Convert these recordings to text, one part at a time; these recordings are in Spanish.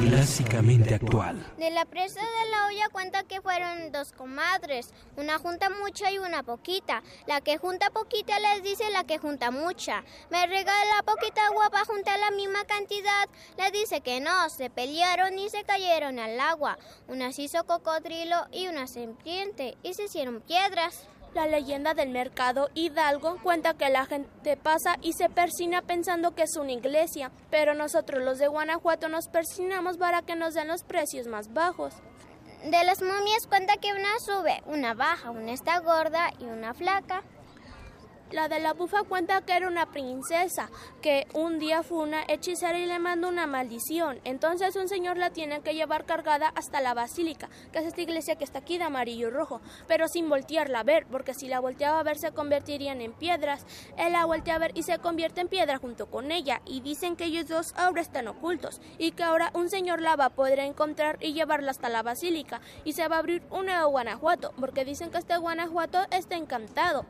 clásicamente actual. De la presa de la olla cuenta que fueron dos comadres, una junta mucha y una poquita. La que junta poquita les dice la que junta mucha. Me regala poquita agua para juntar la misma cantidad. Le dice que no, se pelearon y se cayeron al agua. Una se hizo cocodrilo y una serpiente y se hicieron piedras. La leyenda del mercado Hidalgo cuenta que la gente pasa y se persina pensando que es una iglesia, pero nosotros los de Guanajuato nos persinamos para que nos den los precios más bajos. De las momias cuenta que una sube, una baja, una está gorda y una flaca. La de la bufa cuenta que era una princesa, que un día fue una hechicera y le mandó una maldición. Entonces un señor la tiene que llevar cargada hasta la basílica, que es esta iglesia que está aquí de amarillo y rojo, pero sin voltearla a ver, porque si la volteaba a ver se convertirían en piedras. Él la voltea a ver y se convierte en piedra junto con ella, y dicen que ellos dos ahora están ocultos, y que ahora un señor la va a poder encontrar y llevarla hasta la basílica, y se va a abrir un nuevo Guanajuato, porque dicen que este Guanajuato está encantado.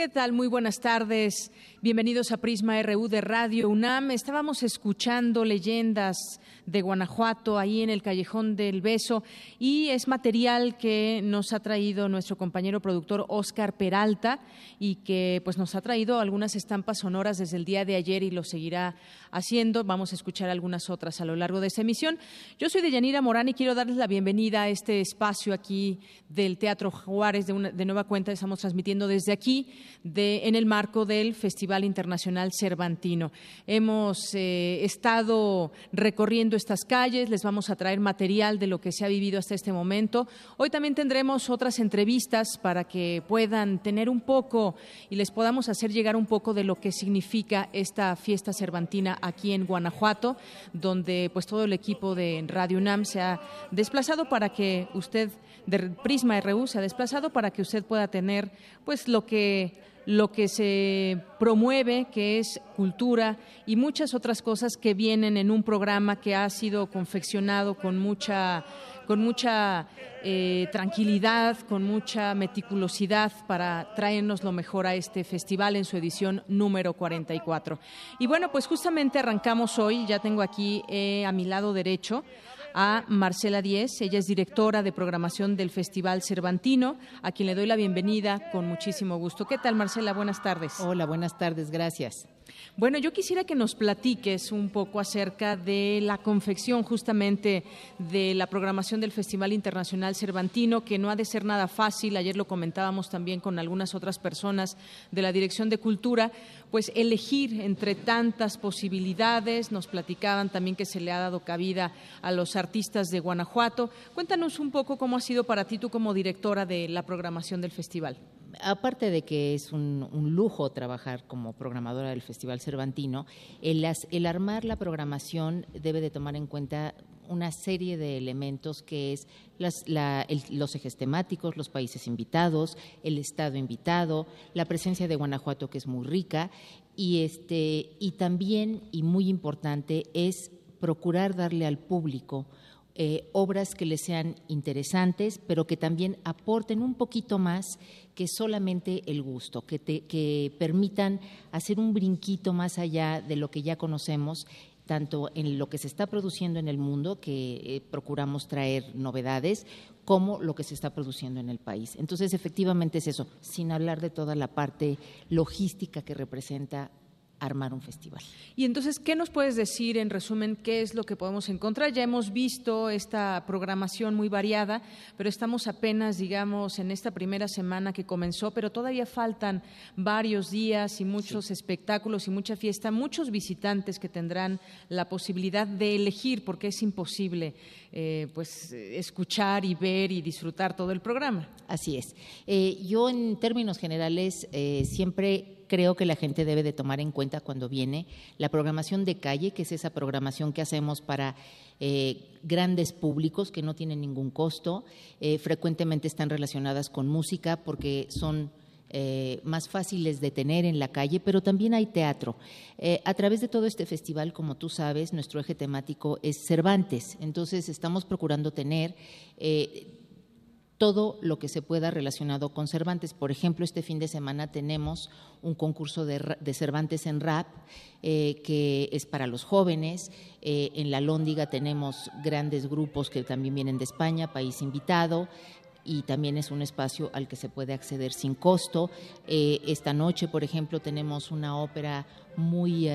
¿Qué tal? Muy buenas tardes. Bienvenidos a Prisma RU de Radio UNAM. Estábamos escuchando leyendas de Guanajuato ahí en el Callejón del Beso y es material que nos ha traído nuestro compañero productor Oscar Peralta y que pues nos ha traído algunas estampas sonoras desde el día de ayer y lo seguirá haciendo. Vamos a escuchar algunas otras a lo largo de esta emisión. Yo soy de Yanira Morán y quiero darles la bienvenida a este espacio aquí del Teatro Juárez de, nueva cuenta. Estamos transmitiendo desde aquí en el marco del Festival Internacional Cervantino. Hemos eh, estado recorriendo estas calles, les vamos a traer material de lo que se ha vivido hasta este momento. Hoy también tendremos otras entrevistas para que puedan tener un poco y les podamos hacer llegar un poco de lo que significa esta fiesta cervantina aquí en Guanajuato, donde pues todo el equipo de Radio UNAM se ha desplazado para que usted de Prisma RU se ha desplazado para que usted pueda tener pues lo que lo que se promueve, que es cultura y muchas otras cosas que vienen en un programa que ha sido confeccionado con mucha, con mucha eh, tranquilidad, con mucha meticulosidad para traernos lo mejor a este festival en su edición número 44. Y bueno, pues justamente arrancamos hoy, ya tengo aquí eh, a mi lado derecho a Marcela Díez. Ella es directora de programación del Festival Cervantino, a quien le doy la bienvenida con muchísimo gusto. ¿Qué tal, Marcela? Buenas tardes. Hola, buenas tardes, gracias. Bueno, yo quisiera que nos platiques un poco acerca de la confección justamente de la programación del Festival Internacional Cervantino, que no ha de ser nada fácil. Ayer lo comentábamos también con algunas otras personas de la Dirección de Cultura, pues elegir entre tantas posibilidades. Nos platicaban también que se le ha dado cabida a los artistas de Guanajuato. Cuéntanos un poco cómo ha sido para ti tú como directora de la programación del festival aparte de que es un, lujo trabajar como programadora del Festival Cervantino, el, el, armar la programación debe de tomar en cuenta una serie de elementos que es los ejes temáticos, los países invitados, el estado invitado, la presencia de Guanajuato que es muy rica y este y también y muy importante es procurar darle al público eh, obras que les sean interesantes, pero que también aporten un poquito más que solamente el gusto, que, que permitan hacer un brinquito más allá de lo que ya conocemos tanto en lo que se está produciendo en el mundo, que eh, procuramos traer novedades, como lo que se está produciendo en el país. Entonces, efectivamente es eso, sin hablar de toda la parte logística que representa armar un festival. Y entonces, ¿qué nos puedes decir en resumen qué es lo que podemos encontrar? Ya hemos visto esta programación muy variada, pero estamos apenas, digamos, en esta primera semana que comenzó, pero todavía faltan varios días y muchos espectáculos y mucha fiesta, muchos visitantes que tendrán la posibilidad de elegir, porque es imposible eh, pues escuchar y ver y disfrutar todo el programa. Así es. Eh, yo en términos generales eh, siempre creo que la gente debe de tomar en cuenta cuando viene la programación de calle, que es esa programación que hacemos para grandes públicos que no tienen ningún costo, frecuentemente están relacionadas con música porque son eh, más fáciles de tener en la calle, pero también hay teatro. Eh, a través de todo este festival, como tú sabes, nuestro eje temático es Cervantes, entonces estamos procurando tener... Eh, todo lo que se pueda relacionado con Cervantes. Por ejemplo, este fin de semana tenemos un concurso de, Cervantes en rap eh, que es para los jóvenes. Eh, en la Lóndiga tenemos grandes grupos que también vienen de España, país invitado y también es un espacio al que se puede acceder sin costo. Eh, esta noche, por ejemplo, tenemos una ópera muy,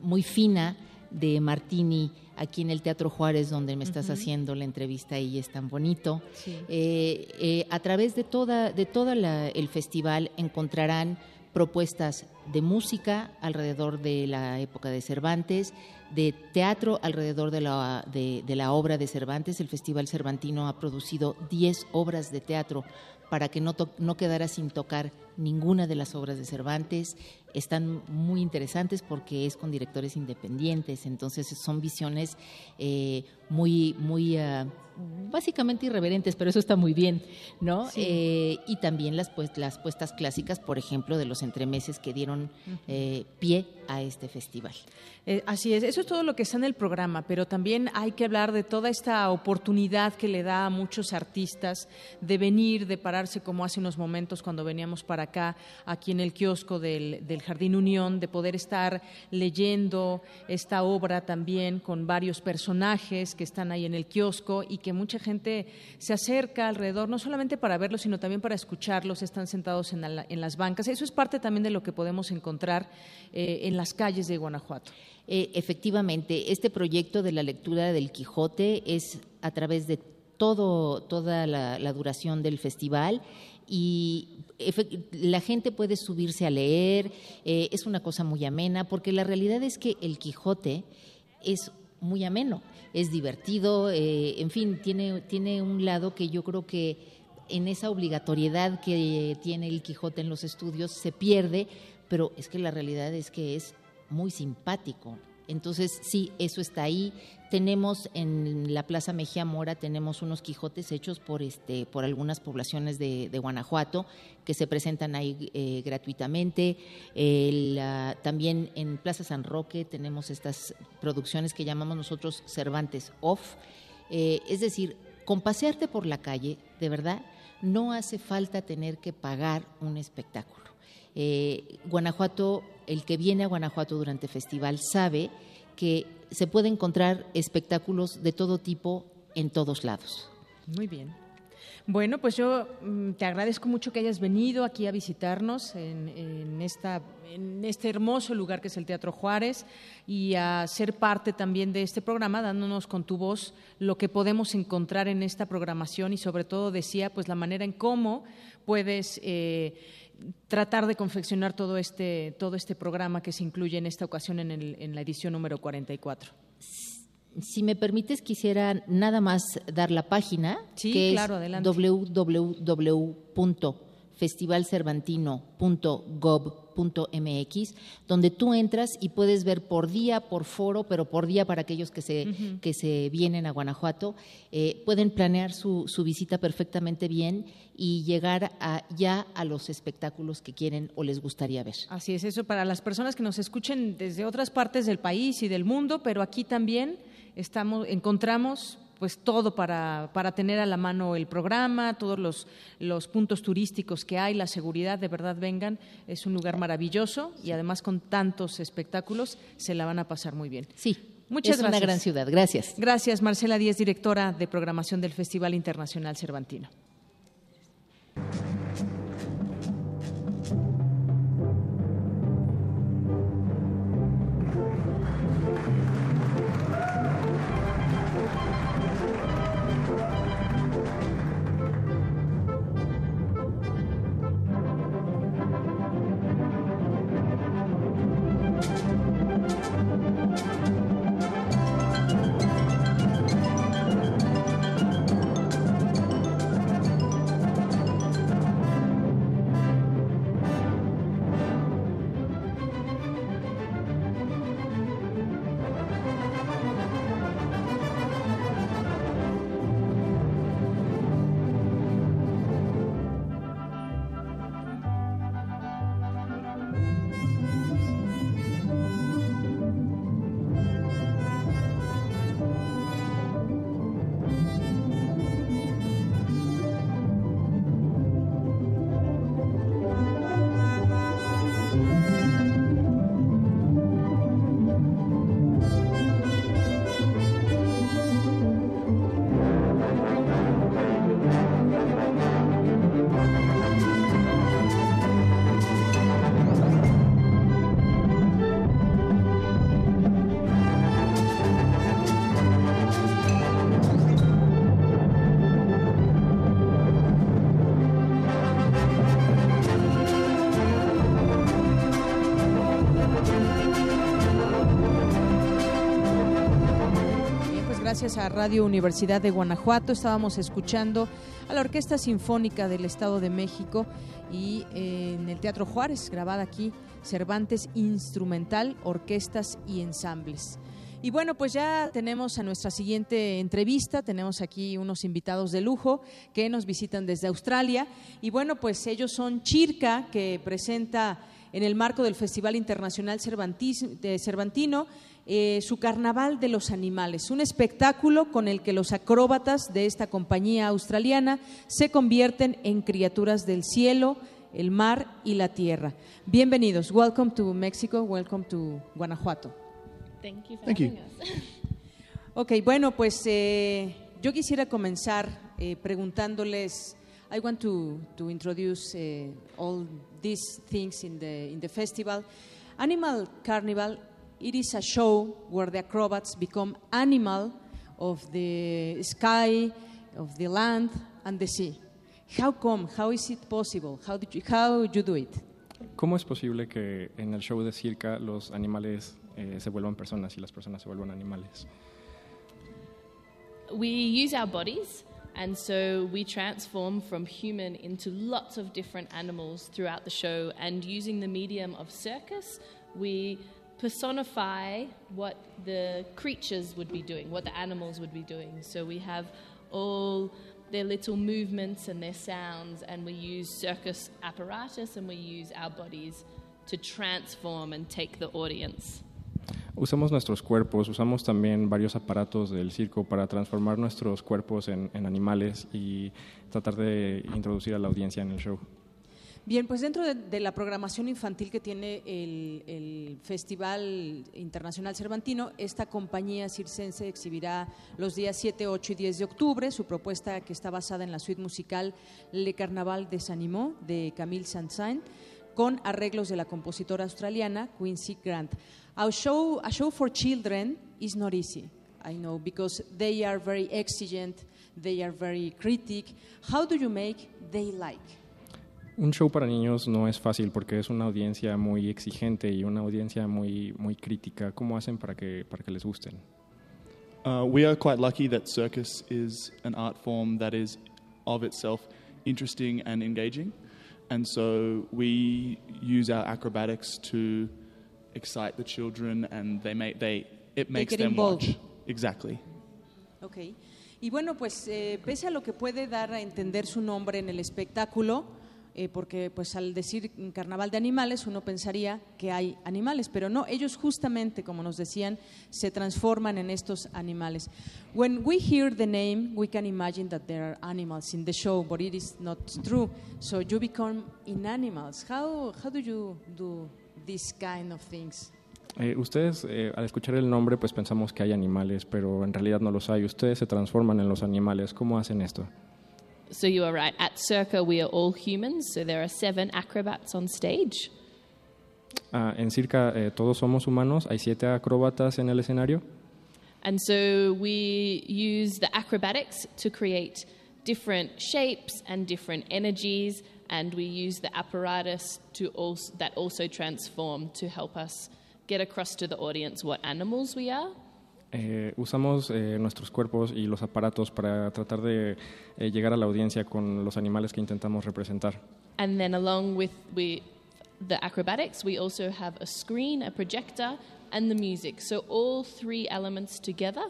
muy fina de Martini aquí en el Teatro Juárez, donde me estás haciendo la entrevista y es tan bonito. Eh, eh, a través de toda, de todo el festival encontrarán propuestas de música alrededor de la época de Cervantes, de teatro alrededor de la, de, la obra de Cervantes. El Festival Cervantino ha producido 10 obras de teatro para que no, no quedara sin tocar ninguna de las obras de Cervantes. Están muy interesantes porque es con directores independientes, entonces son visiones eh, muy, muy ah, básicamente irreverentes, pero eso está muy bien, ¿no? Eh, y también las, pues, las puestas clásicas, por ejemplo, de los entremeses que dieron eh, pie a este festival. Así es, eso es todo lo que está en el programa, pero también hay que hablar de toda esta oportunidad que le da a muchos artistas de venir, de pararse como hace unos momentos cuando veníamos para acá, aquí en el kiosco del, del Jardín Unión, de poder estar leyendo esta obra también con varios personajes que están ahí en el kiosco y que mucha gente se acerca alrededor, no solamente para verlos, sino también para escucharlos, están sentados en, las bancas. Eso es parte también de lo que podemos encontrar eh, en las calles de Guanajuato. Eh, efectivamente, este proyecto de la lectura del Quijote es a través de todo, toda la, duración del festival y la gente puede subirse a leer, eh, es una cosa muy amena, porque la realidad es que el Quijote es muy ameno, es divertido, eh, en fin, tiene, tiene un lado que yo creo que en esa obligatoriedad que tiene el Quijote en los estudios se pierde, pero es que la realidad es que es muy simpático. Entonces, sí, eso está ahí. Tenemos en la Plaza Mejía Mora, tenemos unos Quijotes hechos por, este, por algunas poblaciones de, Guanajuato que se presentan ahí eh, gratuitamente. también en Plaza San Roque tenemos estas producciones que llamamos nosotros Cervantes Off. Eh, es decir, con pasearte por la calle, de verdad, no hace falta tener que pagar un espectáculo. Eh, Guanajuato, el que viene a Guanajuato durante festival sabe que se puede encontrar espectáculos de todo tipo en todos lados. Muy bien. Bueno, pues yo mm, te agradezco mucho que hayas venido aquí a visitarnos en, esta, en este hermoso lugar que es el Teatro Juárez y a ser parte también de este programa, dándonos con tu voz lo que podemos encontrar en esta programación y sobre todo decía, pues la manera en cómo puedes eh, tratar de confeccionar todo este, todo este programa que se incluye en esta ocasión en, el, en la edición número 44. Si me permites, quisiera nada más dar la página, que es www.festivalcervantino.gov.mx, donde tú entras y puedes ver por día, por foro, pero por día para aquellos que se, que se vienen a Guanajuato, eh, pueden planear su, su visita perfectamente bien y llegar a, ya a los espectáculos que quieren o les gustaría ver. Así es, eso para las personas que nos escuchen desde otras partes del país y del mundo, pero aquí también estamos, encontramos pues todo para, para, tener a la mano el programa, todos los, los, puntos turísticos que hay, la seguridad, de verdad vengan. Es un lugar maravilloso y además con tantos espectáculos se la van a pasar muy bien. Sí. Muchas es una gran ciudad. Gracias. Gracias, Marcela Díez, directora de programación del Festival Internacional Cervantino. Gracias a Radio Universidad de Guanajuato. Estábamos escuchando a la Orquesta Sinfónica del Estado de México y eh, en el Teatro Juárez, grabada aquí, Cervantes Instrumental, Orquestas y Ensambles. Y bueno, pues ya tenemos a nuestra siguiente entrevista, tenemos aquí unos invitados de lujo que nos visitan desde Australia y bueno, pues ellos son Chirca, que presenta en el marco del Festival Internacional Cervantino eh, su Carnaval de los Animales, un espectáculo con el que los acróbatas de esta compañía australiana se convierten en criaturas del cielo, el mar y la tierra. Bienvenidos. Welcome to Mexico, welcome to Guanajuato. Thank you for having Ok, bueno, pues eh, yo quisiera comenzar eh, preguntándoles. I want to, to introduce uh, all these things in the, in the festival. Animal Carnival, it is a show where the acrobats become animal of the sky, of the land, and the sea. How come? How is it possible? How did you, how you do it? ¿Cómo es posible que en el show de circa los animales eh, se vuelvan personas y las personas se vuelvan animales? We use our bodies, and so we transform from human into lots of different animals throughout the show. And using the medium of circus, we personify what the creatures would be doing, what the animals would be doing. So we have all their little movements and their sounds, and we use circus apparatus and we use our bodies to transform and take the audience. Usamos nuestros cuerpos, usamos también varios aparatos del circo para transformar nuestros cuerpos en, en animales y tratar de introducir a la audiencia en el show. Bien, pues dentro de, la programación infantil que tiene el, Festival Internacional Cervantino, esta compañía circense exhibirá los días 7, 8 y 10 de octubre su propuesta que está basada en la suite musical Le Carnaval des Animaux de Camille Saint-Saëns con arreglos de la compositora australiana Quincy Grant. Our show, a show for children is not easy, I know, because they are very exigent, they are very critic. How do you make they like? Un show para niños no es fácil porque es una audiencia muy exigente y una audiencia muy, muy crítica. ¿Cómo hacen para que, para que les gusten? Uh, we are quite lucky that circus is an art form that is of itself interesting and engaging. And so we use our acrobatics to excite the children and they make, they, it makes them involved. watch. Exactly. Ok. Y bueno, pues eh, pese a lo que puede dar a entender su nombre en el espectáculo, eh, porque pues al decir carnaval de animales uno pensaría que hay animales, pero no, ellos justamente, como nos decían, se transforman en estos animales. When we hear the name, we can imagine that there are animals in the show, but it is not true. So you become in animals. How, how do you do this kind of things? Eh, ustedes, eh, al escuchar el nombre, pues pensamos que hay animales, pero en realidad no los hay. Ustedes se transforman en los animales. ¿Cómo hacen esto? So you are right. At Circa, we are all humans, so there are seven acrobats on stage. Ah, en Circa eh, todos somos humanos. Hay siete acróbatas en el escenario. And so we use the acrobatics to create different shapes and different energies, and we use the apparatus to also, that also transform to help us get across to the audience what animals we are. Eh, usamos eh, nuestros cuerpos y los aparatos para tratar de eh, llegar a la audiencia con los animales que intentamos representar. And then, along with we, the acrobatics, we also have a screen, a projector, and the music. So, all three elements together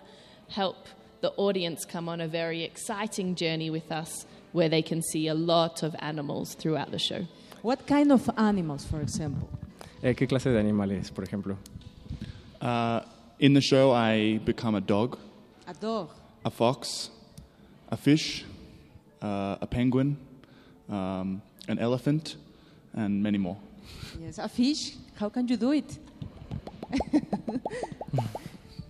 help the audience come on a very exciting journey with us where they can see a lot of animals throughout the show. What kind of animals, for example? Eh, ¿Qué clase de animales, por ejemplo? Uh, in the show, I become a dog, A dog. a fox, a fish, uh, a penguin, um, an elephant, and many more. Yes, a fish. How can you do it?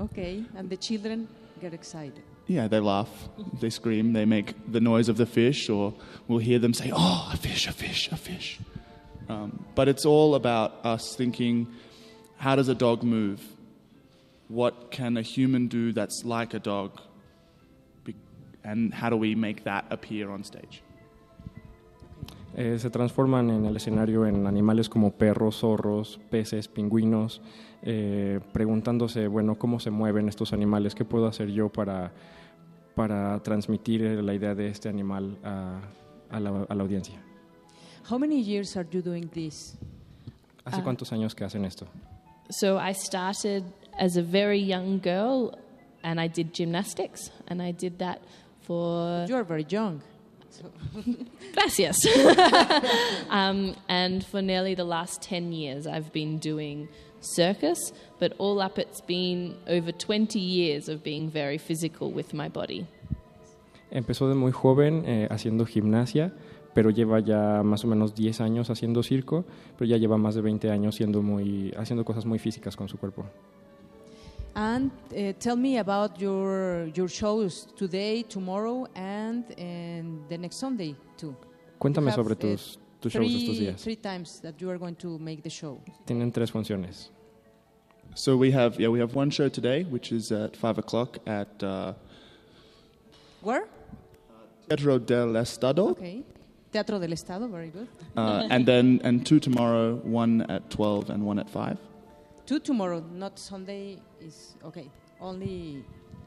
okay, and the children get excited. Yeah, they laugh, they scream, they make the noise of the fish, or we'll hear them say, Oh, a fish, a fish, a fish. Um, but it's all about us thinking, how does a dog move? What can a human do that's like a dog? And how do we make that appear on stage? Eh, se transforman en el escenario en animales como perros, zorros, peces, pingüinos, eh, preguntándose, bueno, ¿cómo se mueven estos animales? ¿Qué puedo hacer yo para, para transmitir la idea de este animal a, a, la, a la audiencia? How many years are you doing this? ¿Hace Ah. cuántos años que hacen esto? So I started as a very young girl and I did gymnastics and I did that for You are very young. gracias. um, and for nearly the last 10 years I've been doing circus, but all up it's been over 20 years of being very physical with my body. Empezó de muy joven eh, haciendo gimnasia, pero lleva ya más o menos 10 años haciendo circo, pero ya lleva más de 20 años siendo muy, haciendo cosas muy físicas con su cuerpo. And uh, tell me about your your shows today, tomorrow, and, and the next Sunday too. Cuéntame You sobre have, uh, tus, tus shows estos three, días. three times that you are going to make the show. Tienen tres funciones. So we have yeah we have one show today, which is at five o'clock at uh, Where? Teatro del Estado, Okay. Teatro del Estado, very good. uh, and then and two tomorrow, one at twelve and one at five. Two tomorrow, not Sunday is okay. Only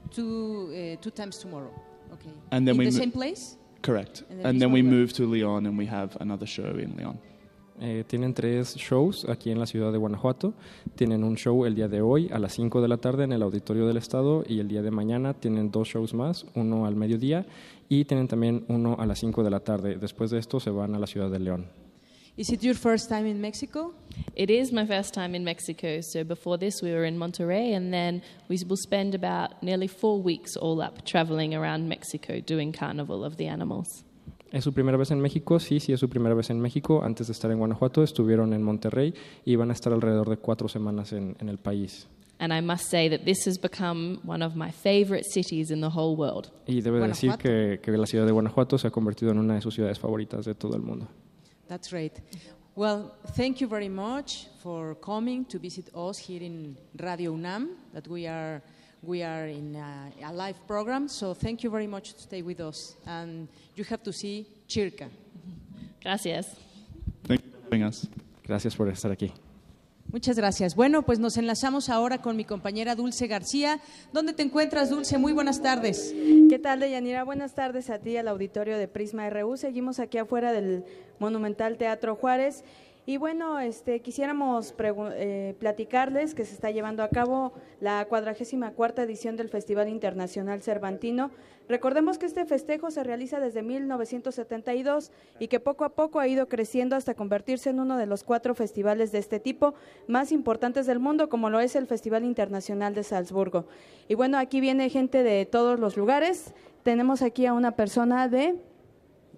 two uh, two times tomorrow. Okay. And then In we the same place. Correct. And then And then we where? move to Leon, and we have another show in Leon. Eh, tienen tres shows aquí en la ciudad de Guanajuato. Tienen un show el día de hoy a las 5 de la tarde en el Auditorio del Estado y el día de mañana tienen dos shows más, uno al mediodía y tienen también uno a las 5 de la tarde. Después de esto se van a la ciudad de León. Is it your first time in Mexico? It is my first time in Mexico. So before this, we were in Monterrey, and then we will spend about nearly four weeks all up traveling around Mexico doing Carnival of the Animals. ¿Es su primera vez en México? Sí, sí, es su primera vez en México. Antes de estar en Guanajuato estuvieron en Monterrey y van a estar alrededor de cuatro semanas en, en el país. And I must say that this has become one of my favorite cities in the whole world. Y debe decir que la ciudad de Guanajuato se ha convertido en una de sus ciudades favoritas de todo el mundo. That's right. Well, thank you very much for coming to visit us here in Radio UNAM. That we are we are in a, a live program. So thank you very much to stay with us. And you have to see Chirca. Gracias. Thank you for having us. Gracias por estar aquí. Muchas gracias. Bueno, pues nos enlazamos ahora con mi compañera Dulce García. ¿Dónde te encuentras, Dulce? Muy buenas tardes. ¿Qué tal, Deyanira? Buenas tardes a ti, al auditorio de Prisma RU. Seguimos aquí afuera del Monumental Teatro Juárez. Y bueno, este, quisiéramos eh, platicarles que se está llevando a cabo la cuadragésima cuarta edición del Festival Internacional Cervantino. Recordemos que este festejo se realiza desde 1972 y que poco a poco ha ido creciendo hasta convertirse en uno de los cuatro festivales de este tipo más importantes del mundo, como lo es el Festival Internacional de Salzburgo. Y bueno, aquí viene gente de todos los lugares. Tenemos aquí a una persona de,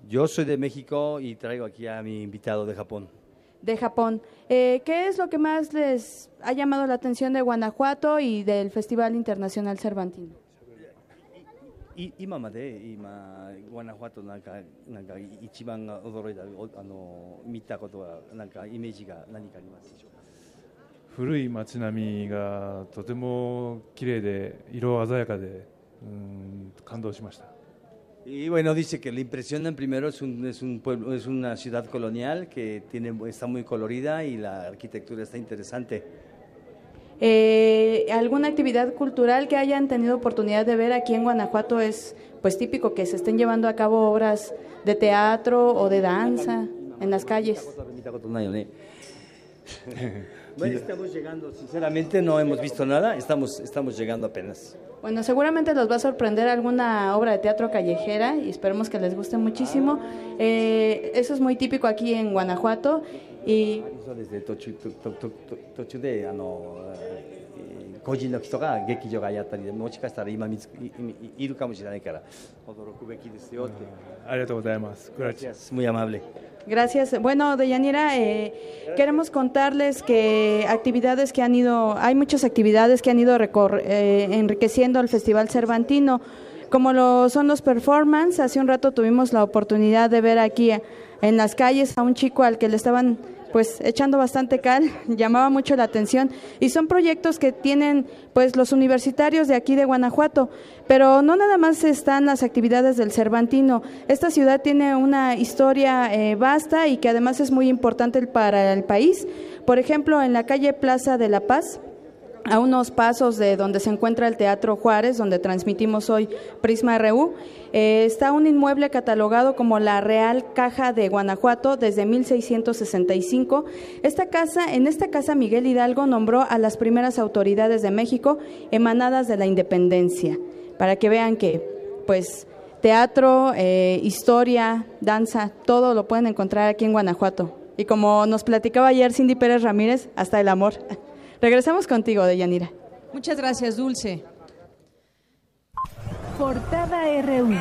Yo soy de México y traigo aquí a mi invitado de Japón. De Japón. Eh, ¿Qué es lo que más les ha llamado la atención de Guanajuato y del Festival Internacional Cervantino? い今まで今グアナファトなんかなんか一番驚いたおあの見たことはなんかイメージが何かありますでしょうか。古い街並みがとても綺麗で色鮮やかでうん感動しました Y bueno, dice que le impresionan primero es un, es un pueblo, es una ciudad colonial que tiene, está muy colorida y la arquitectura está interesante. Eh, ¿Alguna actividad cultural que hayan tenido oportunidad de ver aquí en Guanajuato? Es pues típico que se estén llevando a cabo obras de teatro o de danza en las calles. 見たことないよね。bueno, estamos llegando, sinceramente no hemos visto nada, estamos, estamos llegando apenas. Bueno, seguramente los va a sorprender alguna obra de teatro callejera y esperemos que les guste muchísimo. Eh, eso es muy típico aquí en Guanajuato y そうですね途中とととと途中であのえー個人の人が劇場がやったりでもしかしたら今見ついいいるかもしれないから驚くべきですよって。ありがとうございます。グラチ Gracias, muy amable. Gracias. Bueno, Deyanira, eh, queremos contarles que actividades que han ido, hay muchas actividades que han ido recor- eh, enriqueciendo el Festival Cervantino, como lo son los performance. Hace un rato tuvimos la oportunidad de ver aquí en las calles a un chico al que le estaban pues echando bastante cal, llamaba mucho la atención y son proyectos que tienen pues los universitarios de aquí de Guanajuato, pero no nada más están las actividades del Cervantino. Esta ciudad tiene una historia eh, vasta y que además es muy importante para el país. Por ejemplo, en la calle Plaza de la Paz, a unos pasos de donde se encuentra el Teatro Juárez, donde transmitimos hoy Prisma RU, eh, está un inmueble catalogado como la Real Caja de Guanajuato desde 1665. Esta casa, en esta casa Miguel Hidalgo nombró a las primeras autoridades de México emanadas de la independencia, para que vean que, pues, teatro, eh, historia, danza, todo lo pueden encontrar aquí en Guanajuato. Y como nos platicaba ayer Cindy Pérez Ramírez, hasta el amor. Regresamos contigo, Deyanira. Muchas gracias, Dulce. Portada RU.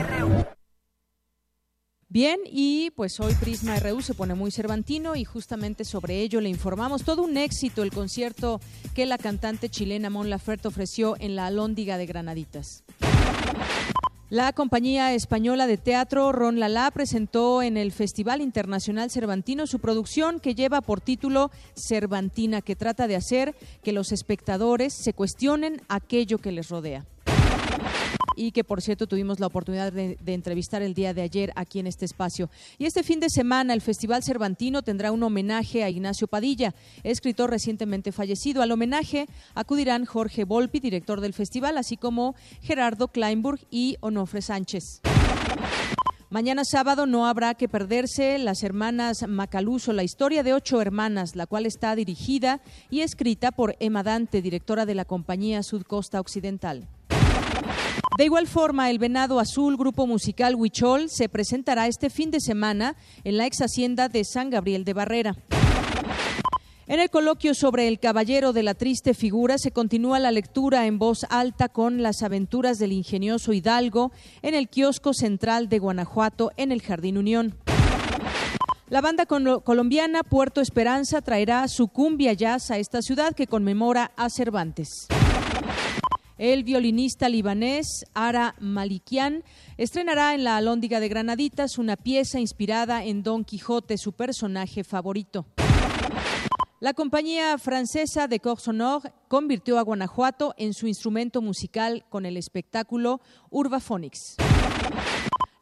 Bien, y pues hoy Prisma RU se pone muy cervantino y justamente sobre ello le informamos. Todo un éxito el concierto que la cantante chilena Mon Laferte ofreció en la Alhóndiga de Granaditas. La compañía española de teatro Ron Lala presentó en el Festival Internacional Cervantino su producción que lleva por título Cervantina, que trata de hacer que los espectadores se cuestionen aquello que les rodea y que por cierto tuvimos la oportunidad de, entrevistar el día de ayer aquí en este espacio. Y este fin de semana el Festival Cervantino tendrá un homenaje a Ignacio Padilla, escritor recientemente fallecido. Al homenaje acudirán Jorge Volpi, director del festival, así como Gerardo Kleinburg y Onofre Sánchez. Mañana sábado no habrá que perderse las hermanas Macaluso, la historia de ocho hermanas, la cual está dirigida y escrita por Emma Dante, directora de la compañía Sudcosta Occidental. De igual forma, el Venado Azul, grupo musical Huichol, se presentará este fin de semana en la ex hacienda de San Gabriel de Barrera. En el coloquio sobre el caballero de la triste figura se continúa la lectura en voz alta con las aventuras del ingenioso Hidalgo en el kiosco central de Guanajuato en el Jardín Unión. La banda colombiana Puerto Esperanza traerá su cumbia jazz a esta ciudad que conmemora a Cervantes. El violinista libanés Ara Malikian estrenará en la Alhóndiga de Granaditas una pieza inspirada en Don Quijote, su personaje favorito. La compañía francesa de Corps Sonore convirtió a Guanajuato en su instrumento musical con el espectáculo Urbaphonics.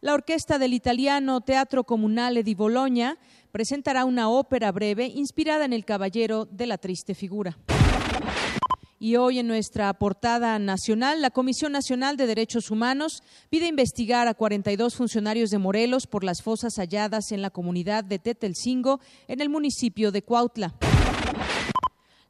La orquesta del italiano Teatro Comunale di Bologna presentará una ópera breve inspirada en el caballero de la triste figura. Y hoy en nuestra portada nacional, la Comisión Nacional de Derechos Humanos pide investigar a 42 funcionarios de Morelos por las fosas halladas en la comunidad de Tetelcingo, en el municipio de Cuautla.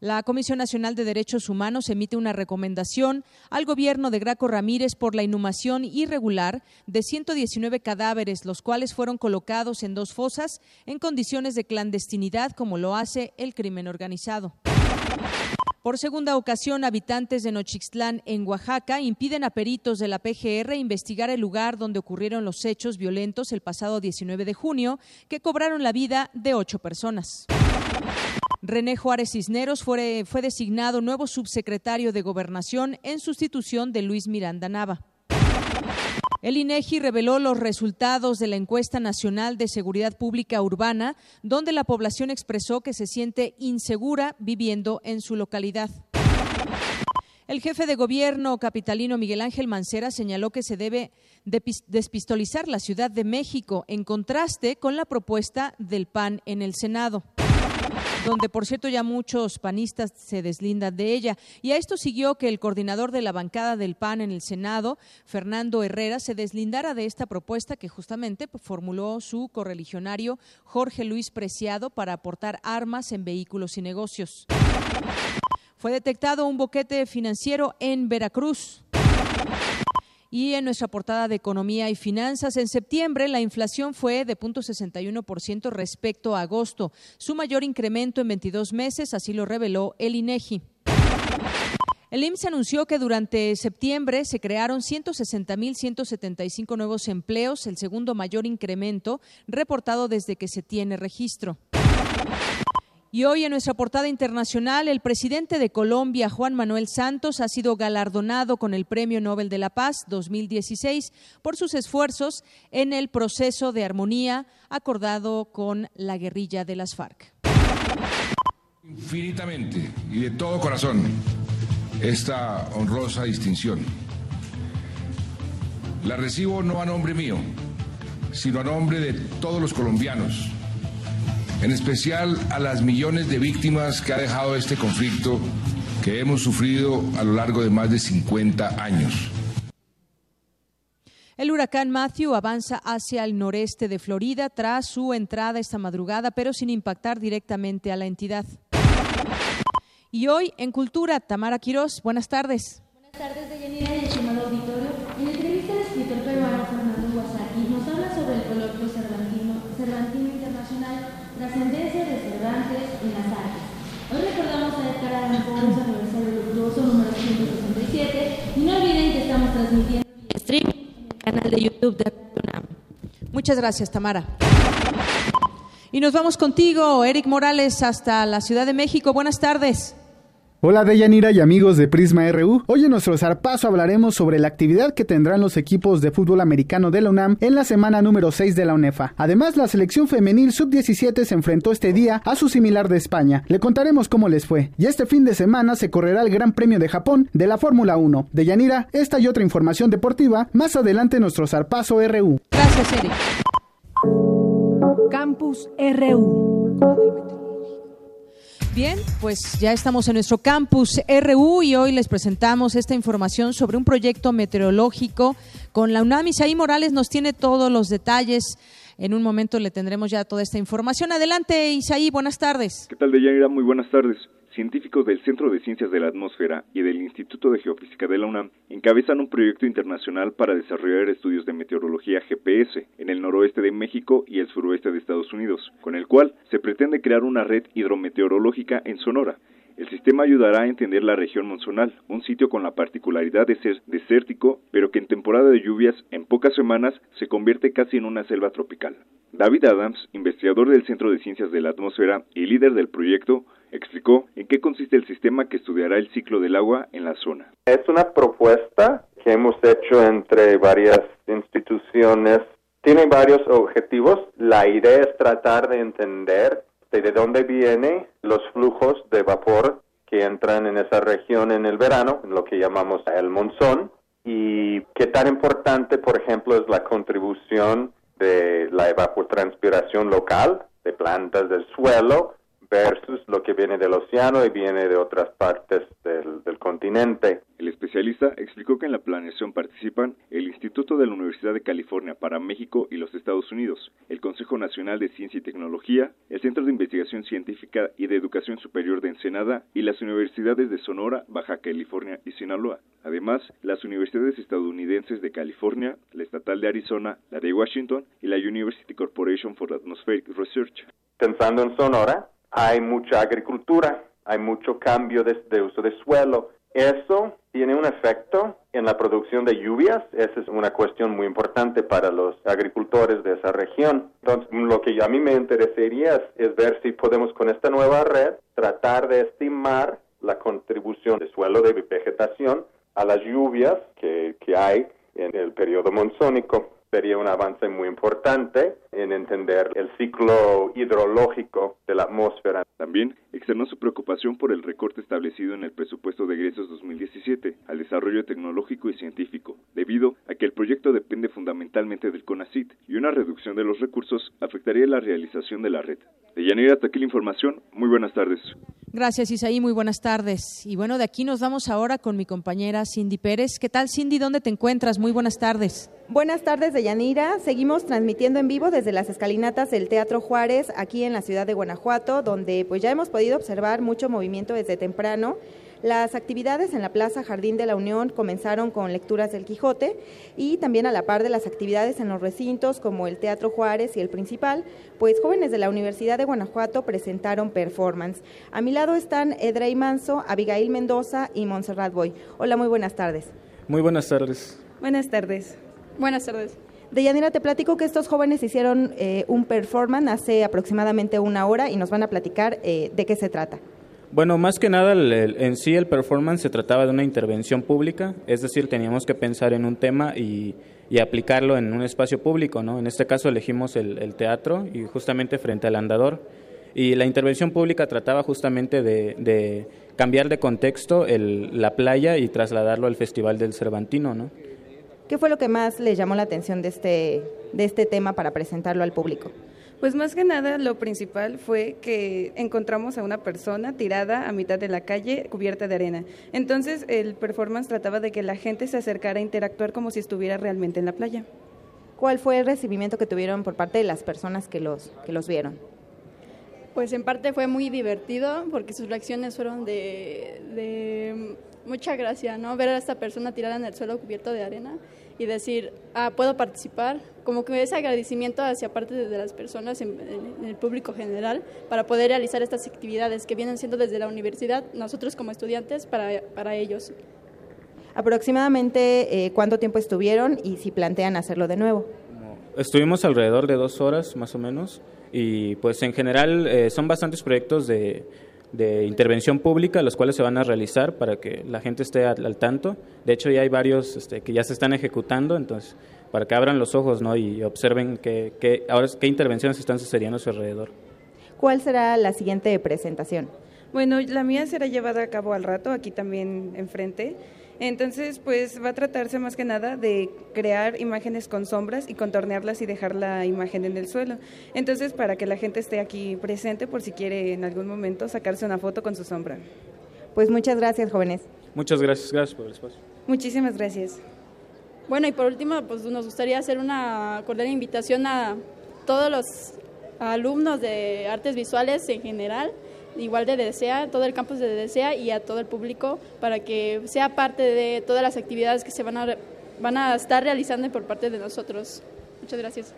La Comisión Nacional de Derechos Humanos emite una recomendación al gobierno de Graco Ramírez por la inhumación irregular de 119 cadáveres, los cuales fueron colocados en dos fosas en condiciones de clandestinidad, como lo hace el crimen organizado. Por segunda ocasión, habitantes de Nochixtlán, en Oaxaca, impiden a peritos de la PGR investigar el lugar donde ocurrieron los hechos violentos el pasado 19 de junio, que cobraron la vida de ocho personas. René Juárez Cisneros fue, fue designado nuevo subsecretario de Gobernación en sustitución de Luis Miranda Nava. El INEGI reveló los resultados de la encuesta nacional de seguridad pública urbana, donde la población expresó que se siente insegura viviendo en su localidad. El jefe de gobierno capitalino Miguel Ángel Mancera señaló que se debe despistolizar la Ciudad de México en contraste con la propuesta del PAN en el Senado donde por cierto ya muchos panistas se deslindan de ella. Y a esto siguió que el coordinador de la bancada del PAN en el Senado, Fernando Herrera, se deslindara de esta propuesta que justamente formuló su correligionario Jorge Luis Preciado para aportar armas en vehículos y negocios. Fue detectado un boquete financiero en Veracruz. Y en nuestra portada de Economía y Finanzas, en septiembre la inflación fue de 0.61% respecto a agosto, su mayor incremento en 22 meses, así lo reveló el INEGI. El IMSS anunció que durante septiembre se crearon 160.175 nuevos empleos, el segundo mayor incremento reportado desde que se tiene registro. Y hoy en nuestra portada internacional, el presidente de Colombia, Juan Manuel Santos, ha sido galardonado con el Premio Nobel de la Paz 2016 por sus esfuerzos en el proceso de armonía acordado con la guerrilla de las FARC. Infinitamente y de todo corazón esta honrosa distinción. La recibo no a nombre mío, sino a nombre de todos los colombianos, en especial a las millones de víctimas que ha dejado este conflicto que hemos sufrido a lo largo de más de 50 años. El huracán Matthew avanza hacia el noreste de Florida tras su entrada esta madrugada, pero sin impactar directamente a la entidad. Y hoy en Cultura, Tamara Quirós, buenas tardes. Buenas tardes, Deyanira y estimado auditorio. En entrevista al escritor peruano Fernando Guasaki nos habla sobre el coloquio cervantino, cervantino internacional, trascendencia de Cervantes en las artes. Hoy recordamos a Edgar Allan Poe su aniversario luctuoso número 167 y no olviden que estamos transmitiendo vía streaming canal de YouTube de UNAM. Muchas gracias, Tamara. Y nos vamos contigo, Eric Morales, hasta la Ciudad de México. Buenas tardes. Hola Deyanira y amigos de Prisma RU. Hoy en nuestro zarpazo hablaremos sobre la actividad que tendrán los equipos de fútbol americano de la UNAM en la semana número 6 de la UNEFA. Además, la selección femenil sub-17 se enfrentó este día a su similar de España. Le contaremos cómo les fue. Y este fin de semana se correrá el Gran Premio de Japón de la Fórmula 1. Deyanira, esta y otra información deportiva más adelante en nuestro zarpazo RU. Gracias, Eric. Campus RU. Bien, pues ya estamos en nuestro campus RU y hoy les presentamos esta información sobre un proyecto meteorológico con la UNAM. Isaí Morales nos tiene todos los detalles. En un momento le tendremos ya toda esta información. Adelante, Isaí, buenas tardes. ¿Qué tal, Deyanira? Muy buenas tardes científicos del Centro de Ciencias de la Atmósfera y del Instituto de Geofísica de la UNAM encabezan un proyecto internacional para desarrollar estudios de meteorología GPS en el noroeste de México y el suroeste de Estados Unidos, con el cual se pretende crear una red hidrometeorológica en Sonora. El sistema ayudará a entender la región monzonal, un sitio con la particularidad de ser desértico, pero que en temporada de lluvias, en pocas semanas, se convierte casi en una selva tropical. David Adams, investigador del Centro de Ciencias de la Atmósfera y líder del proyecto, explicó en qué consiste el sistema que estudiará el ciclo del agua en la zona. Es una propuesta que hemos hecho entre varias instituciones. Tiene varios objetivos. La idea es tratar de entender de dónde vienen los flujos de vapor que entran en esa región en el verano, lo que llamamos el monzón, y qué tan importante, por ejemplo, es la contribución de la evapotranspiración local de plantas del suelo versus lo que viene del océano y viene de otras partes del, del, continente. El especialista explicó que en la planeación participan el Instituto de la Universidad de California para México y los Estados Unidos, el Consejo Nacional de Ciencia y Tecnología, el Centro de Investigación Científica y de Educación Superior de Ensenada y las universidades de Sonora, Baja California y Sinaloa. Además, las universidades estadounidenses de California, la Estatal de Arizona, la de Washington y la University Corporation for Atmospheric Research. Pensando en Sonora, hay mucha agricultura, hay mucho cambio de, uso de suelo. Eso tiene un efecto en la producción de lluvias. Esa es una cuestión muy importante para los agricultores de esa región. Entonces, lo que a mí me interesaría es, es ver si podemos con esta nueva red tratar de estimar la contribución de suelo de vegetación a las lluvias que, que hay en el periodo monzónico sería un avance muy importante en entender el ciclo hidrológico de la atmósfera. También externó su preocupación por el recorte establecido en el presupuesto de egresos 2017 al desarrollo tecnológico y científico, debido a que el proyecto depende fundamentalmente del CONACIT y una reducción de los recursos afectaría la realización de la red. De Yanira, hasta aquí la información. Muy buenas tardes. Gracias, Isaí. Muy buenas tardes. Y bueno, de aquí nos vamos ahora con mi compañera Cindy Pérez. ¿Qué tal, Cindy? ¿Dónde te encuentras? Muy buenas tardes. Buenas tardes, Deyanira. Seguimos transmitiendo en vivo desde las escalinatas del Teatro Juárez, aquí en la ciudad de Guanajuato, donde pues ya hemos podido observar mucho movimiento desde temprano. Las actividades en la Plaza Jardín de la Unión comenzaron con lecturas del Quijote y también a la par de las actividades en los recintos como el Teatro Juárez y el Principal, pues jóvenes de la Universidad de Guanajuato presentaron performance. A mi lado están Edrey Manso, Abigail Mendoza y Montserrat Boy. Hola, muy buenas tardes. Muy buenas tardes. Buenas tardes. Buenas tardes. Deyanira, te platico que estos jóvenes hicieron eh, un performance hace aproximadamente una hora y nos van a platicar eh, de qué se trata. Bueno, más que nada en sí el performance se trataba de una intervención pública, es decir, teníamos que pensar en un tema y, aplicarlo en un espacio público, ¿no? En este caso elegimos el, el, teatro y justamente frente al andador. Y la intervención pública trataba justamente de, cambiar de contexto la playa y trasladarlo al Festival del Cervantino, ¿no? ¿Qué fue lo que más le llamó la atención de este, de este tema para presentarlo al público? Pues más que nada lo principal fue que encontramos a una persona tirada a mitad de la calle cubierta de arena. Entonces el performance trataba de que la gente se acercara a interactuar como si estuviera realmente en la playa. ¿Cuál fue el recibimiento que tuvieron por parte de las personas que los, que los vieron? Pues en parte fue muy divertido porque sus reacciones fueron de, mucha gracia, ¿no? Ver a esta persona tirada en el suelo cubierto de arena y decir, ah, puedo participar, como que ese agradecimiento hacia parte de las personas en, el público general para poder realizar estas actividades que vienen siendo desde la universidad, nosotros como estudiantes, para, para ellos. Aproximadamente, eh, ¿cuánto tiempo estuvieron y si plantean hacerlo de nuevo? Estuvimos alrededor de dos horas más o menos y pues en general eh, son bastantes proyectos de, de intervención pública, los cuales se van a realizar para que la gente esté al, tanto. De hecho, ya hay varios este, que ya se están ejecutando, entonces, para que abran los ojos ¿no? y observen qué, ahora, qué intervenciones están sucediendo a su alrededor. ¿Cuál será la siguiente presentación? Bueno, la mía será llevada a cabo al rato, aquí también enfrente. Entonces, pues va a tratarse más que nada de crear imágenes con sombras y contornearlas y dejar la imagen en el suelo. Entonces, para que la gente esté aquí presente por si quiere en algún momento sacarse una foto con su sombra. Pues muchas gracias, jóvenes. Muchas gracias, gracias por el espacio. Muchísimas gracias. Bueno, y por último, pues nos gustaría hacer una cordial invitación a todos los alumnos de artes visuales en general igual de DESEA, todo el campus de DESEA y a todo el público para que sea parte de todas las actividades que se van a, van a estar realizando por parte de nosotros. Muchas gracias.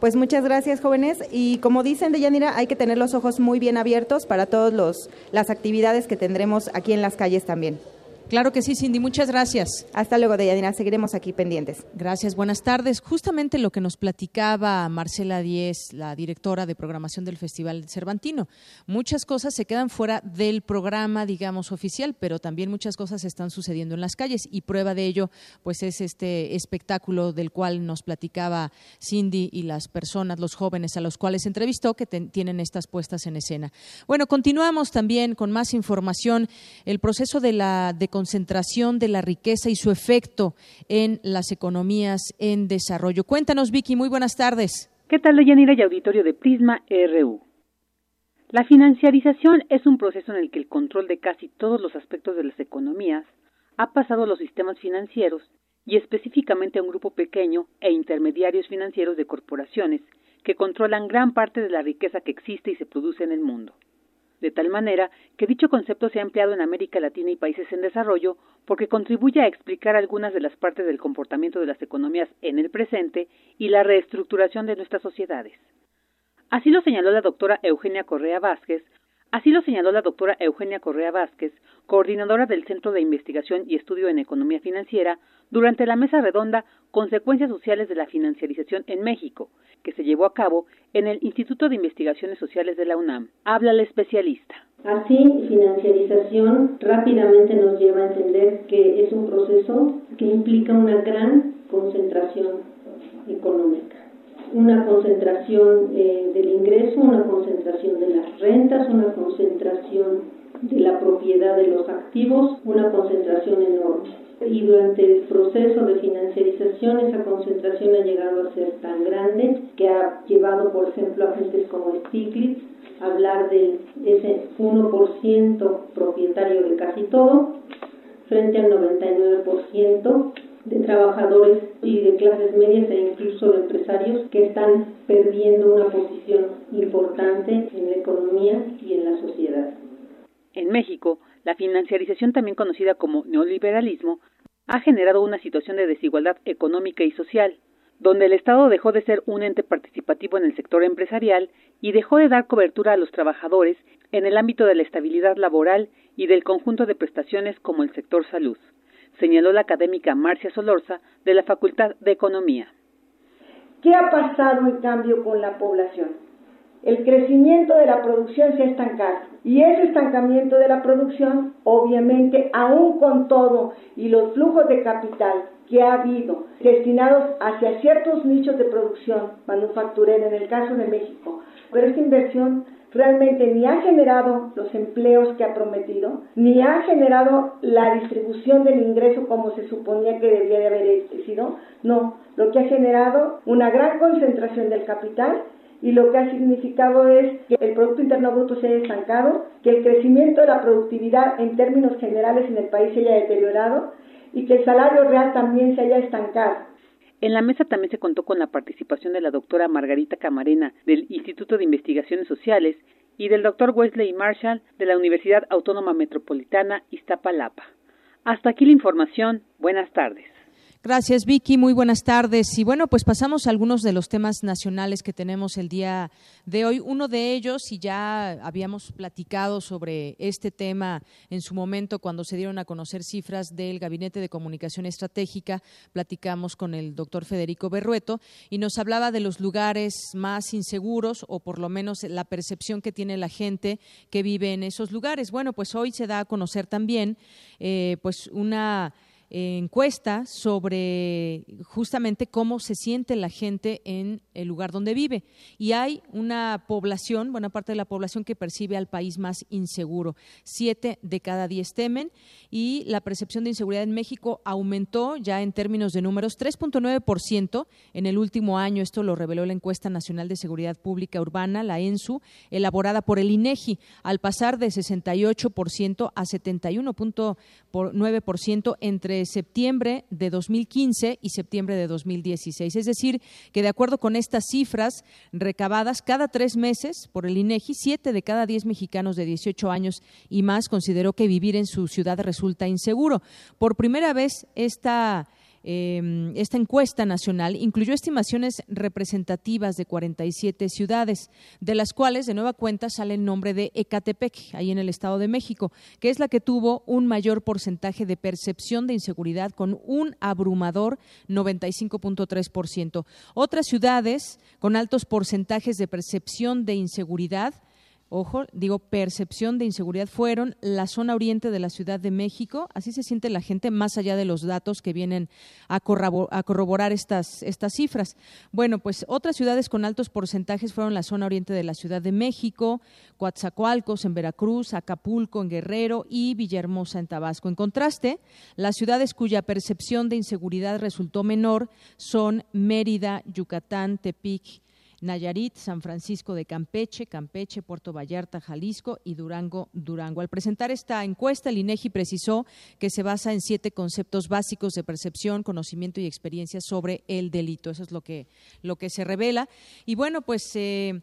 Pues muchas gracias, jóvenes. Y como dicen de Yanira, hay que tener los ojos muy bien abiertos para todas las actividades que tendremos aquí en las calles también. Claro que sí, Cindy. Muchas gracias. Hasta luego, Deyanira. Seguiremos aquí pendientes. Gracias. Buenas tardes. Justamente lo que nos platicaba Marcela Díez, la directora de programación del Festival Cervantino. Muchas cosas se quedan fuera del programa, digamos, oficial, pero también muchas cosas están sucediendo en las calles y prueba de ello, pues es este espectáculo del cual nos platicaba Cindy y las personas, los jóvenes a los cuales entrevistó que tienen estas puestas en escena. Bueno, continuamos también con más información. El proceso de la de concentración de la riqueza y su efecto en las economías en desarrollo. Cuéntanos, Vicky, muy buenas tardes. ¿Qué tal, Leyanira y auditorio de Prisma RU? La financiarización es un proceso en el que el control de casi todos los aspectos de las economías ha pasado a los sistemas financieros y específicamente a un grupo pequeño e intermediarios financieros de corporaciones que controlan gran parte de la riqueza que existe y se produce en el mundo de tal manera que dicho concepto se ha empleado en América Latina y países en desarrollo porque contribuye a explicar algunas de las partes del comportamiento de las economías en el presente y la reestructuración de nuestras sociedades. Así lo señaló la doctora Eugenia Correa Vázquez, Así lo señaló la doctora Eugenia Correa Vázquez, coordinadora del Centro de Investigación y Estudio en Economía Financiera, durante la mesa redonda Consecuencias Sociales de la Financiarización en México, que se llevó a cabo en el Instituto de Investigaciones Sociales de la UNAM. Habla la especialista. Así, financiarización rápidamente nos lleva a entender que es un proceso que implica una gran concentración económica una concentración eh, del ingreso, una concentración de las rentas, una concentración de la propiedad de los activos, una concentración enorme. Y durante el proceso de financiarización esa concentración ha llegado a ser tan grande que ha llevado, por ejemplo, a agentes como Stiglitz a hablar de ese 1% propietario de casi todo frente al 99% de trabajadores y de clases medias e incluso de empresarios que están perdiendo una posición importante en la economía y en la sociedad. En México, la financiarización, también conocida como neoliberalismo, ha generado una situación de desigualdad económica y social, donde el Estado dejó de ser un ente participativo en el sector empresarial y dejó de dar cobertura a los trabajadores en el ámbito de la estabilidad laboral y del conjunto de prestaciones como el sector salud señaló la académica Marcia Solorza de la Facultad de Economía. ¿Qué ha pasado en cambio con la población? El crecimiento de la producción se ha estancado y ese estancamiento de la producción, obviamente, aún con todo y los flujos de capital que ha habido destinados hacia ciertos nichos de producción manufacturera, en el caso de México, pero esta inversión realmente ni ha generado los empleos que ha prometido, ni ha generado la distribución del ingreso como se suponía que debía de haber sido, no, lo que ha generado una gran concentración del capital y lo que ha significado es que el Producto Interno Bruto se haya estancado, que el crecimiento de la productividad en términos generales en el país se haya deteriorado y que el salario real también se haya estancado. En la mesa también se contó con la participación de la doctora Margarita Camarena del Instituto de Investigaciones Sociales y del doctor Wesley Marshall de la Universidad Autónoma Metropolitana Iztapalapa. Hasta aquí la información. Buenas tardes. Gracias, Vicky. Muy buenas tardes. Y bueno, pues pasamos a algunos de los temas nacionales que tenemos el día de hoy. Uno de ellos, y ya habíamos platicado sobre este tema en su momento cuando se dieron a conocer cifras del Gabinete de Comunicación Estratégica, platicamos con el doctor Federico Berrueto y nos hablaba de los lugares más inseguros o por lo menos la percepción que tiene la gente que vive en esos lugares. Bueno, pues hoy se da a conocer también eh, pues una encuesta sobre justamente cómo se siente la gente en el lugar donde vive. Y hay una población, buena parte de la población que percibe al país más inseguro. Siete de cada diez temen y la percepción de inseguridad en México aumentó ya en términos de números 3.9% en el último año. Esto lo reveló la encuesta nacional de seguridad pública urbana, la ENSU, elaborada por el INEGI, al pasar de 68% a 71.9% entre septiembre de 2015 y septiembre de 2016. Es decir, que de acuerdo con estas cifras recabadas cada tres meses por el INEGI, siete de cada diez mexicanos de 18 años y más consideró que vivir en su ciudad resulta inseguro. Por primera vez, esta Em, esta encuesta nacional incluyó estimaciones representativas de 47 ciudades, de las cuales de nueva cuenta sale el nombre de Ecatepec, ahí en el Estado de México, que es la que tuvo un mayor porcentaje de percepción de inseguridad con un abrumador 95.3%. Otras ciudades con altos porcentajes de percepción de inseguridad ojo, digo percepción de inseguridad, fueron la zona oriente de la Ciudad de México. Así se siente la gente, más allá de los datos que vienen a, corroborar estas, estas cifras. Bueno, pues otras ciudades con altos porcentajes fueron la zona oriente de la Ciudad de México, Coatzacoalcos en Veracruz, Acapulco en Guerrero y Villahermosa en Tabasco. En contraste, las ciudades cuya percepción de inseguridad resultó menor son Mérida, Yucatán, Tepic, Nayarit, San Francisco de Campeche, Campeche, Puerto Vallarta, Jalisco y Durango, Durango. Al presentar esta encuesta, el INEGI precisó que se basa en siete conceptos básicos de percepción, conocimiento y experiencia sobre el delito. Eso es lo que, lo que se revela. Y bueno, pues eh,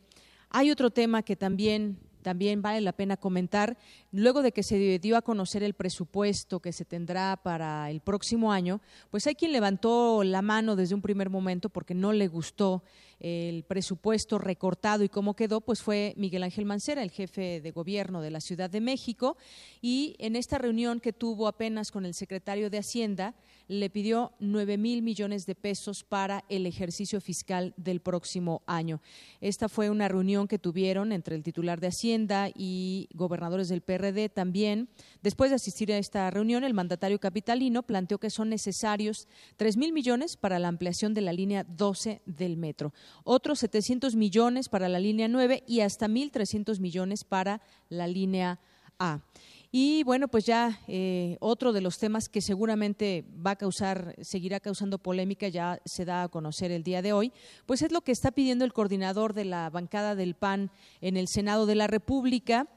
hay otro tema que también también vale la pena comentar, luego de que se dio a conocer el presupuesto que se tendrá para el próximo año, pues hay quien levantó la mano desde un primer momento porque no le gustó el presupuesto recortado y cómo quedó, pues fue Miguel Ángel Mancera, el jefe de gobierno de la Ciudad de México, y en esta reunión que tuvo apenas con el secretario de Hacienda, le pidió nueve mil millones de pesos para el ejercicio fiscal del próximo año. Esta fue una reunión que tuvieron entre el titular de Hacienda y gobernadores del PRD también. Después de asistir a esta reunión, el mandatario capitalino planteó que son necesarios tres mil millones para la ampliación de la línea 12 del metro, otros 700 millones para la línea 9 y hasta 1.300 millones para la línea A. Y bueno, pues ya eh, otro de los temas que seguramente va a causar, seguirá causando polémica, ya se da a conocer el día de hoy, pues es lo que está pidiendo el coordinador de la bancada del PAN en el Senado de la República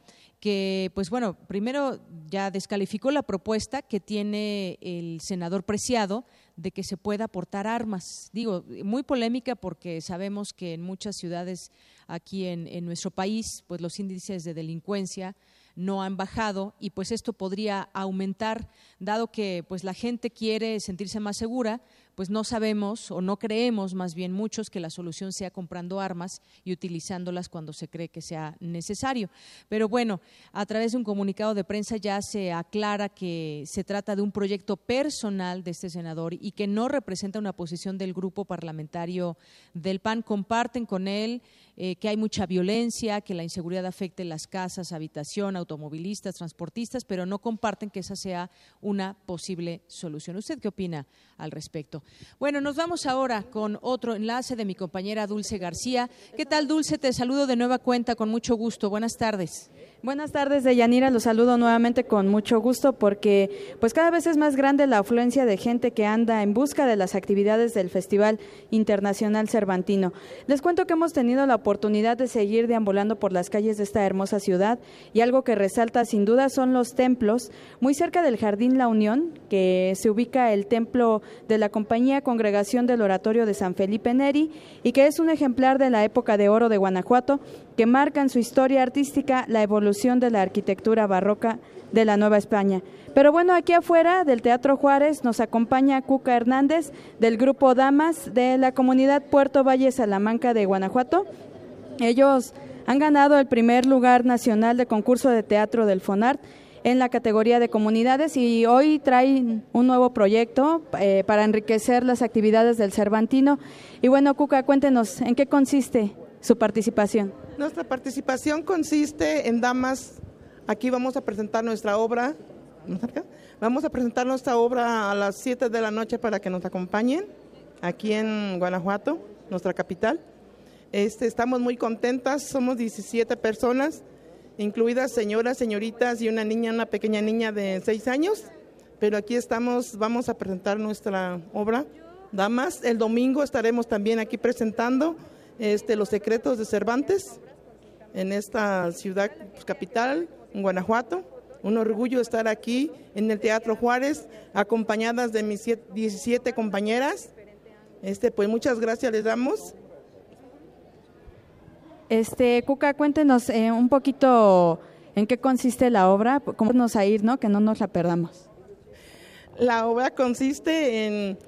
que, pues bueno, primero ya descalificó la propuesta que tiene el senador Preciado de que se pueda aportar armas. Digo, muy polémica porque sabemos que en muchas ciudades aquí en, en nuestro país, pues los índices de delincuencia no han bajado y pues esto podría aumentar dado que pues la gente quiere sentirse más segura pues no sabemos o no creemos más bien muchos que la solución sea comprando armas y utilizándolas cuando se cree que sea necesario. Pero bueno, a través de un comunicado de prensa ya se aclara que se trata de un proyecto personal de este senador y que no representa una posición del grupo parlamentario del PAN. Comparten con él eh, que hay mucha violencia, que la inseguridad afecte las casas, habitación, automovilistas, transportistas, pero no comparten que esa sea una posible solución. ¿Usted qué opina al respecto? Bueno, nos vamos ahora con otro enlace de mi compañera Dulce García. ¿Qué tal, Dulce? Te saludo de nueva cuenta con mucho gusto. Buenas tardes. Buenas tardes, Deyanira. Los saludo nuevamente con mucho gusto porque pues cada vez es más grande la afluencia de gente que anda en busca de las actividades del Festival Internacional Cervantino. Les cuento que hemos tenido la oportunidad de seguir deambulando por las calles de esta hermosa ciudad y algo que resalta sin duda son los templos. Muy cerca del Jardín La Unión, que se ubica el templo de la Compañía Congregación del Oratorio de San Felipe Neri y que es un ejemplar de la época de oro de Guanajuato que marca en su historia artística la evolución de la arquitectura barroca de la Nueva España. Pero bueno, aquí afuera del Teatro Juárez nos acompaña Cuca Hernández del grupo Damas de la comunidad Puerto Valle Salamanca de Guanajuato. Ellos han ganado el primer lugar nacional de concurso de teatro del FONART en la categoría de comunidades y hoy traen un nuevo proyecto eh, para enriquecer las actividades del Cervantino. Y bueno, Cuca, cuéntenos, ¿en qué consiste su participación? Nuestra participación consiste en damas. Aquí vamos a presentar nuestra obra. Vamos a presentar nuestra obra a las 7 de la noche para que nos acompañen aquí en Guanajuato, nuestra capital. Este, estamos muy contentas, somos 17 personas, incluidas señoras, señoritas y una niña, una pequeña niña de 6 años. Pero aquí estamos, vamos a presentar nuestra obra, Damas. El domingo estaremos también aquí presentando este, Los Secretos de Cervantes en esta ciudad pues, capital, en Guanajuato. Un orgullo estar aquí en el Teatro Juárez, acompañadas de mis 17 compañeras. Este, pues muchas gracias les damos. Este, Cuca, cuéntenos eh, un poquito en qué consiste la obra, cómo nos a ir, ¿no? Que no nos la perdamos. La obra consiste en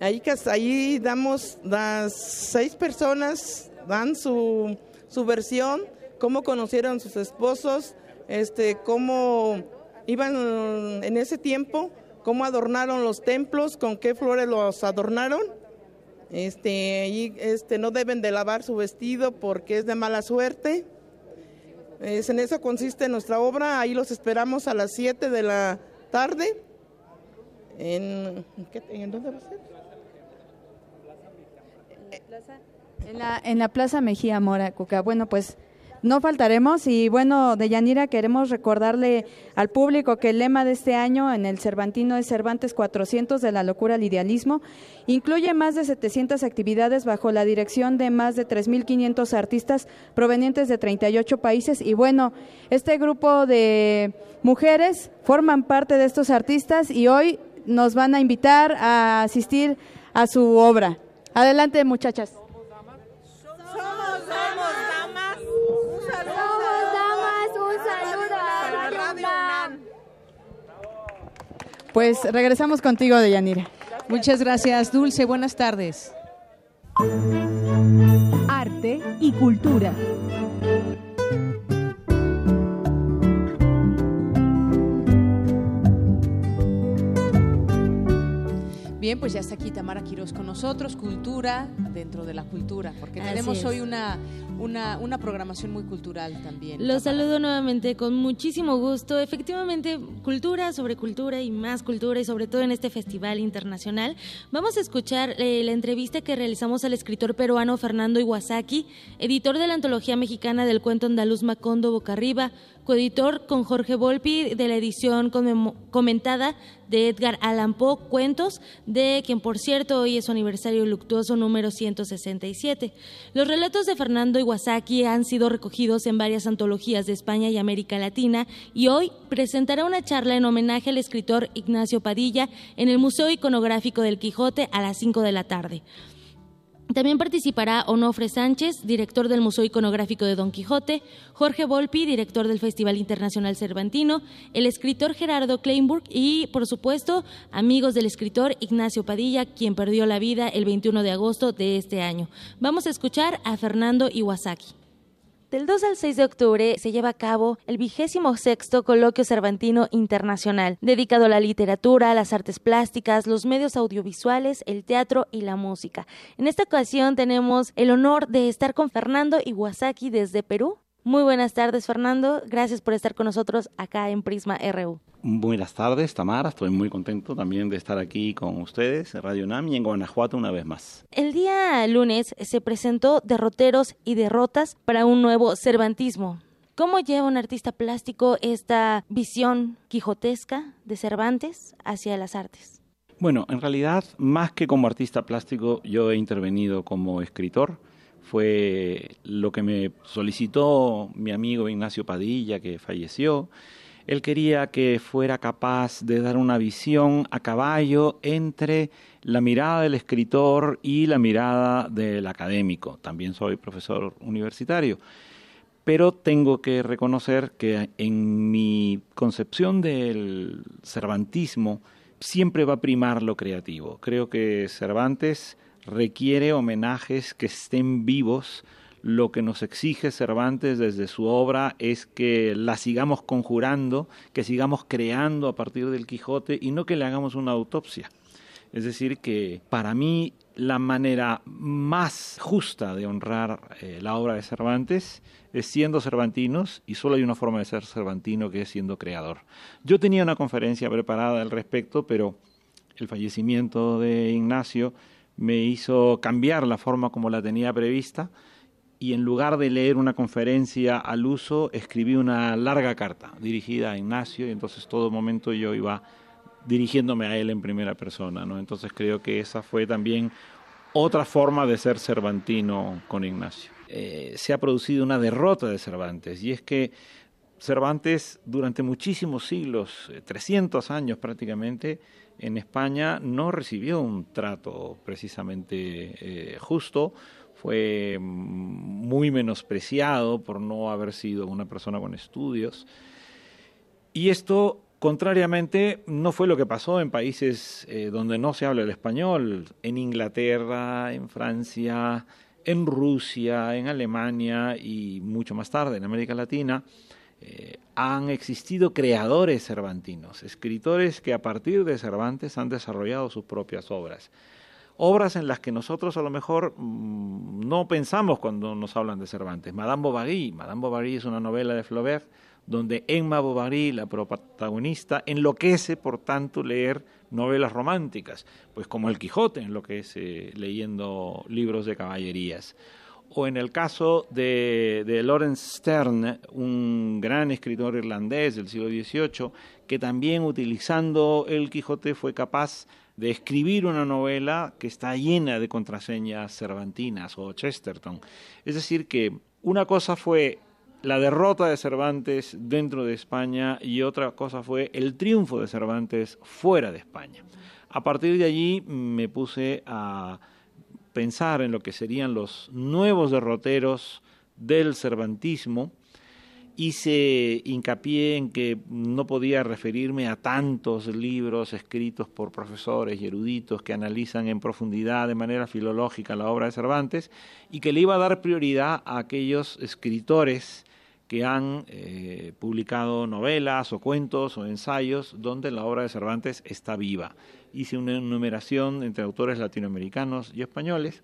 ahí ahí damos las seis personas dan su, su versión cómo conocieron sus esposos, este, cómo iban en ese tiempo, cómo adornaron los templos, con qué flores los adornaron. Este, y este, no deben de lavar su vestido porque es de mala suerte. Es, en eso consiste nuestra obra. Ahí los esperamos a las 7 de la tarde. ¿En, ¿en dónde va a ser? En la, en la Plaza Mejía Mora, Cuca. Bueno, pues no faltaremos y bueno, de Yanira queremos recordarle al público que el lema de este año en el Cervantino es Cervantes 400 de la locura al idealismo. Incluye más de 700 actividades bajo la dirección de más de 3.500 artistas provenientes de 38 países y bueno, este grupo de mujeres forman parte de estos artistas y hoy nos van a invitar a asistir a su obra. Adelante, muchachas. Pues regresamos contigo, Deyanira. Muchas gracias, Dulce. Buenas tardes. Arte y cultura. Bien, pues ya está aquí Tamara Quiroz con nosotros, cultura dentro de la cultura, porque tenemos hoy una, una, una, programación muy cultural también. Los saludo nuevamente con muchísimo gusto. Efectivamente, cultura sobre cultura y más cultura y sobre todo en este festival internacional. Vamos a escuchar eh, la entrevista que realizamos al escritor peruano Fernando Iwasaki, editor de la antología mexicana del cuento andaluz Macondo Boca Arriba, coeditor con Jorge Volpi de la edición comentada de Edgar Allan Poe, Cuentos, de quien por cierto hoy es su aniversario luctuoso número 167. Los relatos de Fernando Iwasaki han sido recogidos en varias antologías de España y América Latina y hoy presentará una charla en homenaje al escritor Ignacio Padilla en el Museo Iconográfico del Quijote a las 5 de la tarde. También participará Onofre Sánchez, director del Museo Iconográfico de Don Quijote, Jorge Volpi, director del Festival Internacional Cervantino, el escritor Gerardo Kleinburg y, por supuesto, amigos del escritor Ignacio Padilla, quien perdió la vida el 21 de agosto de este año. Vamos a escuchar a Fernando Iwasaki. Del 2 al 6 de octubre se lleva a cabo el vigésimo sexto Coloquio Cervantino Internacional, dedicado a la literatura, las artes plásticas, los medios audiovisuales, el teatro y la música. En esta ocasión tenemos el honor de estar con Fernando Iwasaki desde Perú. Muy buenas tardes, Fernando. Gracias por estar con nosotros acá en Prisma RU. Buenas tardes, Tamara. Estoy muy contento también de estar aquí con ustedes en Radio NAM y en Guanajuato una vez más. El día lunes se presentó Derroteros y Derrotas para un nuevo Cervantismo. ¿Cómo lleva un artista plástico esta visión quijotesca de Cervantes hacia las artes? Bueno, en realidad, más que como artista plástico, yo he intervenido como escritor fue lo que me solicitó mi amigo Ignacio Padilla, que falleció. Él quería que fuera capaz de dar una visión a caballo entre la mirada del escritor y la mirada del académico. También soy profesor universitario. Pero tengo que reconocer que en mi concepción del cervantismo siempre va a primar lo creativo. Creo que Cervantes requiere homenajes que estén vivos. Lo que nos exige Cervantes desde su obra es que la sigamos conjurando, que sigamos creando a partir del Quijote y no que le hagamos una autopsia. Es decir, que para mí la manera más justa de honrar eh, la obra de Cervantes es siendo cervantinos y solo hay una forma de ser cervantino que es siendo creador. Yo tenía una conferencia preparada al respecto, pero el fallecimiento de Ignacio me hizo cambiar la forma como la tenía prevista y en lugar de leer una conferencia al uso, escribí una larga carta dirigida a Ignacio y entonces todo momento yo iba dirigiéndome a él en primera persona, ¿no? Entonces creo que esa fue también otra forma de ser cervantino con Ignacio. Eh, se ha producido una derrota de Cervantes y es que Cervantes durante muchísimos siglos, 300 eh, años prácticamente, en España no recibió un trato precisamente eh, justo, fue muy menospreciado por no haber sido una persona con estudios. Y esto, contrariamente, no fue lo que pasó en países eh, donde no se habla el español, en Inglaterra, en Francia, en Rusia, en Alemania y mucho más tarde en América Latina eh, han existido creadores cervantinos, escritores que a partir de Cervantes han desarrollado sus propias obras. Obras en las que nosotros a lo mejor mm, no pensamos cuando nos hablan de Cervantes. Madame Bovary, Madame Bovary es una novela de Flaubert donde Emma Bovary, la protagonista, enloquece por tanto leer novelas románticas, pues como El Quijote enloquece leyendo libros de caballerías o en el caso de, de Lawrence Stern, un gran escritor irlandés del siglo XVIII, que también utilizando el Quijote fue capaz de escribir una novela que está llena de contraseñas cervantinas o Chesterton. Es decir, que una cosa fue la derrota de Cervantes dentro de España y otra cosa fue el triunfo de Cervantes fuera de España. A partir de allí me puse a pensar en lo que serían los nuevos derroteros del cervantismo, hice hincapié en que no podía referirme a tantos libros escritos por profesores y eruditos que analizan en profundidad de manera filológica la obra de Cervantes y que le iba a dar prioridad a aquellos escritores que han eh, publicado novelas o cuentos o ensayos donde la obra de Cervantes está viva hice una enumeración entre autores latinoamericanos y españoles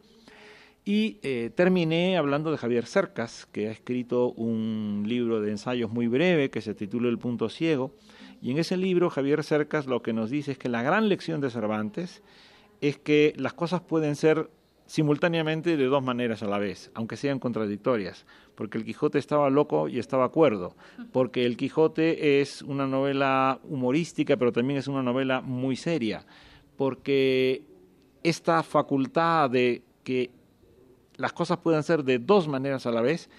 y eh, terminé hablando de Javier Cercas, que ha escrito un libro de ensayos muy breve que se titula El punto ciego. Y en ese libro Javier Cercas lo que nos dice es que la gran lección de Cervantes es que las cosas pueden ser simultáneamente de dos maneras a la vez, aunque sean contradictorias, porque el Quijote estaba loco y estaba cuerdo, porque el Quijote es una novela humorística, pero también es una novela muy seria, porque esta facultad de que las cosas puedan ser de dos maneras a la vez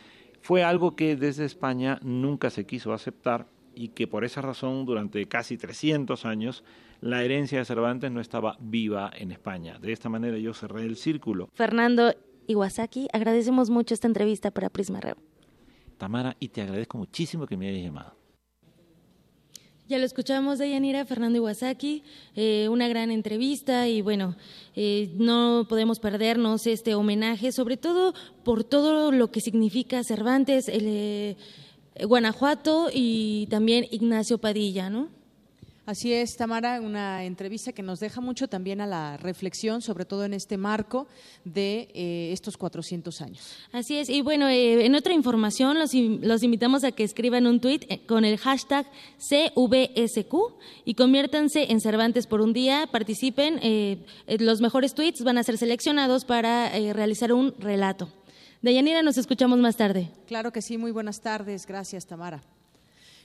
fue algo que desde España nunca se quiso aceptar y que por esa razón durante casi 300 años la herencia de Cervantes no estaba viva en España. De esta manera yo cerré el círculo. Fernando Iwasaki, agradecemos mucho esta entrevista para Prisma Rev. Tamara, y te agradezco muchísimo que me hayas llamado. Ya lo escuchamos de Yanira, Fernando Iwasaki, eh, una gran entrevista y bueno, eh, no podemos perdernos este homenaje, sobre todo por todo lo que significa Cervantes, el, eh, Guanajuato y también Ignacio Padilla, ¿no? Así es, Tamara, una entrevista que nos deja mucho también a la reflexión, sobre todo en este marco de eh, estos 400 años. Así es, y bueno, eh, en otra información los, los, invitamos a que escriban un tuit eh, con el hashtag CVSQ y conviértanse en Cervantes por un día, participen, los mejores tweets van a ser seleccionados para realizar un relato. Deyanira, nos escuchamos más tarde. Claro que sí, muy buenas tardes, gracias Tamara.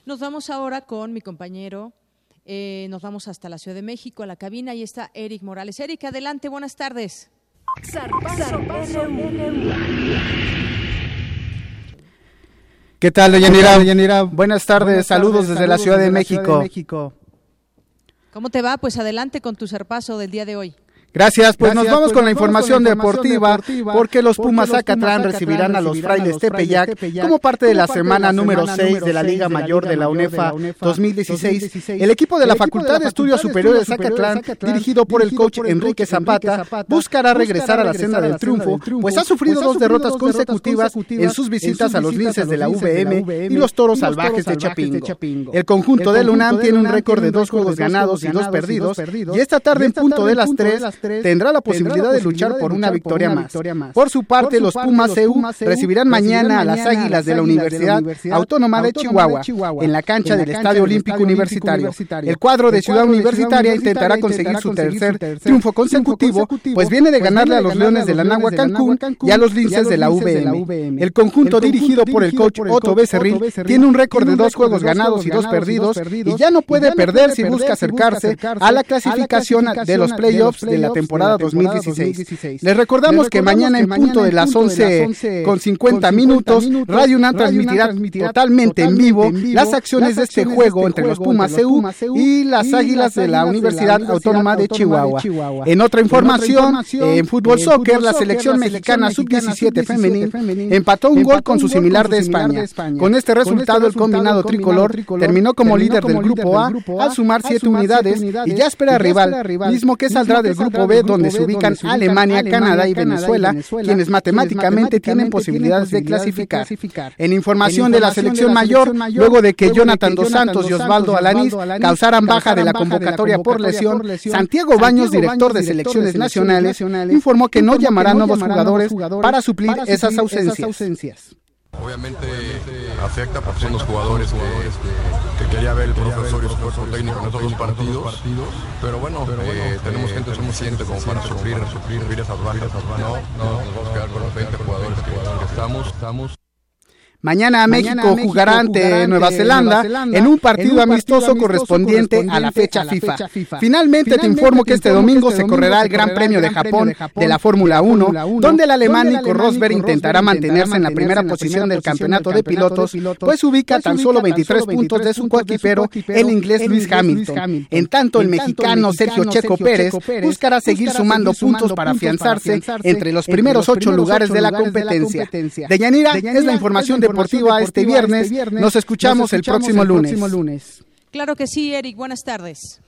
Nos vamos ahora con mi compañero eh, nos vamos hasta la Ciudad de México, a la cabina. Ahí está Eric Morales. Eric, adelante, buenas tardes. ¿Qué tal, Deyanira? Buenas tardes, saludos, desde, la Ciudad, de, México. ¿Cómo te va? Pues adelante con tu zarpazo del día de hoy. Gracias, pues nos vamos pues con, la información, deportiva, porque los Pumas Zacatlán recibirán a los Frailes Tepeyac como parte de la semana número 6 de la Liga Mayor de la UNEFA 2016. El equipo de la Facultad de Estudios Superiores de Zacatlán, dirigido por el coach Enrique Zapata, buscará regresar a la senda del triunfo, pues, pues ha sufrido dos derrotas consecutivas en sus visitas a los linces de la UVM y los toros salvajes de Chapingo. El conjunto del UNAM tiene un récord de dos juegos ganados y dos perdidos, y esta tarde en punto de las tres tendrá la posibilidad de luchar por una victoria más. Por su parte, los Pumas EU recibirán mañana a las Águilas de la Universidad Autónoma de Chihuahua en la cancha del Estadio Olímpico Universitario. El cuadro de Ciudad Universitaria intentará conseguir su tercer triunfo consecutivo, pues, pues viene de ganarle a los Leones de la Nagua Cancún y a los Linces de la UVM. El conjunto dirigido por el coach Otto Becerril tiene un récord de dos juegos ganados y dos perdidos y ya no puede perder si busca acercarse a la clasificación de los playoffs de la temporada 2016. Les recordamos que mañana en punto de las 11 con 50 minutos, Radio UNAM transmitirá totalmente en vivo las acciones de este, este juego entre los Pumas EU y las Águilas de la Universidad Autónoma de Chihuahua. En otra información, en fútbol soccer, la selección mexicana sub-17 femenil empató un gol con su similar de España. Con este resultado, el combinado tricolor terminó como líder del grupo A al sumar siete unidades y ya espera rival, mismo que saldrá del grupo B, donde se ubican Alemania, Canadá y Venezuela, quienes matemáticamente tienen posibilidades de clasificar. En información de la selección mayor, luego de que Jonathan Dos Santos y Osvaldo Alanis causaran baja de la convocatoria por lesión, Santiago Baños, director de selecciones nacionales, informó que no llamará nuevos jugadores para suplir esas ausencias. Obviamente afecta porque son los jugadores que, quería ver el profesor y su cuerpo técnico en esos dos partidos. Pero bueno, eh, tenemos gente suficiente como para sufrir, sufrir esas bajas. No, no, nos vamos a quedar con los 20 jugadores que, estamos. estamos Mañana México jugará ante Nueva Zelanda en un partido amistoso correspondiente a la fecha FIFA. Finalmente te informo que este, este domingo se correrá el Gran Premio de Japón de la Fórmula 1, donde el alemán Nico Rosberg intentará mantenerse en la primera posición del campeonato de pilotos, pues ubica pues tan solo 23 puntos de su coequipero, el inglés Luis Hamilton. En tanto, el mexicano Sergio Checo Pérez buscará seguir sumando puntos para afianzarse entre los primeros ocho lugares de la competencia. De Yanira es la información de deportiva este viernes. Nos escuchamos, el, próximo, lunes. Claro que sí, Eric. Buenas tardes.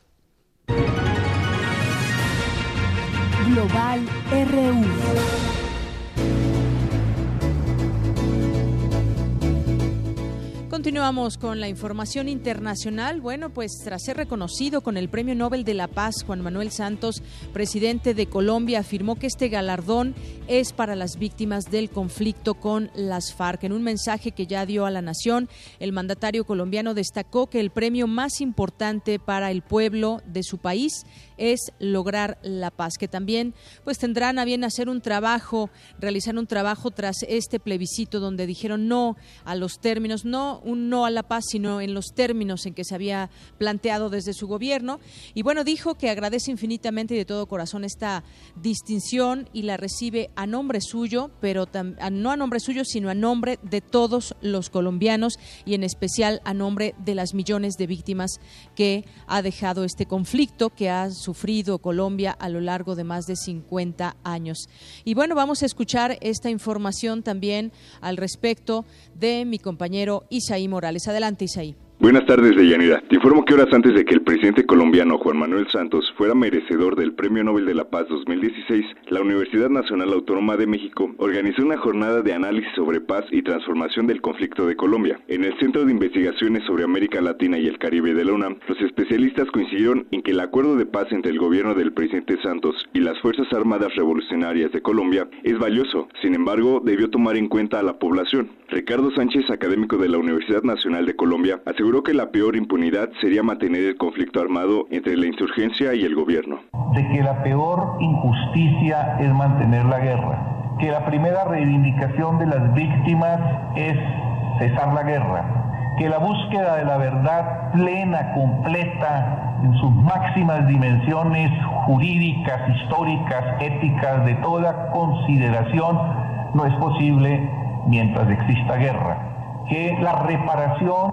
Global RU. Continuamos con la información internacional. Bueno, pues tras ser reconocido con el Premio Nobel de la Paz, Juan Manuel Santos, presidente de Colombia, afirmó que este galardón es para las víctimas del conflicto con las FARC. En un mensaje que ya dio a la nación, el mandatario colombiano destacó que el premio más importante para el pueblo de su país es lograr la paz, que también pues tendrán a bien hacer un trabajo, realizar un trabajo tras este plebiscito donde dijeron no a los términos, no un no a la paz, sino en los términos en que se había planteado desde su gobierno. Y bueno, dijo que agradece infinitamente y de todo corazón esta distinción y la recibe a nombre suyo, pero no a nombre suyo, sino a nombre de todos los colombianos y en especial a nombre de las millones de víctimas que ha dejado este conflicto, que ha sufrido Colombia a lo largo de más de 50 años. Y bueno, vamos a escuchar esta información también al respecto de mi compañero Isaí Morales. Adelante, Isaí. Buenas tardes, Deyanira. Te informo que horas antes de que el presidente colombiano Juan Manuel Santos fuera merecedor del Premio Nobel de la Paz 2016, la Universidad Nacional Autónoma de México organizó una jornada de análisis sobre paz y transformación del conflicto de Colombia. En el Centro de Investigaciones sobre América Latina y el Caribe de la UNAM, los especialistas coincidieron en que el acuerdo de paz entre el gobierno del presidente Santos y las Fuerzas Armadas Revolucionarias de Colombia es valioso, sin embargo, debió tomar en cuenta a la población. Ricardo Sánchez, académico de la Universidad Nacional de Colombia, aseguró que la peor impunidad sería mantener el conflicto armado entre la insurgencia y el gobierno. De que la peor injusticia es mantener la guerra, que la primera reivindicación de las víctimas es cesar la guerra, que la búsqueda de la verdad plena, completa, en sus máximas dimensiones jurídicas, históricas, éticas, de toda consideración, no es posible mientras exista guerra, que la reparación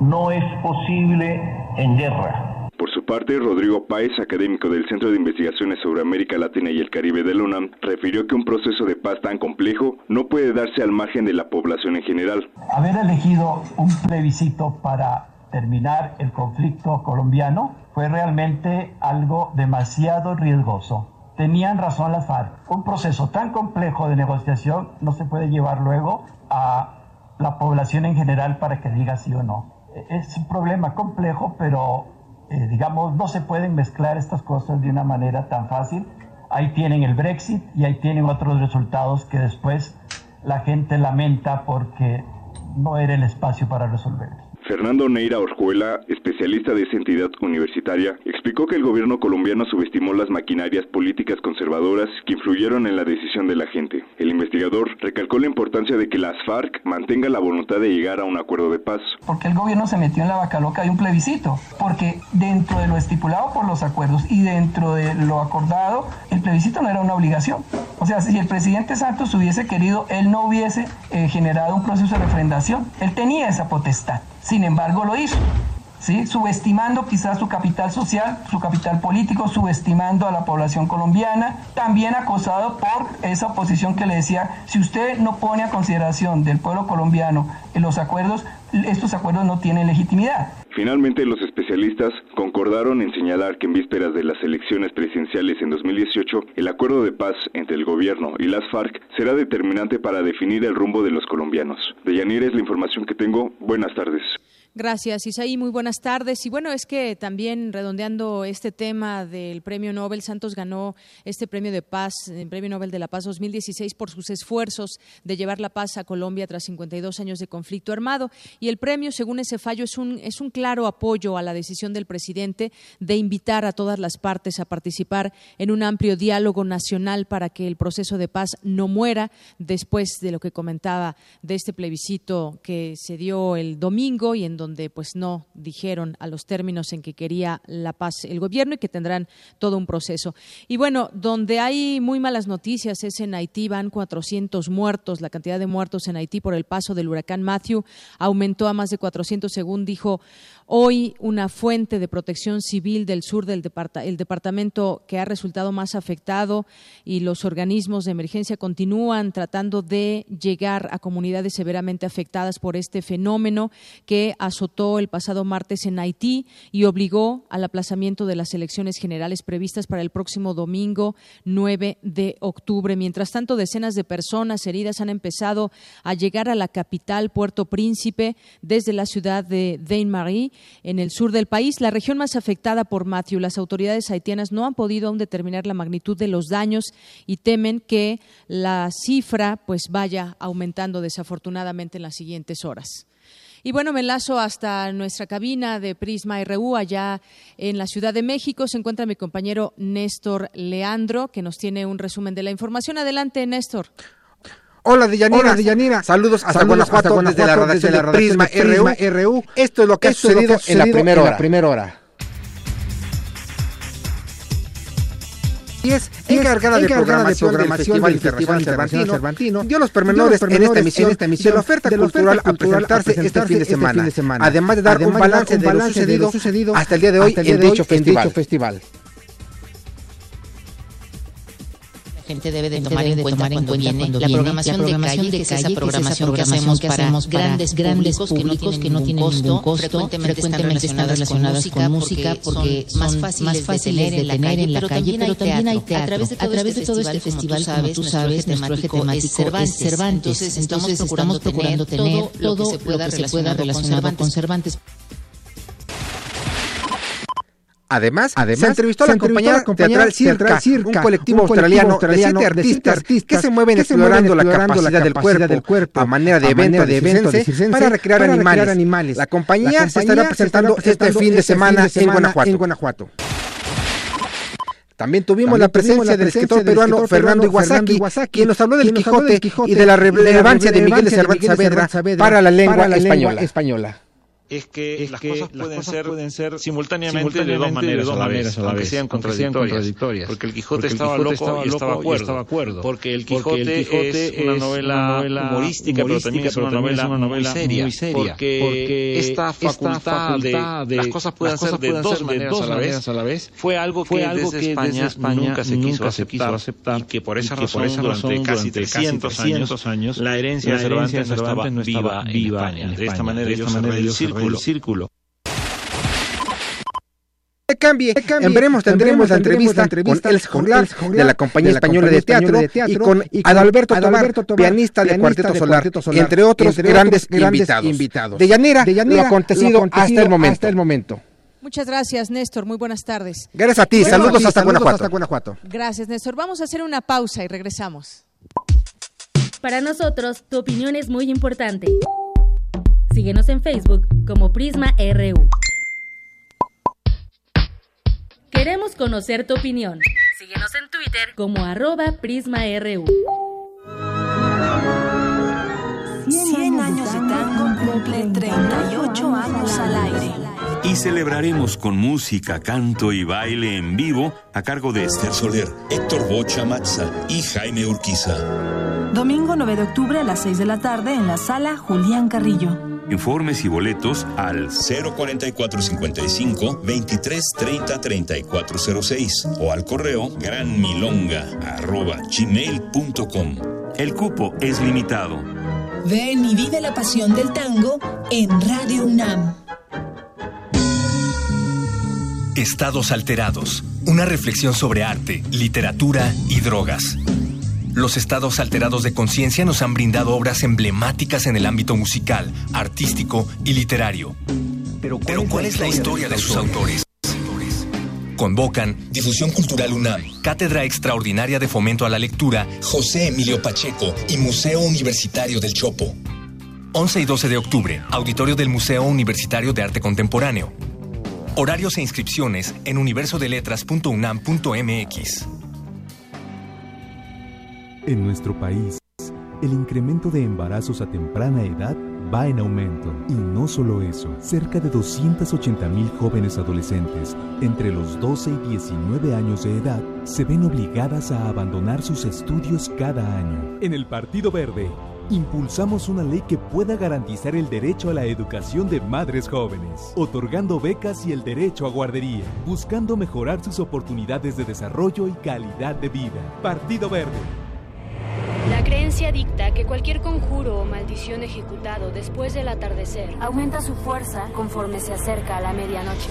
no es posible en guerra. Por su parte, Rodrigo Páez, académico del Centro de Investigaciones sobre América Latina y el Caribe de la UNAM, refirió que un proceso de paz tan complejo no puede darse al margen de la población en general. Haber elegido un plebiscito para terminar el conflicto colombiano fue realmente algo demasiado riesgoso. Tenían razón las FARC. Un proceso tan complejo de negociación no se puede llevar luego a la población en general para que diga sí o no es un problema complejo, pero eh, digamos, no se pueden mezclar estas cosas de una manera tan fácil. Ahí tienen el Brexit y ahí tienen otros resultados que después la gente lamenta porque no era el espacio para resolverlos. Fernando Neira Orjuela, especialista de esa entidad universitaria, explicó que el gobierno colombiano subestimó las maquinarias políticas conservadoras que influyeron en la decisión de la gente. El investigador recalcó la importancia de que las FARC mantenga la voluntad de llegar a un acuerdo de paz. Porque el gobierno se metió en la vaca loca de un plebiscito, porque dentro de lo estipulado por los acuerdos y dentro de lo acordado, el plebiscito no era una obligación. O sea, si el presidente Santos hubiese querido, él no hubiese eh, generado un proceso de refrendación. Él tenía esa potestad. Sin embargo, lo hizo. ¿Sí? subestimando quizás su capital social, su capital político, subestimando a la población colombiana, también acosado por esa oposición que le decía, si usted no pone a consideración del pueblo colombiano en los acuerdos, estos acuerdos no tienen legitimidad. Finalmente, los especialistas concordaron en señalar que en vísperas de las elecciones presidenciales en 2018, el acuerdo de paz entre el gobierno y las FARC será determinante para definir el rumbo de los colombianos. De Yanira es la información que tengo. Buenas tardes. Gracias, Isaí. Muy buenas tardes. Y bueno, es que también redondeando este tema del Premio Nobel, Santos ganó este Premio de Paz, el Premio Nobel de la Paz 2016 por sus esfuerzos de llevar la paz a Colombia tras 52 años de conflicto armado. Y el premio, según ese fallo, es un, es un claro apoyo a la decisión del presidente de invitar a todas las partes a participar en un amplio diálogo nacional para que el proceso de paz no muera después de lo que comentaba de este plebiscito que se dio el domingo y en donde donde pues no dijeron a los términos en que quería la paz el gobierno y que tendrán todo un proceso. Y bueno, donde hay muy malas noticias es en Haití, van 400 muertos, la cantidad de muertos en Haití por el paso del huracán Matthew aumentó a más de 400 según dijo Hoy una fuente de protección civil del sur del el departamento que ha resultado más afectado y los organismos de emergencia continúan tratando de llegar a comunidades severamente afectadas por este fenómeno que azotó el pasado martes en Haití y obligó al aplazamiento de las elecciones generales previstas para el próximo domingo 9 de octubre. Mientras tanto, decenas de personas heridas han empezado a llegar a la capital Puerto Príncipe desde la ciudad de Dain-Marie en el sur del país, la región más afectada por Matthew. Las autoridades haitianas no han podido aún determinar la magnitud de los daños y temen que la cifra pues vaya aumentando desafortunadamente en las siguientes horas. Y bueno, me enlazo hasta nuestra cabina de Prisma RU allá en la Ciudad de México. Se encuentra mi compañero Néstor Leandro, que nos tiene un resumen de la información. Adelante, Néstor. Hola, Diyanira. Saludos hasta Guanajuato, desde la redacción de, Prisma, RU. Esto es lo que ha sucedido, en, la primera hora. primera hora. Y es encargada, de, programación del Festival Internacional Cervantino, dio los pormenores en esta emisión de la oferta cultural a presentarse este fin de semana, además de dar un balance de lo sucedido hasta el día de hoy en dicho festival gente debe de tomar en cuenta cuando viene la programación de calle, que es esa programación que hacemos para grandes grandes públicos que no tienen ningún costo, frecuentemente están relacionadas con música porque son más fáciles de tener en la calle, pero también hay teatro. A través de todo este festival, como tú sabes, nuestro eje temático es Cervantes. Entonces estamos procurando tener todo lo que se pueda relacionado con Cervantes. Además, Además, se entrevistó a la compañía teatral Circa, un colectivo, australiano, de siete artistas, que se mueven explorando, la capacidad, del, cuerpo, a manera de evento, de para recrear, animales. La compañía, se estará presentando este fin de semana, en, Guanajuato. También tuvimos la presencia del escritor peruano Fernando Iwasaki, quien nos habló del Quijote y de la relevancia de Miguel de Cervantes Saavedra para la lengua española es que, las, cosas, pueden, ser simultáneamente, de dos maneras, a la vez, aunque sean contradictorias, Porque el Quijote, estaba, loco y estaba, acuerdo, Porque el Quijote, es, una novela, humorística, pero también es una novela, muy, seria, Porque, esta facultad, de, las cosas pueden ser de dos maneras, a la vez, fue algo que, desde, España nunca se quiso aceptar, y que por esa razón, durante casi 300 años, la herencia de Cervantes no estaba viva en España. De esta manera ellos el círculo. De cambie. En breve tendremos la entrevista, con Els Jonglar, de la Compañía Española de Teatro, y con Adalberto Tobar, pianista de Cuarteto Solar, entre otros grandes invitados. De Llanera, lo acontecido hasta el momento. Muchas gracias, Néstor. Muy buenas tardes. Gracias a ti. Saludos, hasta, hasta Guanajuato. Gracias, Néstor. Vamos a hacer una pausa y regresamos. Para nosotros, tu opinión es muy importante. Síguenos en Facebook como Prisma RU. Queremos conocer tu opinión. Síguenos en Twitter como arroba PrismaRU. 100 años de tango cumple 38 años al aire. Y celebraremos con música, canto y baile en vivo a cargo de Esther Soler, Héctor Bocha Matza y Jaime Urquiza. Domingo 9 de octubre a las 6 de la tarde en la sala Julián Carrillo. Informes y boletos al 04455 2330 3406 o al correo granmilonga@gmail.com. El cupo es limitado. Ven y vive la pasión del tango en Radio UNAM. Estados alterados. Una reflexión sobre arte, literatura y drogas. Los estados alterados de conciencia nos han brindado obras emblemáticas en el ámbito musical, artístico y literario. Pero ¿cuál, es, la historia de sus autores? Convocan Difusión Cultural UNAM, Cátedra Extraordinaria de Fomento a la Lectura, José Emilio Pacheco y Museo Universitario del Chopo. 11 y 12 de octubre, Auditorio del Museo Universitario de Arte Contemporáneo. Horarios e inscripciones en universodeletras.unam.mx. En nuestro país, el incremento de embarazos a temprana edad va en aumento. Y no solo eso, cerca de 280 mil jóvenes adolescentes entre los 12 y 19 años de edad se ven obligadas a abandonar sus estudios cada año. En el Partido Verde, impulsamos una ley que pueda garantizar el derecho a la educación de madres jóvenes, otorgando becas y el derecho a guardería, buscando mejorar sus oportunidades de desarrollo y calidad de vida. Partido Verde la creencia dicta que cualquier conjuro o maldición ejecutado después del atardecer aumenta su fuerza conforme se acerca a la medianoche.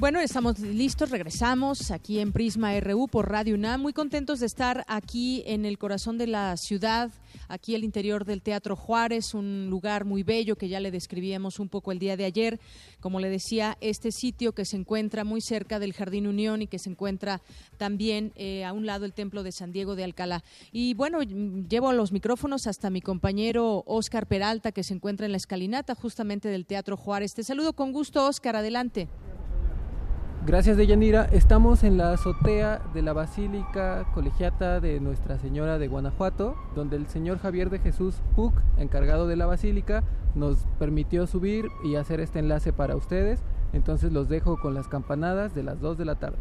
Bueno, estamos listos, regresamos aquí en Prisma RU por Radio UNAM. Muy contentos de estar aquí en el corazón de la ciudad aquí al interior del Teatro Juárez, un lugar muy bello que ya le describíamos un poco el día de ayer. Como le decía, este sitio que se encuentra muy cerca del Jardín Unión y que se encuentra también eh, a un lado el Templo de San Diego de Alcalá. Y bueno, llevo los micrófonos hasta mi compañero Oscar Peralta, que se encuentra en la escalinata justamente del Teatro Juárez. Te saludo con gusto, Oscar, adelante. Gracias, Deyanira. Estamos en la azotea de la Basílica Colegiata de Nuestra Señora de Guanajuato, donde el señor Javier de Jesús Puc, encargado de la Basílica, nos permitió subir y hacer este enlace para ustedes. Entonces los dejo con las campanadas de las 2 de la tarde.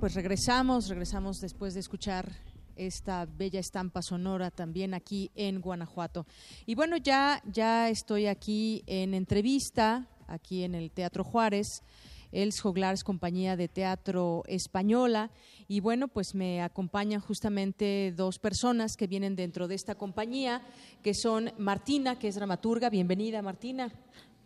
Pues regresamos, regresamos después de escuchar esta bella estampa sonora también aquí en Guanajuato. Y bueno, ya, ya estoy aquí en entrevista, aquí en el Teatro Juárez. Els Joglars, compañía de teatro española. Y bueno, pues me acompañan justamente dos personas que vienen dentro de esta compañía, que son Martina, que es dramaturga. Bienvenida, Martina.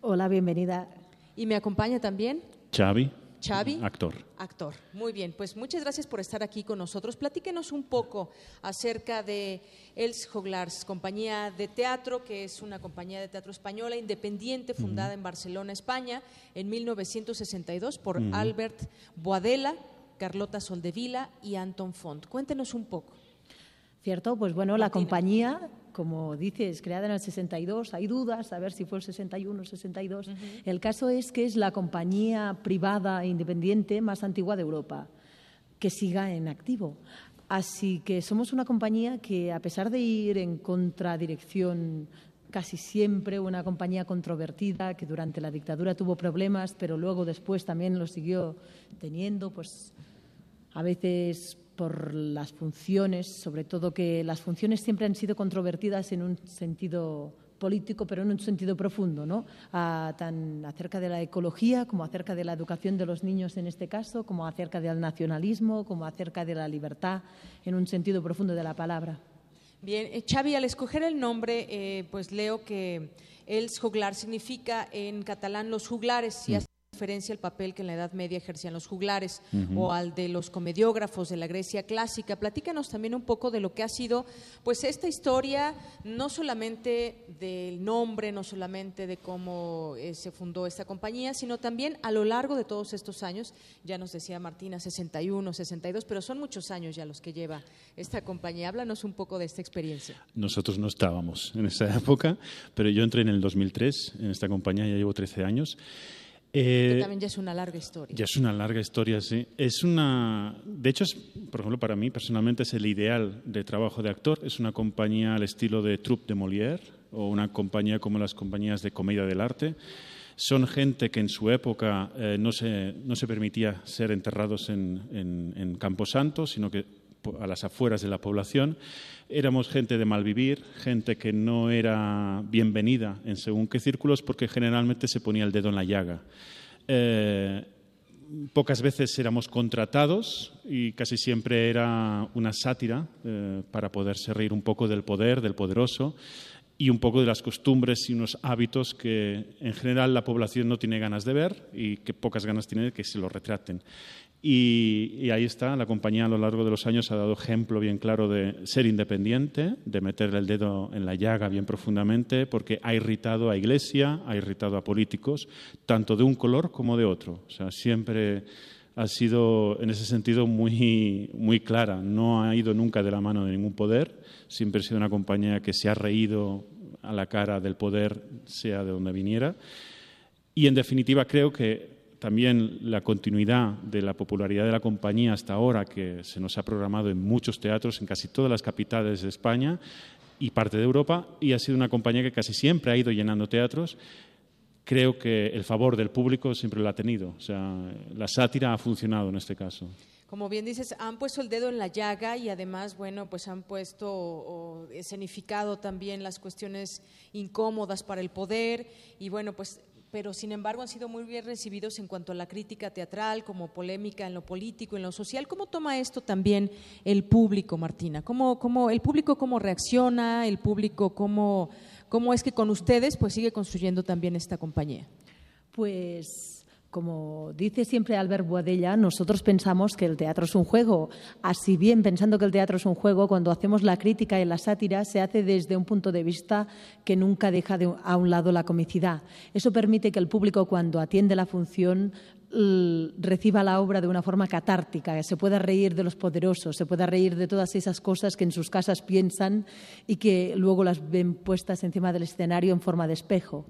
Hola, bienvenida. Y me acompaña también. Xavi. Xavi. Actor. Actor. Muy bien, pues muchas gracias por estar aquí con nosotros. Platíquenos un poco acerca de Els Joglars, compañía de teatro, que es una compañía de teatro española independiente fundada en Barcelona, España, en 1962 por Albert Boadella, Carlota Soldevila y Anton Font. Cuéntenos un poco. Cierto, pues bueno, la compañía como dices, creada en el 62, hay dudas, a ver si fue el 61 o el 62. El caso es que es la compañía privada e independiente más antigua de Europa, que siga en activo. Así que somos una compañía que, a pesar de ir en contradirección casi siempre, una compañía controvertida que durante la dictadura tuvo problemas, pero luego después también lo siguió teniendo, pues a veces por las funciones, sobre todo que las funciones siempre han sido controvertidas en un sentido político, pero en un sentido profundo, ¿no? tan acerca de la ecología, como acerca de la educación de los niños en este caso, como acerca del nacionalismo, como acerca de la libertad, en un sentido profundo de la palabra. Bien, eh, Xavi, al escoger el nombre, eh, pues leo que el juglar significa en catalán los juglares, y referencia al papel que en la Edad Media ejercían los juglares o al de los comediógrafos de la Grecia clásica. Platícanos también un poco de lo que ha sido pues esta historia, no solamente del nombre, no solamente de cómo eh, se fundó esta compañía, sino también a lo largo de todos estos años, ya nos decía Martina, 61, 62, pero son muchos años ya los que lleva esta compañía. Háblanos un poco de esta experiencia. Nosotros no estábamos en esa época, pero yo entré en el 2003 en esta compañía, ya llevo 13 años. Eh, que también ya es una larga historia. Ya es una larga historia, sí. Es una, de hecho, es, por ejemplo, para mí personalmente es el ideal de trabajo de actor. Es una compañía al estilo de Troupe de Molière o una compañía como las compañías de comedia del arte. Son gente que en su época eh, no, se, no se permitía ser enterrados en, en, en Camposanto, sino que a las afueras de la población. Éramos gente de malvivir, gente que no era bienvenida en según qué círculos porque generalmente se ponía el dedo en la llaga. Eh, pocas veces éramos contratados y casi siempre era una sátira eh, para poderse reír un poco del poder, del poderoso y un poco de las costumbres y unos hábitos que en general la población no tiene ganas de ver y que pocas ganas tiene de que se lo retraten. Y, ahí está, la compañía a lo largo de los años ha dado ejemplo bien claro de ser independiente, de meter el dedo en la llaga bien profundamente, porque ha irritado a Iglesia, ha irritado a políticos, tanto de un color como de otro. O sea, siempre ha sido en ese sentido muy, muy clara, no ha ido nunca de la mano de ningún poder, siempre ha sido una compañía que se ha reído a la cara del poder, sea de donde viniera. Y en definitiva creo que también la continuidad de la popularidad de la compañía hasta ahora, que se nos ha programado en muchos teatros, en casi todas las capitales de España y parte de Europa, y ha sido una compañía que casi siempre ha ido llenando teatros. Creo que el favor del público siempre lo ha tenido. O sea, la sátira ha funcionado en este caso como bien dices, han puesto el dedo en la llaga y además, bueno, pues han puesto o, escenificado también las cuestiones incómodas para el poder y bueno, pues pero sin embargo han sido muy bien recibidos en cuanto a la crítica teatral, como polémica en lo político, en lo social. ¿Cómo toma esto también el público, Martina? ¿Cómo, cómo el público cómo reacciona? ¿El público cómo, cómo es que con ustedes pues sigue construyendo también esta compañía? Pues como dice siempre Albert Boadella, nosotros pensamos que el teatro es un juego. Así bien, pensando que el teatro es un juego, cuando hacemos la crítica y la sátira, se hace desde un punto de vista que nunca deja a un lado la comicidad. Eso permite que el público, cuando atiende la función, reciba la obra de una forma catártica, se pueda reír de los poderosos, se pueda reír de todas esas cosas que en sus casas piensan y que luego las ven puestas encima del escenario en forma de espejo.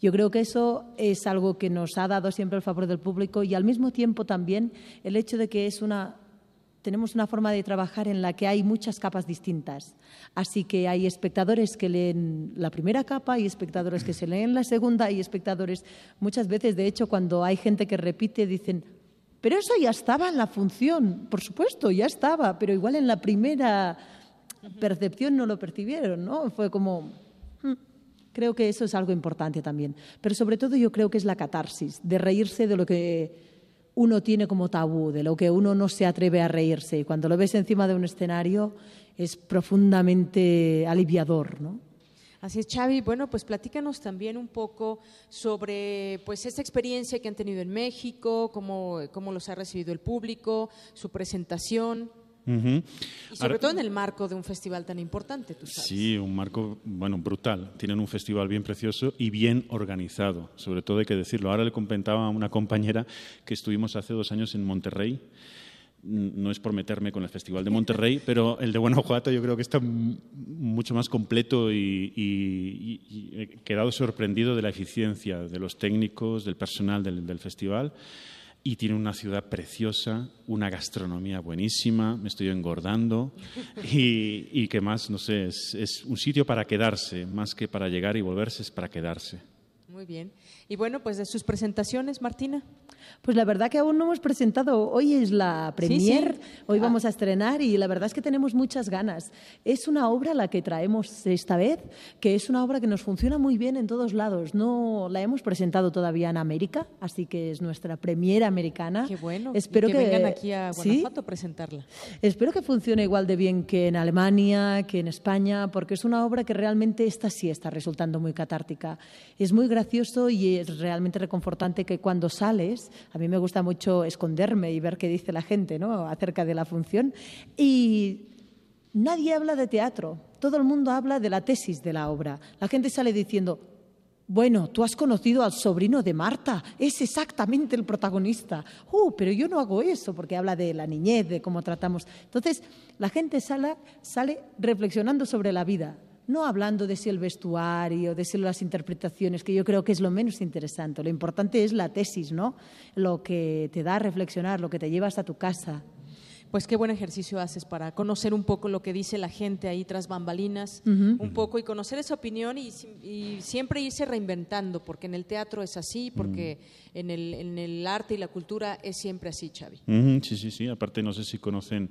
Yo creo que eso es algo que nos ha dado siempre el favor del público y al mismo tiempo también el hecho de que es una tenemos una forma de trabajar en la que hay muchas capas distintas. Así que hay espectadores que leen la primera capa, hay espectadores que se leen la segunda, y espectadores, muchas veces, de hecho, cuando hay gente que repite, dicen, pero eso ya estaba en la función, por supuesto, ya estaba, pero igual en la primera percepción no lo percibieron, ¿no? Fue como, Creo que eso es algo importante también. Pero sobre todo yo creo que es la catarsis, de reírse de lo que uno tiene como tabú, de lo que uno no se atreve a reírse. Y cuando lo ves encima de un escenario es profundamente aliviador, ¿no? Así es, Xavi. Bueno, pues platícanos también un poco sobre pues esta experiencia que han tenido en México, cómo, cómo los ha recibido el público, su presentación. Y sobre todo en el marco de un festival tan importante, tú sabes. Sí, un marco, bueno, brutal. Tienen un festival bien precioso y bien organizado, sobre todo hay que decirlo. Ahora le comentaba a una compañera que estuvimos hace dos años en Monterrey. No es por meterme con el Festival de Monterrey, pero el de Guanajuato yo creo que está mucho más completo y, he quedado sorprendido de la eficiencia de los técnicos, del personal del, del festival y tiene una ciudad preciosa, una gastronomía buenísima, me estoy engordando y, y que más, no sé, es, es un sitio para quedarse, más que para llegar y volverse, es para quedarse. Muy bien. Y bueno, pues de sus presentaciones, Martina. Pues la verdad que aún no hemos presentado. Hoy es la premier, hoy ah. vamos a estrenar y la verdad es que tenemos muchas ganas. Es una obra la que traemos esta vez, que es una obra que nos funciona muy bien en todos lados. No la hemos presentado todavía en América, así que es nuestra premier americana. Qué bueno. Espero que, vengan aquí a Guanajuato a presentarla. Espero que funcione igual de bien que en Alemania, que en España, porque es una obra que realmente esta sí está resultando muy catártica. Es muy gracioso y es realmente reconfortante que cuando sales, a mí me gusta mucho esconderme y ver qué dice la gente ¿no? acerca de la función, y nadie habla de teatro, todo el mundo habla de la tesis de la obra. La gente sale diciendo, bueno, tú has conocido al sobrino de Marta, es exactamente el protagonista. Uh, pero yo no hago eso porque habla de la niñez, de cómo tratamos. Entonces, la gente sale, sale reflexionando sobre la vida, no hablando de si el vestuario, de si las interpretaciones, que yo creo que es lo menos interesante. Lo importante es la tesis, ¿no? Lo que te da a reflexionar, lo que te llevas a tu casa pues qué buen ejercicio haces para conocer un poco lo que dice la gente ahí tras bambalinas, un poco y conocer esa opinión y, siempre irse reinventando, porque en el teatro es así, porque en, el, en el arte y la cultura es siempre así, Xavi. sí, sí, sí. Aparte, no sé si conocen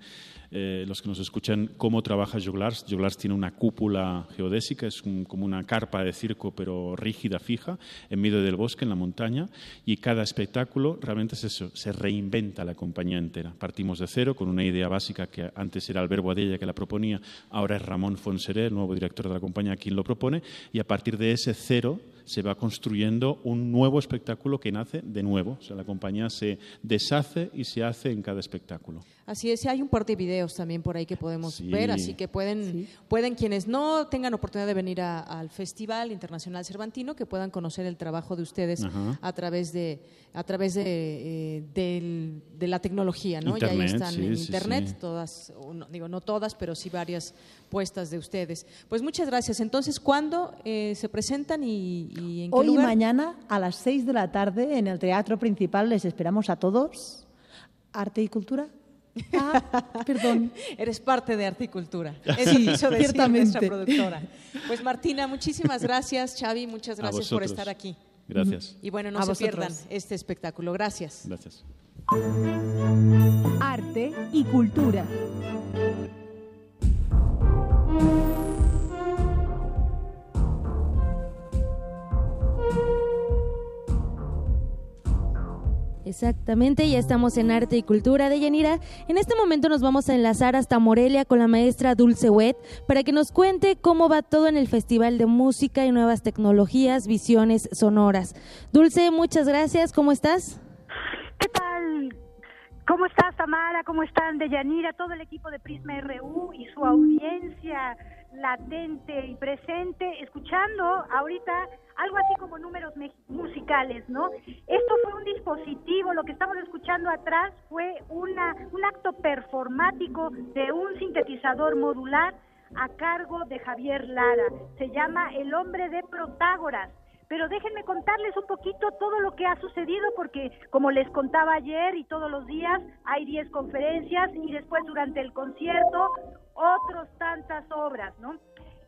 eh, los que nos escuchan cómo trabaja Joglars. Joglars tiene una cúpula geodésica, es como una carpa de circo, pero rígida, fija, en medio del bosque, en la montaña, y cada espectáculo realmente es eso, se reinventa la compañía entera. Partimos de cero con una idea básica que antes era Albert Boadella que la proponía, ahora es Ramón Fonseré, el nuevo director de la compañía, quien lo propone, y a partir de ese cero se va construyendo un nuevo espectáculo que nace de nuevo. O sea, la compañía se deshace y se hace en cada espectáculo. Así es, hay un par de videos también por ahí que podemos ver, así que pueden, pueden quienes no tengan oportunidad de venir al Festival Internacional Cervantino, que puedan conocer el trabajo de ustedes a través de a través de, eh, de la tecnología, ¿no? ya ahí están en internet, todas, no, digo no todas, pero sí varias puestas de ustedes. Pues muchas gracias. Entonces, ¿cuándo eh, se presentan y, en qué Hoy y mañana a las seis de la tarde en el Teatro Principal les esperamos a todos. Arte y Cultura. Ah, perdón. Eres parte de Arte y Cultura. Sí, ciertamente. nuestra productora. Pues Martina, muchísimas gracias. Xavi, muchas gracias por estar aquí. Gracias. Y bueno, no se pierdan este espectáculo. Gracias. Gracias. Arte y cultura. Exactamente, ya estamos en Arte y Cultura de Yanira. En este momento nos vamos a enlazar hasta Morelia con la maestra Dulce Wet para que nos cuente cómo va todo en el Festival de Música y Nuevas Tecnologías, Visiones Sonoras. Dulce, muchas gracias, ¿cómo estás? ¿Cómo estás, Tamara? ¿Cómo están, Deyanira? Todo el equipo de Prisma RU y su audiencia latente y presente, escuchando ahorita algo así como números musicales, ¿no? Esto fue un dispositivo, lo que estamos escuchando atrás fue una, un acto performático de un sintetizador modular a cargo de Javier Lara. Se llama El hombre de Protágoras. Pero déjenme contarles un poquito todo lo que ha sucedido porque como les contaba ayer y todos los días hay 10 conferencias y después durante el concierto otros tantas obras, ¿no?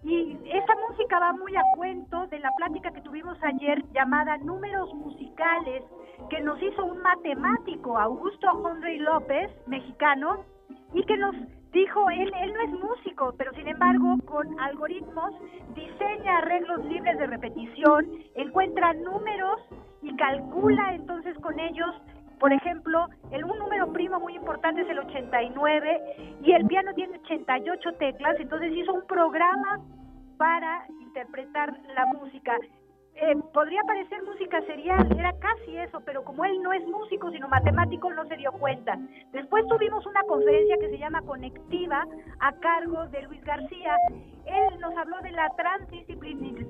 Y esa música va muy a cuento de la plática que tuvimos ayer llamada Números Musicales, que nos hizo un matemático, Augusto Henry López, mexicano, y que nos dijo, él, él no es músico, pero sin embargo con algoritmos diseña arreglos libres de repetición, encuentra números y calcula entonces con ellos por ejemplo, el, un número primo muy importante es el 89 y el piano tiene 88 teclas, entonces hizo un programa para interpretar la música. Eh, podría parecer música serial, era casi eso, pero como él no es músico sino matemático, no se dio cuenta. Después tuvimos una conferencia que se llama Conectiva a cargo de Luis García. Él nos habló de la transdisciplina,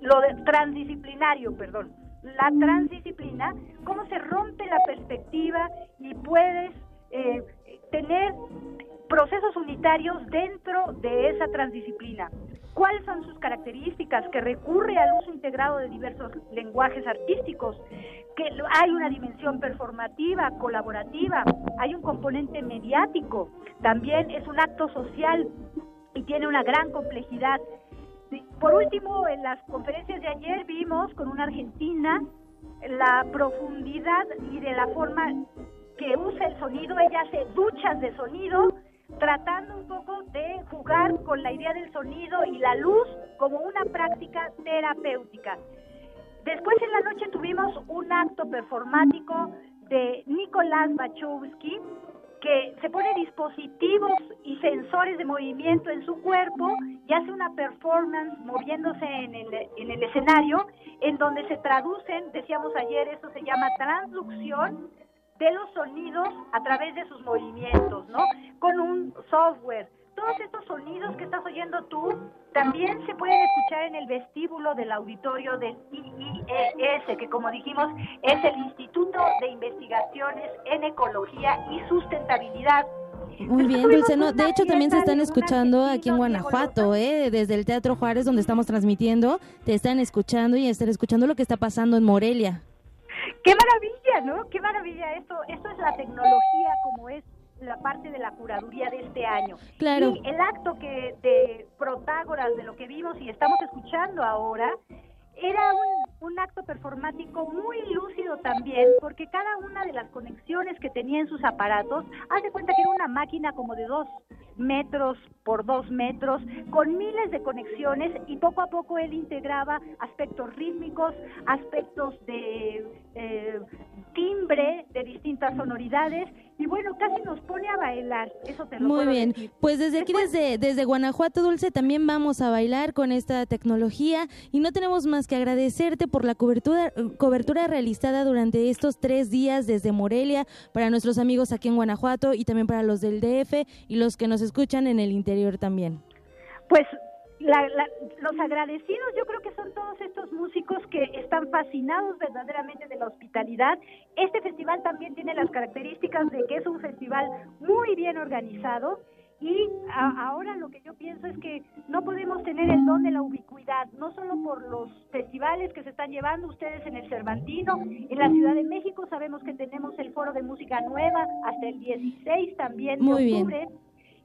lo de, transdisciplinario, perdón la transdisciplina, cómo se rompe la perspectiva y puedes eh, tener procesos unitarios dentro de esa transdisciplina. ¿Cuáles son sus características? Que recurre al uso integrado de diversos lenguajes artísticos, que hay una dimensión performativa, colaborativa, hay un componente mediático, también es un acto social y tiene una gran complejidad por último, en las conferencias de ayer vimos con una argentina la profundidad y de la forma que usa el sonido. Ella hace duchas de sonido, tratando un poco de jugar con la idea del sonido y la luz como una práctica terapéutica. Después en la noche tuvimos un acto performático de Nicolás Bachowski, que se pone dispositivos y sensores de movimiento en su cuerpo y hace una performance moviéndose en el, en el escenario, en donde se traducen, decíamos ayer, eso se llama transducción de los sonidos a través de sus movimientos, ¿no? Con un software todos estos sonidos que estás oyendo tú también se pueden escuchar en el vestíbulo del auditorio del IIES, que como dijimos es el Instituto de Investigaciones en Ecología y Sustentabilidad. Muy bien, Dulce. de hecho, también se están escuchando aquí en Guanajuato, ¿eh? desde el Teatro Juárez, donde estamos transmitiendo. Te están escuchando y están escuchando lo que está pasando en Morelia. ¡Qué maravilla, ¿no? ¡Qué maravilla! Esto, esto es la tecnología como es la parte de la curaduría de este año. Claro. Y el acto que de Protágoras, de lo que vimos y estamos escuchando ahora, era un, un, acto performático muy lúcido también, porque cada una de las conexiones que tenía en sus aparatos, hace cuenta que era una máquina como de dos metros por dos metros, con miles de conexiones y poco a poco él integraba aspectos rítmicos, aspectos de eh, timbre, de distintas sonoridades y bueno, casi nos pone a bailar, eso te lo Muy bien, pues desde aquí, desde, desde Guanajuato Dulce, también vamos a bailar con esta tecnología y no tenemos más que agradecerte por la cobertura, cobertura realizada durante estos tres días desde Morelia para nuestros amigos aquí en Guanajuato y también para los del DF y los que nos escuchan en el interior también. Pues los agradecidos yo creo que son todos estos músicos que están fascinados verdaderamente de la hospitalidad. Este festival también tiene las características de que es un festival muy bien organizado y ahora lo que yo pienso es que no podemos tener el don de la ubicuidad, no solo por los festivales que se están llevando ustedes en el Cervantino, en la Ciudad de México sabemos que tenemos el Foro de Música Nueva hasta el 16 también de octubre.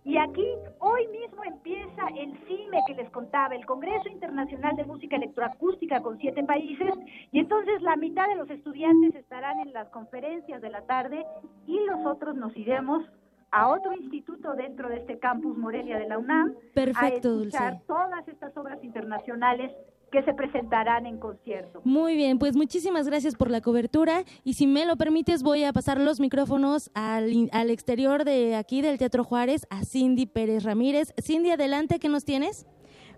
Y aquí hoy mismo empieza el CIME que les contaba, el Congreso Internacional de Música Electroacústica con siete países, y entonces la mitad de los estudiantes estarán en las conferencias de la tarde y los otros nos iremos a otro instituto dentro de este campus Morelia de la UNAM Perfecto, a escuchar todas estas obras internacionales que se presentarán en concierto. Muy bien, pues muchísimas gracias por la cobertura y si me lo permites voy a pasar los micrófonos al, al exterior de aquí del Teatro Juárez a Cindy Pérez Ramírez. Cindy, adelante, ¿qué nos tienes?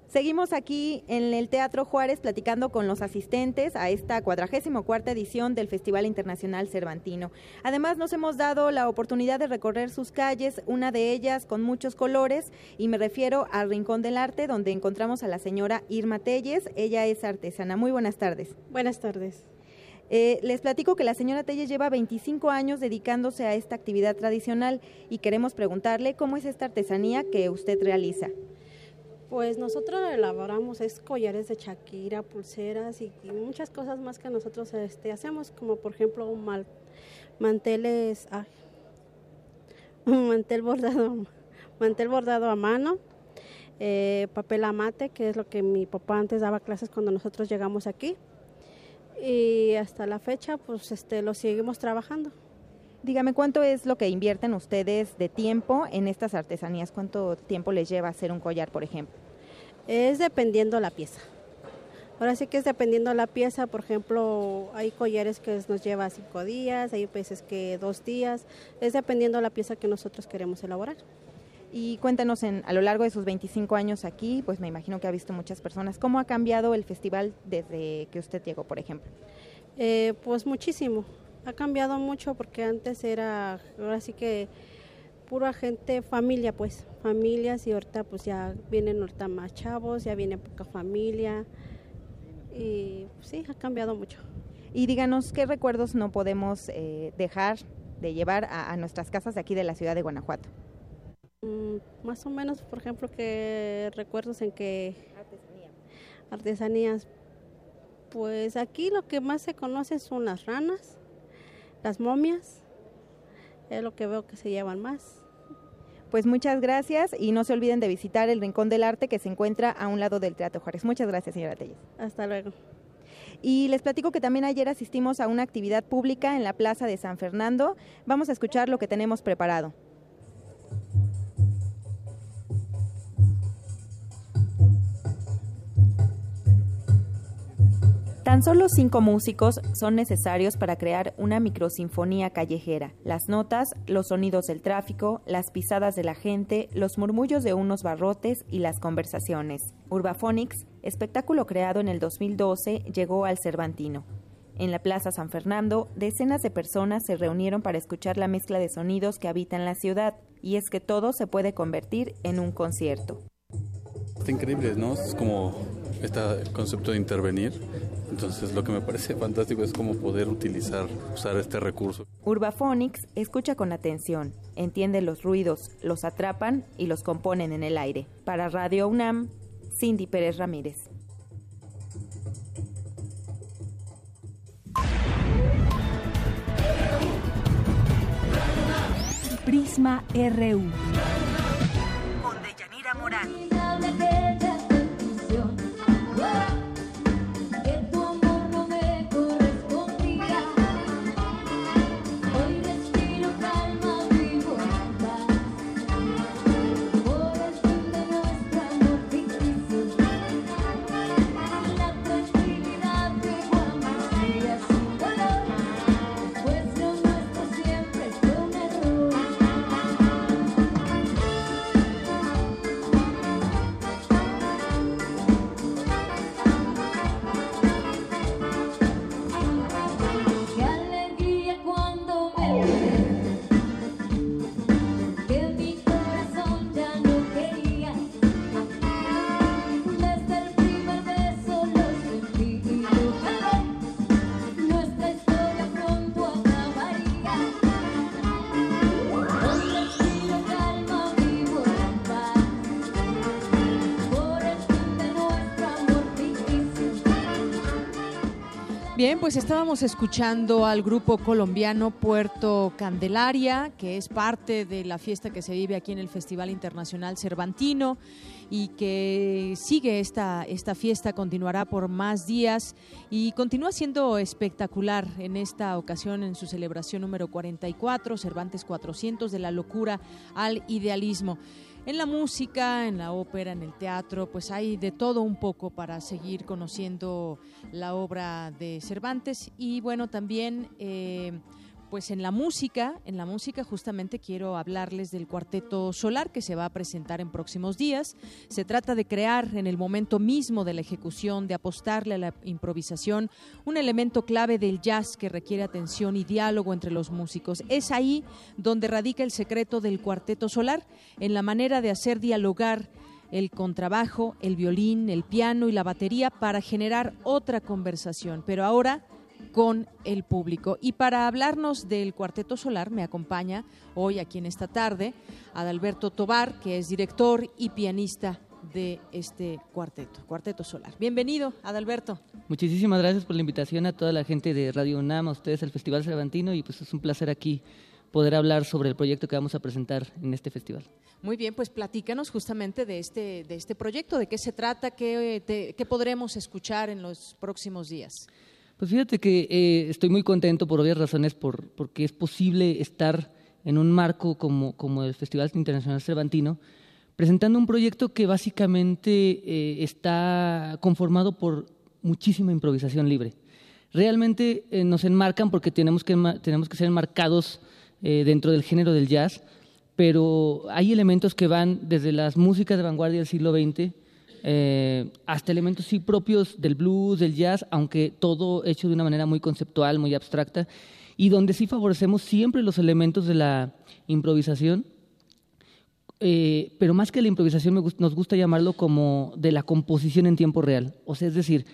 Seguimos aquí en el Teatro Juárez platicando con los asistentes a esta cuadragésimo cuarta edición del Festival Internacional Cervantino. Además, nos hemos dado la oportunidad de recorrer sus calles, una de ellas con muchos colores, y me refiero al Rincón del Arte, donde encontramos a la señora Irma Telles. Ella es artesana. Muy buenas tardes. Buenas tardes. Eh, les platico que la señora Telles lleva 25 años dedicándose a esta actividad tradicional y queremos preguntarle cómo es esta artesanía que usted realiza. Pues nosotros elaboramos es collares de Shakira, pulseras y, muchas cosas más que nosotros este, hacemos, como por ejemplo mal, manteles, un mantel bordado, mantel bordado a mano, eh, papel amate, que es lo que mi papá antes daba clases cuando nosotros llegamos aquí. Y hasta la fecha, pues este, lo seguimos trabajando. Dígame, ¿cuánto es lo que invierten ustedes de tiempo en estas artesanías? ¿Cuánto tiempo les lleva hacer un collar, por ejemplo? Es dependiendo la pieza. Ahora sí que es dependiendo la pieza, por ejemplo, hay collares que nos lleva cinco días, hay veces que dos días, es dependiendo la pieza que nosotros queremos elaborar. Y cuéntanos, en, a lo largo de sus 25 años aquí, pues me imagino que ha visto muchas personas, ¿cómo ha cambiado el festival desde que usted llegó, por ejemplo? Eh, pues muchísimo, ha cambiado mucho porque antes era, ahora sí que pura gente, familia pues, familias y ahorita pues ya vienen ahorita más chavos, ya viene poca familia y pues, sí, ha cambiado mucho. Y díganos, ¿qué recuerdos no podemos eh, dejar de llevar a, nuestras casas de aquí de la ciudad de Guanajuato? Mm, más o menos, por ejemplo, que recuerdos en que... Artesanías. Pues aquí lo que más se conoce son las ranas, las momias, es lo que veo que se llevan más. Pues muchas gracias y no se olviden de visitar el Rincón del Arte que se encuentra a un lado del Teatro Juárez. Muchas gracias, señora Telles. Hasta luego. Y les platico que también ayer asistimos a una actividad pública en la Plaza de San Fernando. Vamos a escuchar lo que tenemos preparado. Tan solo cinco músicos son necesarios para crear una microsinfonía callejera. Las notas, los sonidos del tráfico, las pisadas de la gente, los murmullos de unos barrotes y las conversaciones. Urbaphonics, espectáculo creado en el 2012, llegó al Cervantino. En la Plaza San Fernando, decenas de personas se reunieron para escuchar la mezcla de sonidos que habitan la ciudad, y es que todo se puede convertir en un concierto. Está increíble, ¿no? Es como este concepto de intervenir. Entonces lo que me parece fantástico es cómo poder utilizar, usar este recurso. Urbaphonics escucha con atención, entiende los ruidos, los atrapan y los componen en el aire. Para Radio UNAM, Cindy Pérez Ramírez. Prisma RU. Con Deyanira Morán. Bien, pues estábamos escuchando al grupo colombiano Puerto Candelaria, que es parte de la fiesta que se vive aquí en el Festival Internacional Cervantino y que sigue esta, esta fiesta, continuará por más días y continúa siendo espectacular en esta ocasión en su celebración número 44, Cervantes 400, de la locura al idealismo. En la música, en la ópera, en el teatro, pues hay de todo un poco para seguir conociendo la obra de Cervantes. Y bueno, también... Eh, pues en la música, en la música justamente quiero hablarles del cuarteto solar que se va a presentar en próximos días. Se trata de crear en el momento mismo de la ejecución, de apostarle a la improvisación, un elemento clave del jazz que requiere atención y diálogo entre los músicos. Es ahí donde radica el secreto del cuarteto solar, en la manera de hacer dialogar el contrabajo, el violín, el piano y la batería para generar otra conversación. Pero ahora con el público. Y para hablarnos del Cuarteto Solar me acompaña hoy aquí en esta tarde Adalberto Tobar, que es director y pianista de este cuarteto, Cuarteto Solar. Bienvenido, Adalberto. Muchísimas gracias por la invitación a toda la gente de Radio UNAM, a ustedes al Festival Cervantino y pues es un placer aquí poder hablar sobre el proyecto que vamos a presentar en este festival. Muy bien, pues platícanos justamente de este, de este proyecto, de qué se trata, qué, qué podremos escuchar en los próximos días. Pues fíjate que eh, estoy muy contento por obvias razones, por, porque es posible estar en un marco como, como el Festival Internacional Cervantino, presentando un proyecto que básicamente eh, está conformado por muchísima improvisación libre. Realmente eh, nos enmarcan porque tenemos que, tenemos que ser enmarcados dentro del género del jazz, pero hay elementos que van desde las músicas de vanguardia del siglo XX, eh, hasta elementos sí propios del blues, del jazz, aunque todo hecho de una manera muy conceptual, muy abstracta, y donde sí favorecemos siempre los elementos de la improvisación, eh, pero más que la improvisación nos gusta llamarlo como de la composición en tiempo real. O sea, es decir,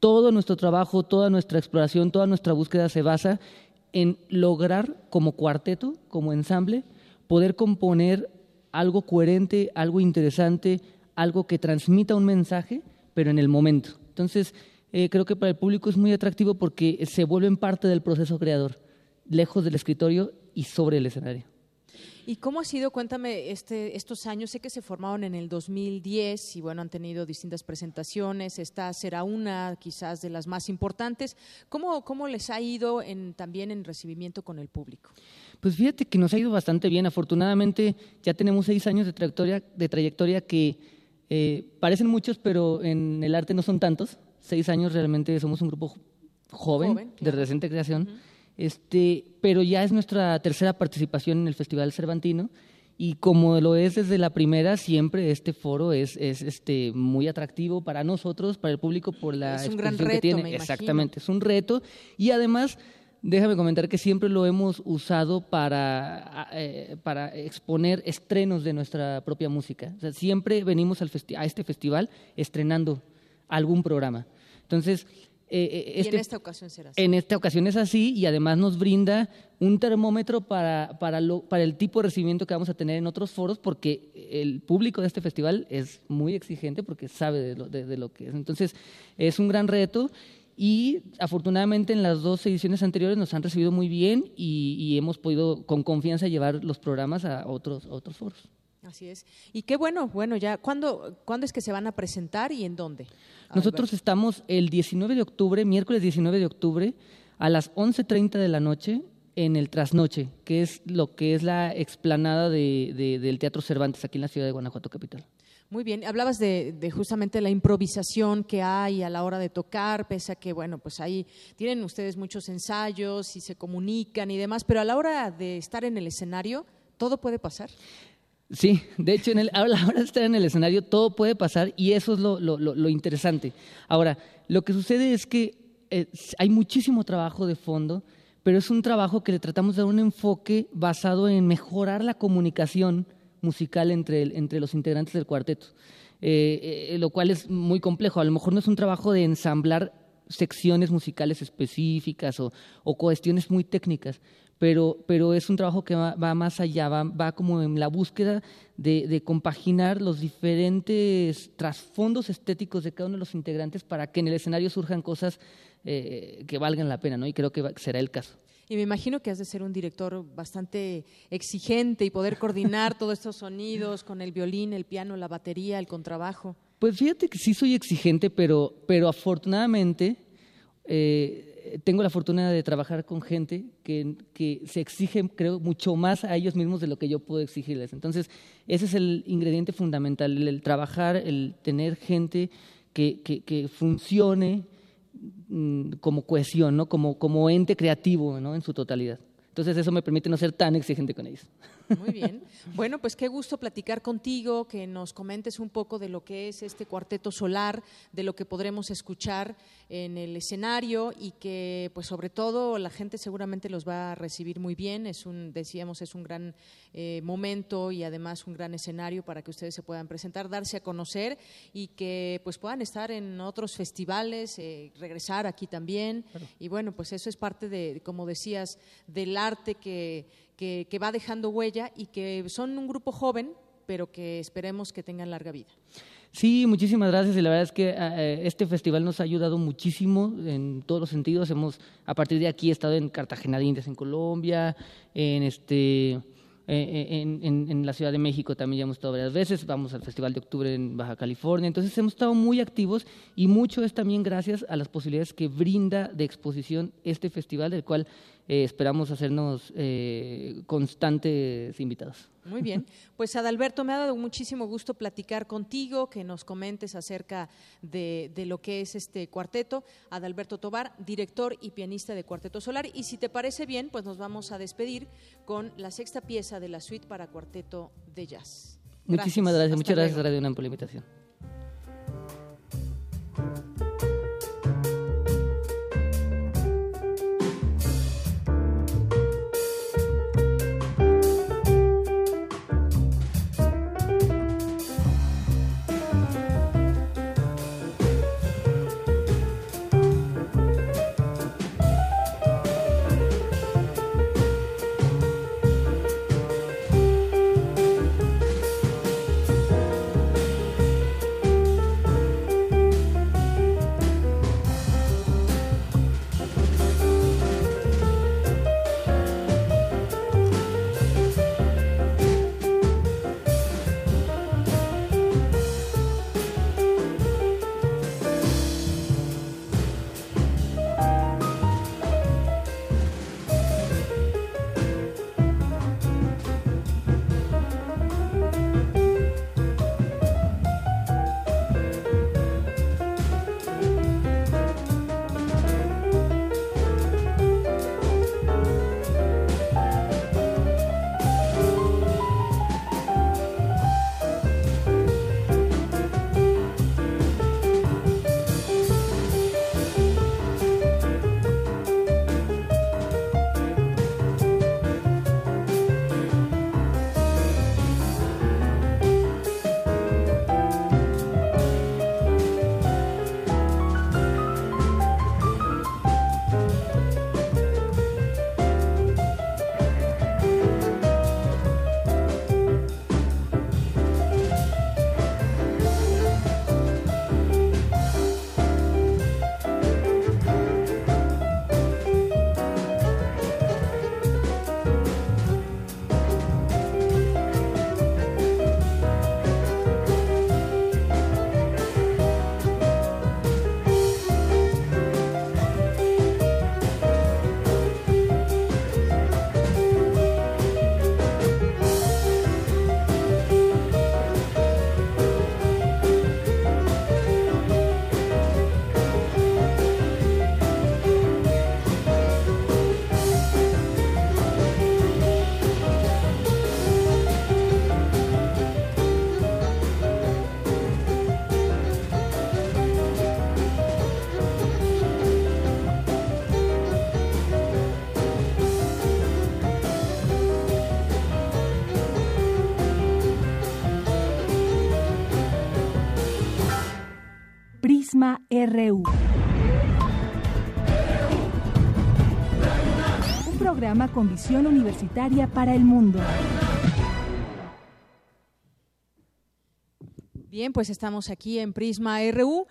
todo nuestro trabajo, toda nuestra exploración, toda nuestra búsqueda se basa en lograr como cuarteto, como ensamble, poder componer algo coherente, algo interesante, algo que transmita un mensaje, pero en el momento. Entonces, eh, creo que para el público es muy atractivo porque se vuelven parte del proceso creador, lejos del escritorio y sobre el escenario. ¿Y cómo ha sido, cuéntame, este, estos años? Sé que se formaron en el 2010 y bueno, han tenido distintas presentaciones. Esta será una quizás de las más importantes. ¿Cómo, cómo les ha ido en, también en recibimiento con el público? Pues fíjate que nos ha ido bastante bien. Afortunadamente ya tenemos seis años de trayectoria, de trayectoria que eh, parecen muchos, pero en el arte no son tantos. Seis años realmente somos un grupo joven, de reciente creación. este, pero ya es nuestra tercera participación en el Festival Cervantino. Y como lo es desde la primera, siempre este foro es, es este, muy atractivo para nosotros, para el público, por la es un gran reto, que tiene. Exactamente, es un reto. Y además Déjame comentar que siempre lo hemos usado para, eh, para exponer estrenos de nuestra propia música. siempre venimos al a este festival estrenando algún programa. Entonces, eh, eh, este, en esta ocasión será así. En esta ocasión es así y además nos brinda un termómetro para, para, lo, para el tipo de recibimiento que vamos a tener en otros foros porque el público de este festival es muy exigente porque sabe de lo, de lo que es. Entonces, es un gran reto y afortunadamente en las dos ediciones anteriores nos han recibido muy bien y, hemos podido con confianza llevar los programas a otros, otros foros. Así es. Y qué bueno, bueno, ya, ¿cuándo, ¿cuándo es que se van a presentar y en dónde? Nosotros estamos el 19 de octubre, miércoles 19 de octubre, a las 11.30 de la noche en el Trasnoche, que es lo que es la explanada de, del Teatro Cervantes aquí en la ciudad de Guanajuato Capital. Muy bien, hablabas de, justamente la improvisación que hay a la hora de tocar, pese a que, bueno, pues ahí tienen ustedes muchos ensayos y se comunican y demás, pero a la hora de estar en el escenario, todo puede pasar. Sí, de hecho, en el, a la hora de estar en el escenario, todo puede pasar y eso es lo, lo, interesante. Ahora, lo que sucede es que eh, hay muchísimo trabajo de fondo, pero es un trabajo que le tratamos de dar un enfoque basado en mejorar la comunicación musical entre, entre los integrantes del cuarteto, eh, eh, lo cual es muy complejo. A lo mejor no es un trabajo de ensamblar secciones musicales específicas o, cuestiones muy técnicas, pero, pero es un trabajo que va, más allá, va, como en la búsqueda de, compaginar los diferentes trasfondos estéticos de cada uno de los integrantes para que en el escenario surjan cosas eh, que valgan la pena, ¿no? Y creo que será el caso. Y me imagino que has de ser un director bastante exigente y poder coordinar todos estos sonidos con el violín, el piano, la batería, el contrabajo. Pues fíjate que sí soy exigente, pero, pero afortunadamente eh, tengo la fortuna de trabajar con gente que, que, se exige, creo, mucho más a ellos mismos de lo que yo puedo exigirles. Entonces, ese es el ingrediente fundamental, el, trabajar, el tener gente que, que, que funcione como cohesión, ¿no? como, como ente creativo ¿no? en su totalidad. Entonces eso me permite no ser tan exigente con ellos. Muy bien. Bueno, pues qué gusto platicar contigo, que nos comentes un poco de lo que es este cuarteto solar, de lo que podremos escuchar en el escenario y que, pues sobre todo, la gente seguramente los va a recibir muy bien. Es un, decíamos, es un gran eh, momento y además un gran escenario para que ustedes se puedan presentar, darse a conocer y que pues puedan estar en otros festivales, eh, regresar aquí también. Y bueno, pues eso es parte de, como decías, del arte que que, va dejando huella y que son un grupo joven, pero que esperemos que tengan larga vida. Sí, muchísimas gracias. Y la verdad es que eh, este festival nos ha ayudado muchísimo en todos los sentidos. Hemos, a partir de aquí, estado en Cartagena de Indias, en Colombia, en este eh, eh, en, en, la Ciudad de México también ya hemos estado varias veces, vamos al Festival de Octubre en Baja California, entonces hemos estado muy activos y mucho es también gracias a las posibilidades que brinda de exposición este festival, del cual eh, esperamos hacernos constantes invitados. Muy bien. Pues Adalberto, me ha dado muchísimo gusto platicar contigo, que nos comentes acerca de, de, lo que es este cuarteto. Adalberto Tobar, director y pianista de Cuarteto Solar. Y si te parece bien, pues nos vamos a despedir con la sexta pieza de la suite para cuarteto de jazz. Muchísimas gracias. Muchas gracias, Radio UNAM, por la invitación. RU. Un programa con visión universitaria para el mundo. Bien, pues estamos aquí en Prisma RU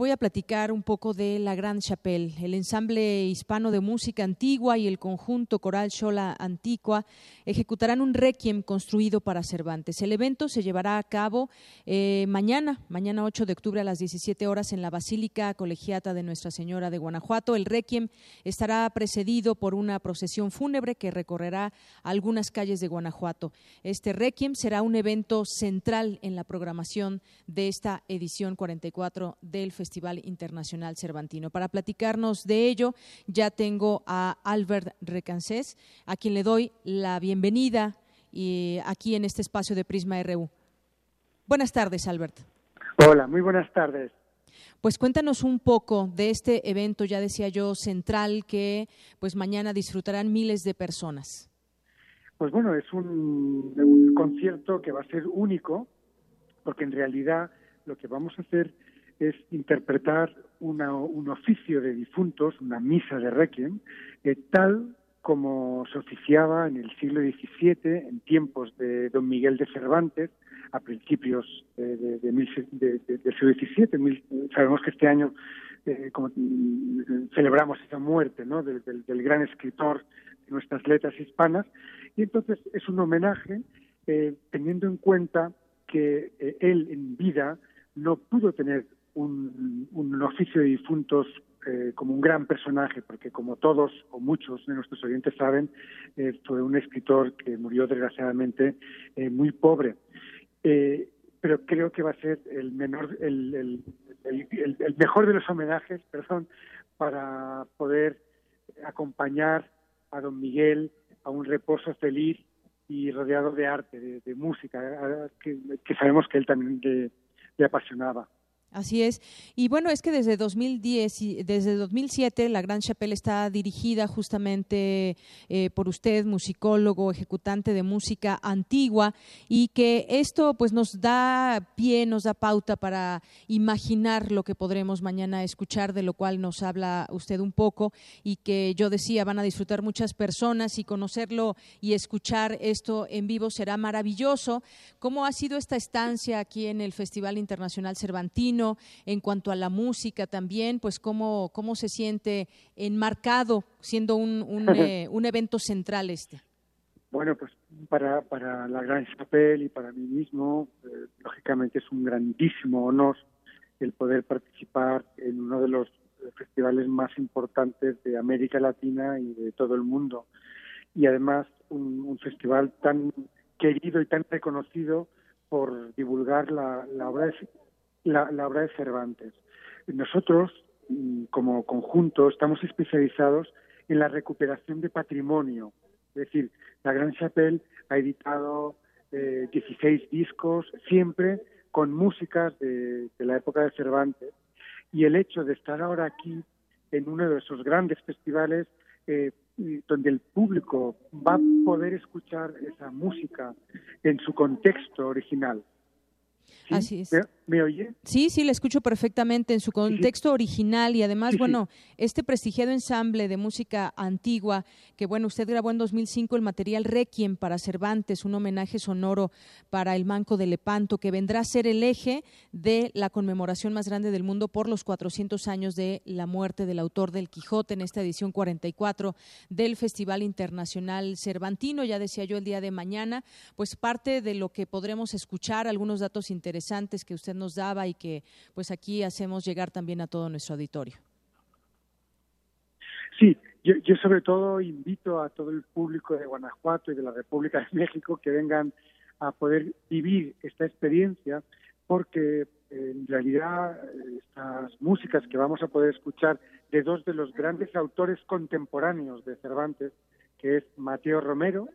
voy a platicar un poco de la Gran Chapelle. El ensamble hispano de música antigua y el conjunto coral Shola Antigua ejecutarán un requiem construido para Cervantes. El evento se llevará a cabo eh, mañana, mañana 8 de octubre a las 17 horas en la Basílica Colegiata de Nuestra Señora de Guanajuato. El requiem estará precedido por una procesión fúnebre que recorrerá algunas calles de Guanajuato. Este requiem será un evento central en la programación de esta edición 44 del Festival Internacional Cervantino. Para platicarnos de ello, ya tengo a Albert Recancés, a quien le doy la bienvenida y aquí en este espacio de Prisma RU. Buenas tardes, Albert. Hola, muy buenas tardes. Pues cuéntanos un poco de este evento, ya decía yo, central que pues mañana disfrutarán miles de personas. Pues bueno, es un, un concierto que va a ser único, porque en realidad lo que vamos a hacer es interpretar un oficio de difuntos, una misa de requiem, eh, tal como se oficiaba en el siglo XVII, en tiempos de don Miguel de Cervantes, a principios de, del siglo XVII. sabemos que este año eh, como, mm, celebramos esa muerte ¿no? del, gran escritor de nuestras letras hispanas, y entonces es un homenaje eh, teniendo en cuenta que él en vida no pudo tener un, oficio de difuntos eh, como un gran personaje, porque como todos o muchos de nuestros oyentes saben, eh, fue un escritor que murió desgraciadamente eh, muy pobre. pero creo que va a ser el menor, el, el, el, mejor de los homenajes, perdón, para poder acompañar a don Miguel a un reposo feliz y rodeado de arte, de, música, que, sabemos que él también le apasionaba. Así es. Y bueno, es que desde 2010 y desde 2007 la Gran Chapelle está dirigida justamente eh, por usted, musicólogo, ejecutante de música antigua, y que esto pues nos da pie, nos da pauta para imaginar lo que podremos mañana escuchar, de lo cual nos habla usted un poco, y que yo decía, van a disfrutar muchas personas y conocerlo y escuchar esto en vivo será maravilloso. ¿Cómo ha sido esta estancia aquí en el Festival Internacional Cervantino? En cuanto a la música también, pues cómo, cómo se siente enmarcado siendo un, un, eh, un evento central este. Bueno, pues para, para la Gran Chapelle y para mí mismo, eh, lógicamente es un grandísimo honor el poder participar en uno de los festivales más importantes de América Latina y de todo el mundo. Y además un, un festival tan querido y tan reconocido por divulgar la, la obra de, la, obra de Cervantes. Nosotros, mm, como conjunto, estamos especializados en la recuperación de patrimonio. Es decir, la Gran Chapelle ha editado eh, 16 discos, siempre con músicas de, la época de Cervantes. Y el hecho de estar ahora aquí en uno de esos grandes festivales eh, donde el público va a poder escuchar esa música en su contexto original, Así es. ¿Me, oye? Sí, sí, le escucho perfectamente en su contexto original y además, bueno, este prestigiado ensamble de música antigua, que bueno, usted grabó en 2005 el material Requiem para Cervantes, un homenaje sonoro para el Manco de Lepanto, que vendrá a ser el eje de la conmemoración más grande del mundo por los 400 años de la muerte del autor del Quijote en esta edición 44 del Festival Internacional Cervantino. Ya decía yo el día de mañana, pues parte de lo que podremos escuchar, algunos datos interesantes que usted nos daba y que pues aquí hacemos llegar también a todo nuestro auditorio. Sí, yo, sobre todo invito a todo el público de Guanajuato y de la República de México que vengan a poder vivir esta experiencia porque en realidad estas músicas que vamos a poder escuchar de dos de los grandes autores contemporáneos de Cervantes, que es Mateo Romero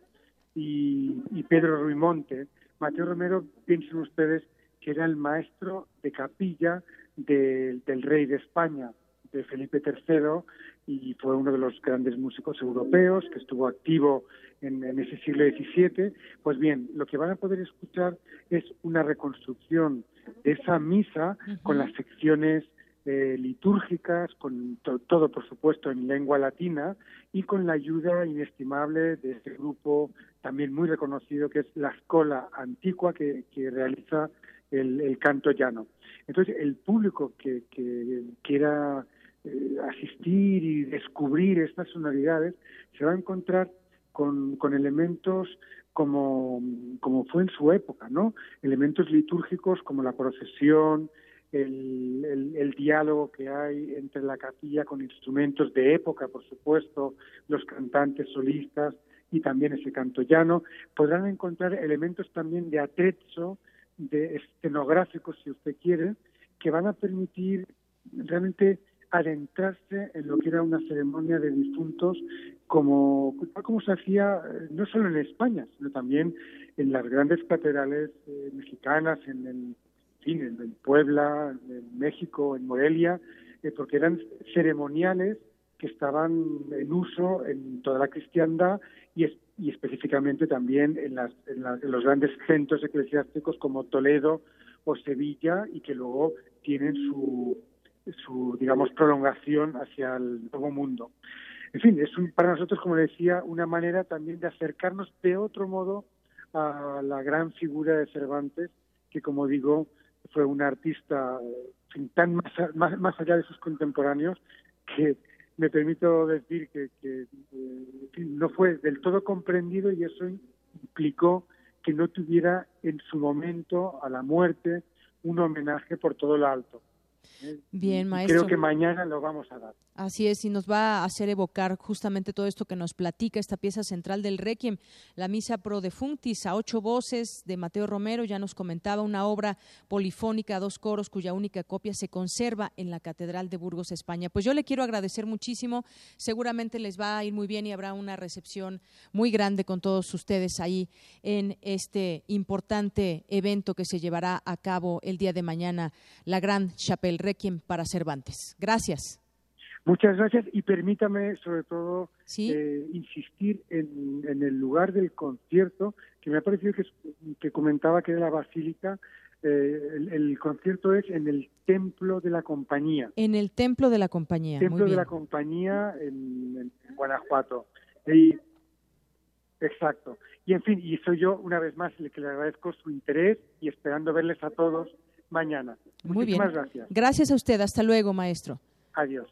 y, y Pedro Ruimonte. Mateo Romero, piensen ustedes, que era el maestro de capilla del rey de España, de Felipe III, y fue uno de los grandes músicos europeos que estuvo activo en, ese siglo XVII. Pues bien, lo que van a poder escuchar es una reconstrucción de esa misa con las secciones eh, litúrgicas, con todo, por supuesto, en lengua latina y con la ayuda inestimable de este grupo también muy reconocido que es la Escola Antigua que, realiza el, canto llano. Entonces, el público que, quiera eh, asistir y descubrir estas sonoridades se va a encontrar con, con elementos como, como fue en su época, ¿no? Elementos litúrgicos como la procesión, el, el, diálogo que hay entre la capilla con instrumentos de época, por supuesto, los cantantes solistas y también ese canto llano. Podrán encontrar elementos también de atrezzo, de escenográficos, si usted quiere, que van a permitir realmente adentrarse en lo que era una ceremonia de difuntos como, como se hacía eh, no solo en España, sino también en las grandes catedrales eh, mexicanas, en, el, en, Puebla, en México, en Morelia, eh, porque eran ceremoniales que estaban en uso en toda la cristiandad y, y específicamente también en, las, en, en los grandes centros eclesiásticos como Toledo o Sevilla y que luego tienen su su, digamos, prolongación hacia el nuevo mundo. En fin, es para nosotros, como decía, una manera también de acercarnos de otro modo a la gran figura de Cervantes, que, como digo, fue un artista tan más, más, allá de sus contemporáneos que me permito decir que, que no fue del todo comprendido y eso implicó que no tuviera en su momento a la muerte un homenaje por todo lo alto. Bien, maestro. Creo que mañana lo vamos a dar. Así es, y nos va a hacer evocar justamente todo esto que nos platica esta pieza central del Requiem, la Misa Pro Defunctis, a ocho voces de Mateo Romero, ya nos comentaba, una obra polifónica a dos coros cuya única copia se conserva en la Catedral de Burgos, España. Pues yo le quiero agradecer muchísimo, seguramente les va a ir muy bien y habrá una recepción muy grande con todos ustedes ahí en este importante evento que se llevará a cabo el día de mañana, la Gran Chapelle Requiem para Cervantes. Gracias. Muchas gracias y permítame sobre todo eh, insistir en, el lugar del concierto, que me ha parecido que, comentaba que era la Basílica. Eh, el, concierto es en el Templo de la Compañía. En el Templo de la Compañía. Templo de la Compañía en, Guanajuato. Y, exacto. Y en fin, y soy yo una vez más el que le agradezco su interés y esperando verles a todos mañana. Muy Muchísimas bien. gracias. Gracias a usted. Hasta luego, maestro. Adiós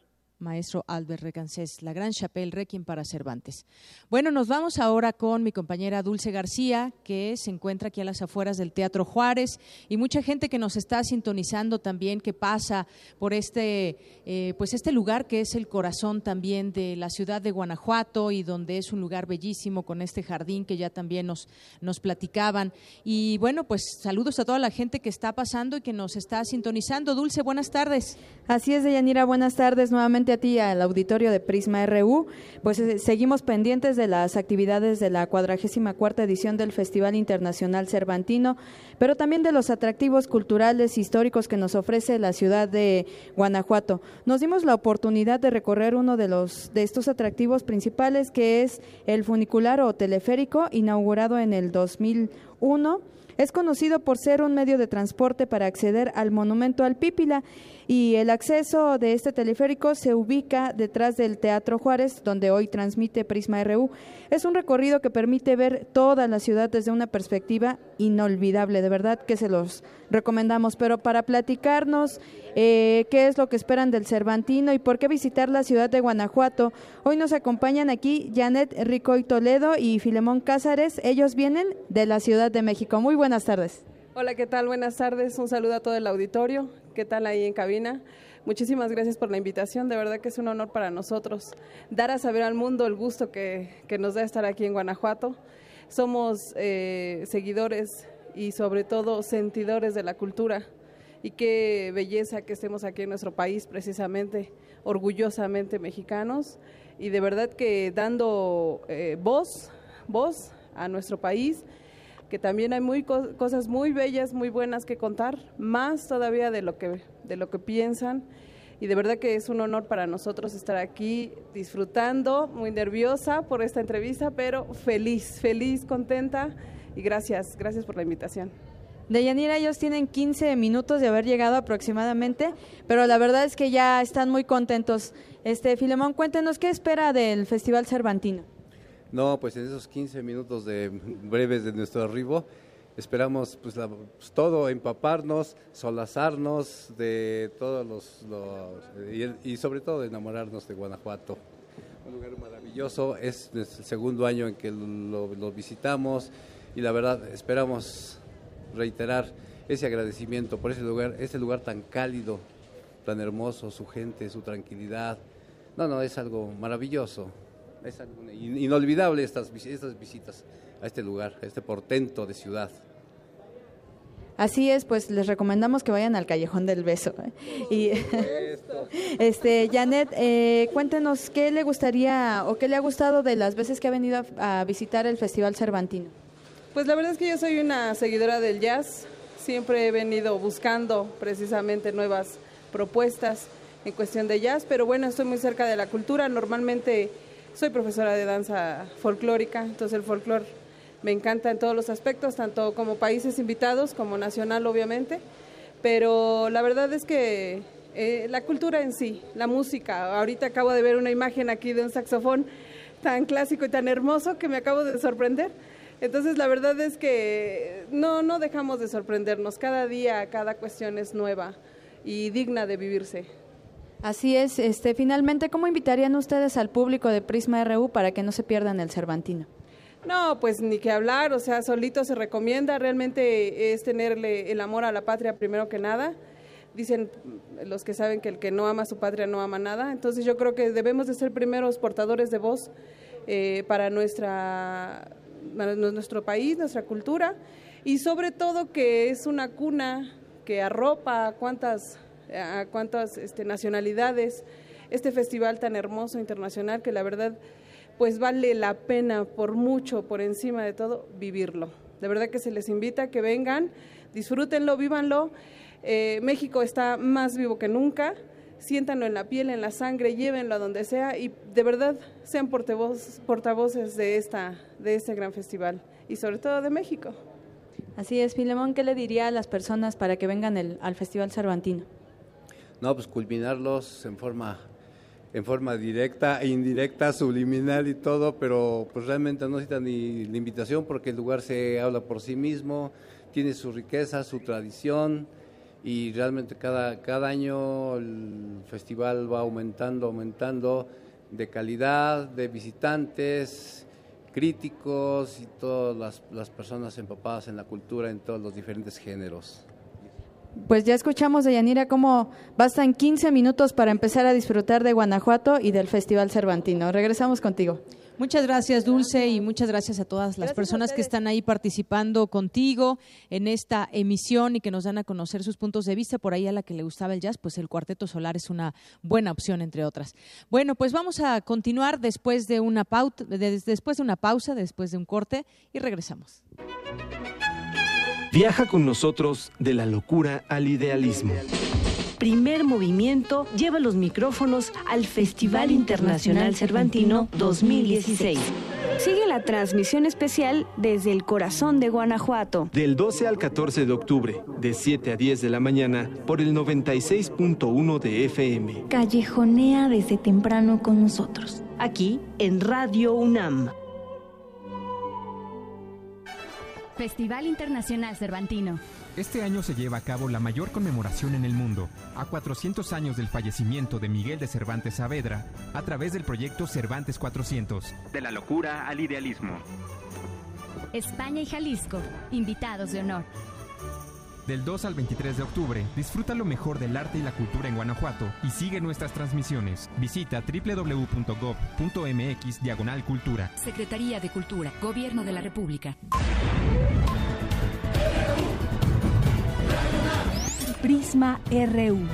maestro Albert Recancés, la Gran Chapelle Requiem para Cervantes. Bueno, nos vamos ahora con mi compañera Dulce García, que se encuentra aquí a las afueras del Teatro Juárez, y mucha gente que nos está sintonizando también, que pasa por este, eh, pues este lugar que es el corazón también de la ciudad de Guanajuato y donde es un lugar bellísimo con este jardín que ya también nos, nos platicaban. Y bueno, pues saludos a toda la gente que está pasando y que nos está sintonizando. Dulce, buenas tardes. Así es, Deyanira, buenas tardes nuevamente a ti, al auditorio de Prisma RU. Pues eh, seguimos pendientes de las actividades de la cuadragésima cuarta edición del Festival Internacional Cervantino, pero también de los atractivos culturales históricos que nos ofrece la ciudad de Guanajuato. Nos dimos la oportunidad de recorrer uno de los de estos atractivos principales, que es el funicular o teleférico, inaugurado en el 2001 es conocido por ser un medio de transporte para acceder al monumento al Pípila y el acceso de este teleférico se ubica detrás del Teatro Juárez, donde hoy transmite Prisma RU. Es un recorrido que permite ver toda la ciudad desde una perspectiva inolvidable, de verdad que se los recomendamos. Pero para platicarnos eh, qué es lo que esperan del Cervantino y por qué visitar la ciudad de Guanajuato, hoy nos acompañan aquí Janet Ricoy Toledo y Filemón Cázares. Ellos vienen de la Ciudad de México. Muy buenas tardes. Hola, ¿qué tal? Buenas tardes. Un saludo a todo el auditorio. ¿Qué tal ahí en cabina? Muchísimas gracias por la invitación. De verdad que es un honor para nosotros dar a saber al mundo el gusto que, nos da estar aquí en Guanajuato. Somos eh, seguidores y sobre todo sentidores de la cultura. Y qué belleza que estemos aquí en nuestro país, precisamente, orgullosamente mexicanos. Y de verdad que dando eh, voz, voz a nuestro país que también hay muy cosas muy bellas, muy buenas que contar, más todavía de lo que de lo que piensan y de verdad que es un honor para nosotros estar aquí disfrutando, muy nerviosa por esta entrevista, pero feliz, feliz, contenta y gracias, gracias por la invitación. De Yanira ellos tienen 15 minutos de haber llegado aproximadamente, pero la verdad es que ya están muy contentos. Este Filemón, cuéntenos qué espera del Festival Cervantino. No, pues en esos 15 minutos de breves de nuestro arribo, esperamos pues, pues, todo, empaparnos, solazarnos de todos los, y, sobre todo enamorarnos de Guanajuato. Un lugar maravilloso, es el segundo año en que lo, lo visitamos y la verdad esperamos reiterar ese agradecimiento por ese lugar, ese lugar tan cálido, tan hermoso, su gente, su tranquilidad. No, no, es algo maravilloso, es inolvidable estas, estas visitas a este lugar, a este portento de ciudad. Así es, pues les recomendamos que vayan al Callejón del Beso. ¿eh? Y, este, Janet, eh, cuéntenos qué le gustaría o qué le ha gustado de las veces que ha venido a visitar el Festival Cervantino. Pues la verdad es que yo soy una seguidora del jazz. Siempre he venido buscando precisamente nuevas propuestas en cuestión de jazz, pero bueno, estoy muy cerca de la cultura. Normalmente soy profesora de danza folclórica, entonces el folclore me encanta en todos los aspectos, tanto como países invitados como nacional, obviamente. Pero la verdad es que eh, la cultura en sí, la música, ahorita acabo de ver una imagen aquí de un saxofón tan clásico y tan hermoso que me acabo de sorprender entonces la verdad es que no, no dejamos de sorprendernos. Cada día, cada cuestión es nueva y digna de vivirse. Así es. Este, finalmente, ¿cómo invitarían ustedes al público de Prisma RU para que no se pierdan el Cervantino? No, pues ni que hablar, o sea, solito se recomienda, realmente es tenerle el amor a la patria primero que nada. Dicen los que saben que el que no ama a su patria no ama nada, entonces yo creo que debemos de ser primeros portadores de voz eh, para nuestra nuestro país, nuestra cultura y sobre todo que es una cuna que arropa cuántas, a cuántas este, nacionalidades, este festival tan hermoso internacional que la verdad pues vale la pena por mucho, por encima de todo, vivirlo. De verdad que se les invita a que vengan, disfrútenlo, vívanlo. Eh, México está más vivo que nunca siéntanlo en la piel, en la sangre, llévenlo a donde sea y de verdad sean portavoz, portavoces de, esta, de este gran festival y sobre todo de México. Así es, Filemón, ¿qué le diría a las personas para que vengan al Festival Cervantino? No, pues culminarlos en forma en forma directa e indirecta, subliminal y todo, pero pues realmente no necesitan ni la invitación porque el lugar se habla por sí mismo, tiene su riqueza, su tradición, y realmente cada, cada año el festival va aumentando, aumentando de calidad, de visitantes, críticos y todas las, las personas empapadas en la cultura en todos los diferentes géneros. Pues ya escuchamos de Yanira cómo bastan 15 minutos para empezar a disfrutar de Guanajuato y del Festival Cervantino. Regresamos contigo. Muchas gracias, Dulce, y muchas gracias a todas las personas que están ahí participando contigo en esta emisión y que nos dan a conocer sus puntos de vista. Por ahí a la que le gustaba el jazz, pues el Cuarteto Solar es una buena opción, entre otras. Bueno, pues vamos a continuar después de una, después de una pausa, después de un corte, y regresamos. Viaja con nosotros de la locura al idealismo. Primer Movimiento lleva los micrófonos al Festival Internacional Cervantino 2016. Sigue la transmisión especial desde el corazón de Guanajuato. Del 12 al 14 de octubre, de 7 a 10 de la mañana, por el 96.1 de FM. Callejonea desde temprano con nosotros. Aquí en Radio UNAM. Festival Internacional Cervantino. Este año se lleva a cabo la mayor conmemoración en el mundo, a 400 años del fallecimiento de Miguel de Cervantes Saavedra, a través del proyecto Cervantes 400. De la locura al idealismo. España y Jalisco, invitados de honor. Del 2 al 23 de octubre, disfruta lo mejor del arte y la cultura en Guanajuato y sigue nuestras transmisiones. Visita www.gov.mx Diagonal Cultura. Secretaría de Cultura, Gobierno de la República. Prisma RU.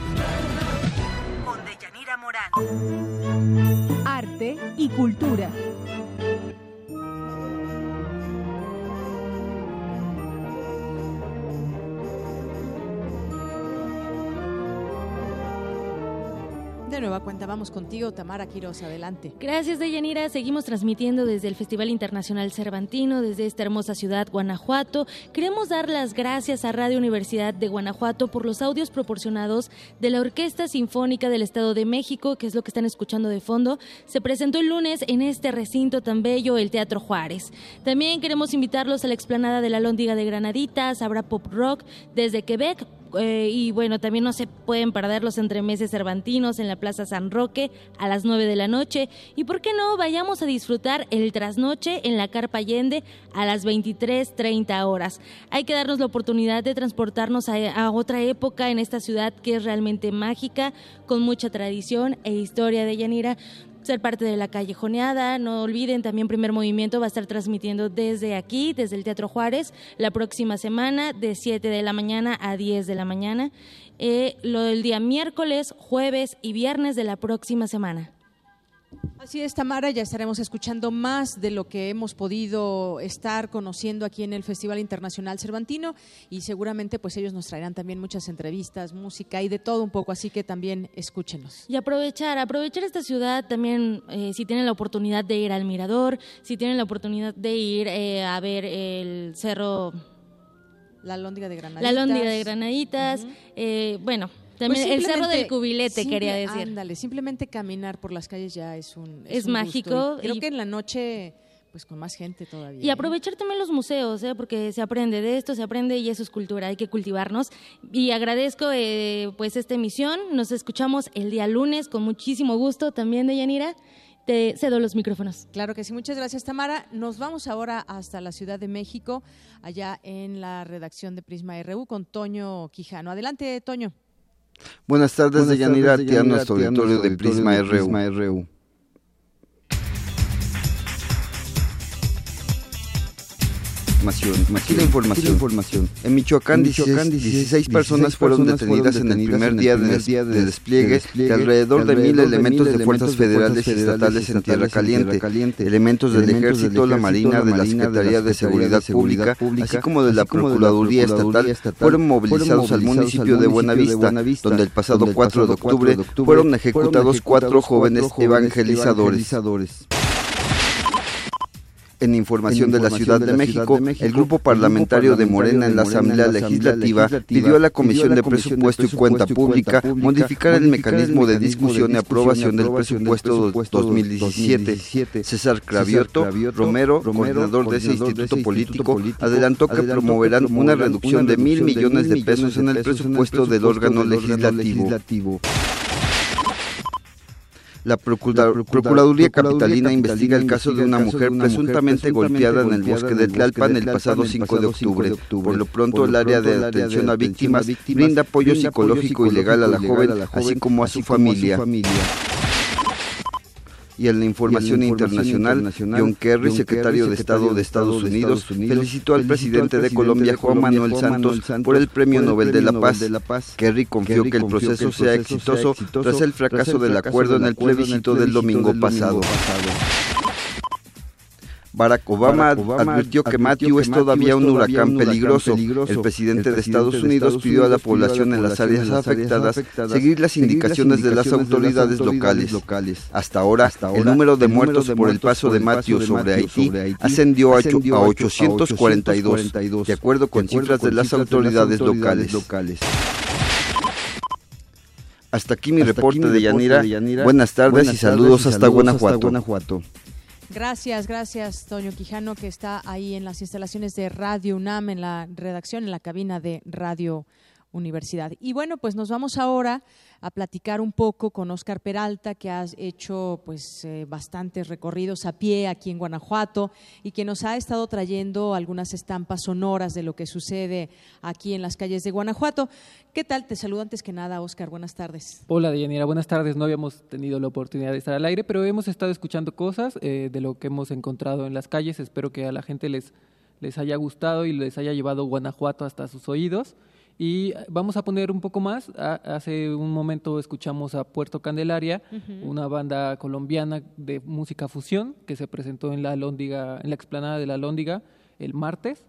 Con Deyanira Morán. Arte y cultura. Nueva cuenta. Vamos contigo, Tamara Quiroz, adelante. Gracias, Deyanira. Seguimos transmitiendo desde el Festival Internacional Cervantino, desde esta hermosa ciudad, Guanajuato. Queremos dar las gracias a Radio Universidad de Guanajuato por los audios proporcionados de la Orquesta Sinfónica del Estado de México, que es lo que están escuchando de fondo. Se presentó el lunes en este recinto tan bello, el Teatro Juárez. También queremos invitarlos a la explanada de la Lóndiga de Granaditas, habrá pop rock desde Quebec, eh, y bueno, también no se pueden perder los entremeses cervantinos en la Plaza San Roque a las 9 de la noche. Y por qué no, vayamos a disfrutar el trasnoche en la Carpa Allende a las 23.30 horas. Hay que darnos la oportunidad de transportarnos a, a otra época en esta ciudad que es realmente mágica, con mucha tradición e historia de Yanira ser parte de la callejoneada. No olviden, también Primer Movimiento va a estar transmitiendo desde aquí, desde el Teatro Juárez, la próxima semana, de 7 de la mañana a 10 de la mañana. Eh, lo del día miércoles, jueves y viernes de la próxima semana. Así es, Tamara, ya estaremos escuchando más de lo que hemos podido estar conociendo aquí en el Festival Internacional Cervantino y seguramente pues ellos nos traerán también muchas entrevistas, música y de todo un poco, así que también escúchenos. Y aprovechar, aprovechar esta ciudad también, eh, si tienen la oportunidad de ir al Mirador, si tienen la oportunidad de ir eh, a ver el cerro... La Lóndiga de Granaditas. La Lóndiga de Granaditas, eh, bueno, también Pues el cerro del cubilete, simple- quería decir. Ándale, simplemente caminar por las calles ya es un Es un mágico. Y creo y- que en la noche, pues con más gente todavía. Y aprovechar también los museos, ¿eh? porque se aprende de esto, se aprende y eso es cultura, hay que cultivarnos. Y agradezco eh, pues esta emisión, nos escuchamos el día lunes con muchísimo gusto también de Yanira. Te cedo los micrófonos. Claro que sí, muchas gracias Tamara. Nos vamos ahora hasta la Ciudad de México, allá en la redacción de Prisma RU con Toño Quijano. Adelante, Toño. Buenas tardes, Buenas de Yanira, a nuestro auditorio de RU. Prisma RU. Información, aquí la información. En Michoacán, 16, 16 personas fueron detenidas en el primer día de despliegue de alrededor de mil elementos de fuerzas federales y estatales en Tierra Caliente, elementos del Ejército, la Marina, de la Secretaría de Seguridad Pública, así como de la Procuraduría Estatal, fueron movilizados al municipio de Buenavista, donde el pasado 4 de octubre fueron ejecutados cuatro jóvenes evangelizadores. En información de la Ciudad de México, el grupo parlamentario de Morena en la Asamblea Legislativa pidió a la Comisión de Presupuesto y Cuenta Pública modificar el mecanismo de discusión y aprobación del presupuesto 2017. César Cravioto Romero, coordinador de ese instituto político, adelantó que promoverán una reducción de mil millones de pesos en el presupuesto del órgano legislativo. La Procura- Procuraduría Capitalina investiga el caso de una mujer presuntamente golpeada en el bosque de Tlalpan el pasado 5 de octubre. Por lo pronto, el área de atención a víctimas brinda apoyo psicológico y legal a la joven, así como a su familia. Y en la información internacional, John Kerry, secretario de Estado de Estados Unidos, felicitó al presidente de Colombia, Juan Manuel Santos, por el Premio Nobel de la Paz. Kerry confió que el proceso sea exitoso tras el fracaso del acuerdo en el plebiscito del domingo pasado. Barack Obama advirtió que Matthew es todavía un huracán peligroso. El presidente de Estados Unidos pidió a la población en las áreas afectadas seguir las indicaciones de las autoridades locales. Hasta ahora, el número de muertos por el paso de Matthew sobre Haití ascendió a ocho- a 842, de acuerdo con cifras de las autoridades locales. Hasta aquí mi reporte de Yanira. Buenas tardes y saludos hasta Guanajuato. Gracias, gracias, Toño Quijano, que está ahí en las instalaciones de Radio UNAM, en la redacción, en la cabina de Radio Universidad. Y bueno, pues nos vamos ahora a platicar un poco con Oscar Peralta, que ha hecho pues eh, bastantes recorridos a pie aquí en Guanajuato y que nos ha estado trayendo algunas estampas sonoras de lo que sucede aquí en las calles de Guanajuato. ¿Qué tal? Te saludo antes que nada, Oscar. Buenas tardes. Hola, Deyanira. Buenas tardes. No habíamos tenido la oportunidad de estar al aire, pero hemos estado escuchando cosas eh, de lo que hemos encontrado en las calles. Espero que a la gente les, les haya gustado y les haya llevado Guanajuato hasta sus oídos. Y vamos a poner un poco más. A- hace un momento escuchamos a Puerto Candelaria, una banda colombiana de música fusión que se presentó en la Lóndiga, en la explanada de la Lóndiga el martes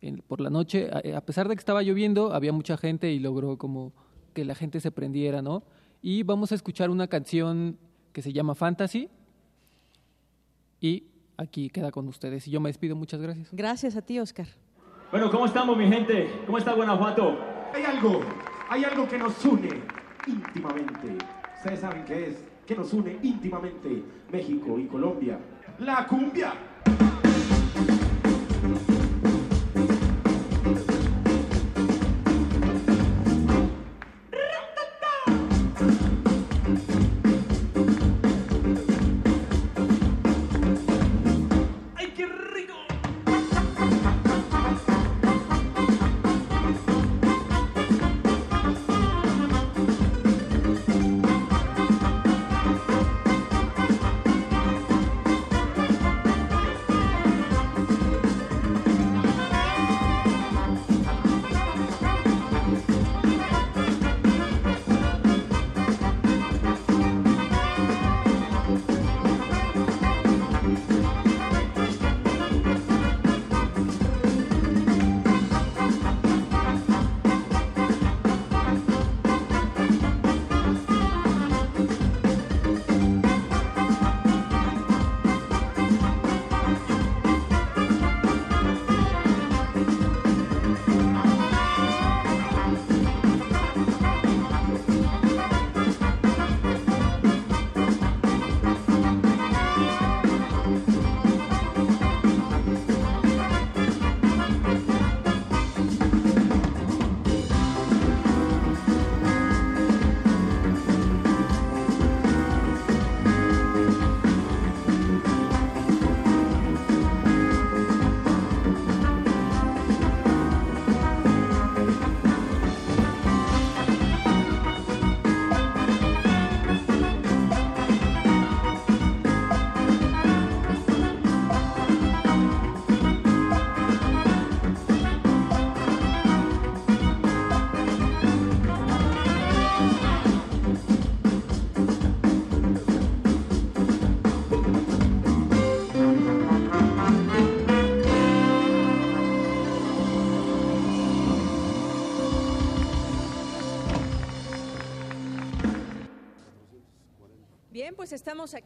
en- por la noche. A, a pesar de que estaba lloviendo, había mucha gente y logró como que la gente se prendiera, ¿no? Y vamos a escuchar una canción que se llama Fantasy. Y aquí queda con ustedes. Y yo me despido. Muchas gracias. Gracias a ti, Oscar. Bueno, ¿cómo estamos, mi gente? ¿Cómo está Guanajuato? Hay algo, hay algo que nos une íntimamente. Ustedes saben qué es, que nos une íntimamente México y Colombia. La cumbia. Estamos aquí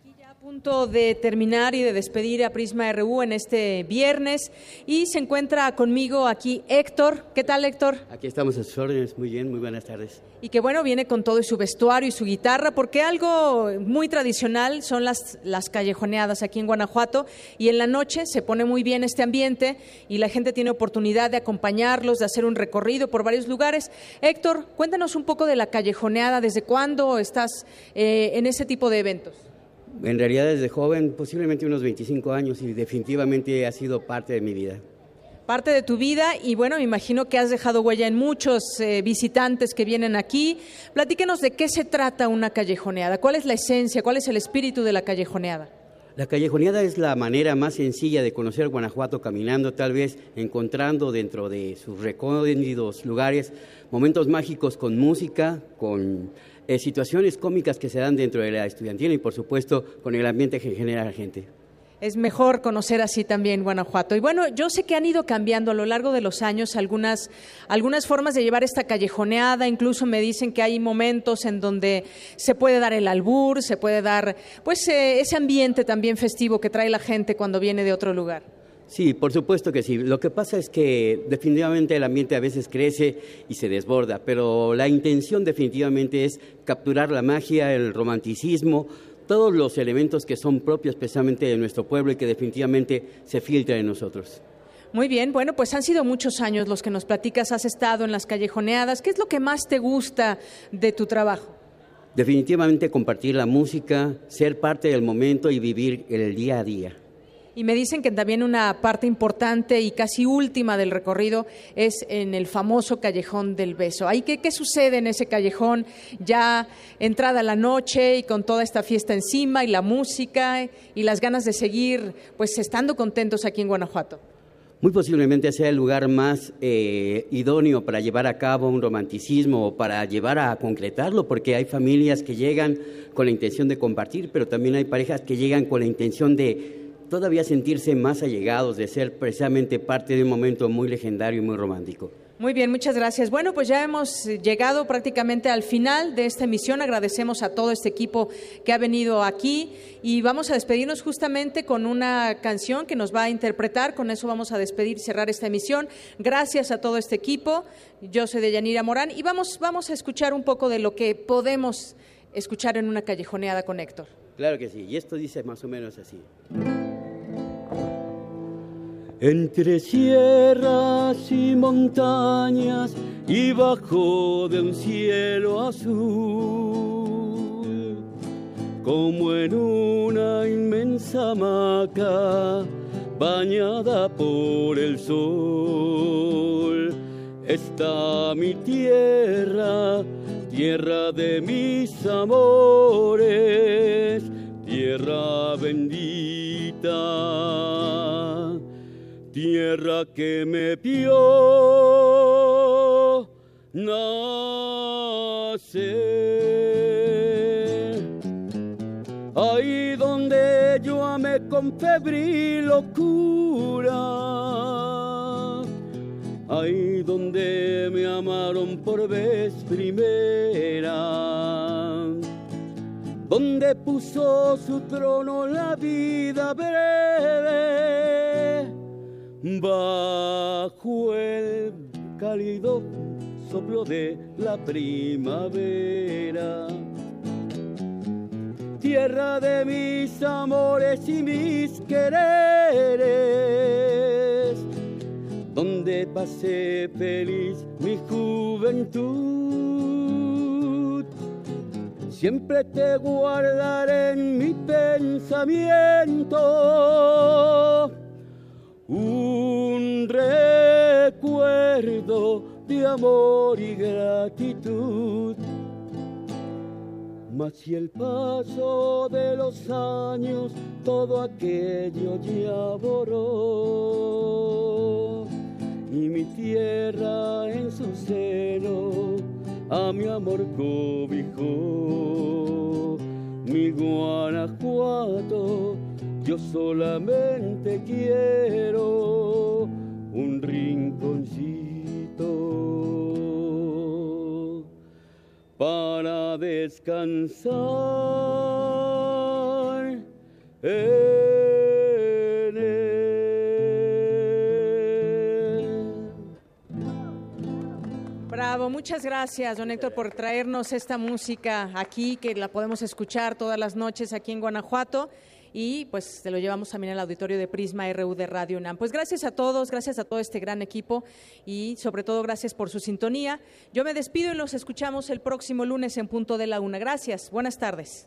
punto de terminar y de despedir a Prisma RU en este viernes y se encuentra conmigo aquí Héctor. ¿Qué tal Héctor? Aquí estamos a sus órdenes, muy bien, muy buenas tardes. Y que bueno, viene con todo y su vestuario y su guitarra, porque algo muy tradicional son las, las callejoneadas aquí en Guanajuato y en la noche se pone muy bien este ambiente y la gente tiene oportunidad de acompañarlos, de hacer un recorrido por varios lugares. Héctor, cuéntanos un poco de la callejoneada, ¿desde cuándo estás eh, en ese tipo de eventos? En realidad desde joven, posiblemente unos 25 años y definitivamente ha sido parte de mi vida. Parte de tu vida y bueno, me imagino que has dejado huella en muchos eh, visitantes que vienen aquí. Platíquenos de qué se trata una callejoneada, cuál es la esencia, cuál es el espíritu de la callejoneada. La callejoneada es la manera más sencilla de conocer Guanajuato caminando, tal vez encontrando dentro de sus recónditos lugares momentos mágicos con música, con eh, situaciones cómicas que se dan dentro de la estudiantina y, por supuesto, con el ambiente que genera la gente es mejor conocer así también Guanajuato. Y bueno, yo sé que han ido cambiando a lo largo de los años algunas, algunas formas de llevar esta callejoneada, incluso me dicen que hay momentos en donde se puede dar el albur, se puede dar pues eh, ese ambiente también festivo que trae la gente cuando viene de otro lugar. Sí, por supuesto que sí. Lo que pasa es que definitivamente el ambiente a veces crece y se desborda, pero la intención definitivamente es capturar la magia, el romanticismo, todos los elementos que son propios especialmente de nuestro pueblo y que definitivamente se filtran en nosotros. Muy bien, bueno, pues han sido muchos años los que nos platicas, has estado en las callejoneadas. ¿Qué es lo que más te gusta de tu trabajo? Definitivamente compartir la música, ser parte del momento y vivir el día a día. Y me dicen que también una parte importante y casi última del recorrido es en el famoso callejón del beso. qué, qué sucede en ese callejón ya entrada la noche y con toda esta fiesta encima y la música y las ganas de seguir pues estando contentos aquí en Guanajuato? Muy posiblemente sea el lugar más eh, idóneo para llevar a cabo un romanticismo o para llevar a concretarlo, porque hay familias que llegan con la intención de compartir, pero también hay parejas que llegan con la intención de todavía sentirse más allegados, de ser precisamente parte de un momento muy legendario y muy romántico. Muy bien, muchas gracias. Bueno, pues ya hemos llegado prácticamente al final de esta emisión. Agradecemos a todo este equipo que ha venido aquí y vamos a despedirnos justamente con una canción que nos va a interpretar. Con eso vamos a despedir y cerrar esta emisión. Gracias a todo este equipo. Yo soy de Yanira Morán y vamos, vamos a escuchar un poco de lo que podemos escuchar en una callejoneada con Héctor. Claro que sí, y esto dice más o menos así. Entre sierras y montañas y bajo de un cielo azul, como en una inmensa hamaca bañada por el sol, está mi tierra, tierra de mis amores, tierra bendita tierra que me vio nacer. Ahí donde yo amé con febril locura, ahí donde me amaron por vez primera, donde puso su trono la vida breve bajo el cálido soplo de la primavera. Tierra de mis amores y mis quereres, donde pasé feliz mi juventud. Siempre te guardaré en mi pensamiento un recuerdo de amor y gratitud. Mas si el paso de los años todo aquello ya borró y mi tierra en su seno a mi amor cobijó, mi Guanajuato yo solamente quiero un rinconcito para descansar. En Muchas gracias, don Héctor, por traernos esta música aquí, que la podemos escuchar todas las noches aquí en Guanajuato y pues se lo llevamos también al auditorio de Prisma RU de Radio UNAM. Pues gracias a todos, gracias a todo este gran equipo y sobre todo gracias por su sintonía. Yo me despido y los escuchamos el próximo lunes en punto de la una. Gracias, buenas tardes.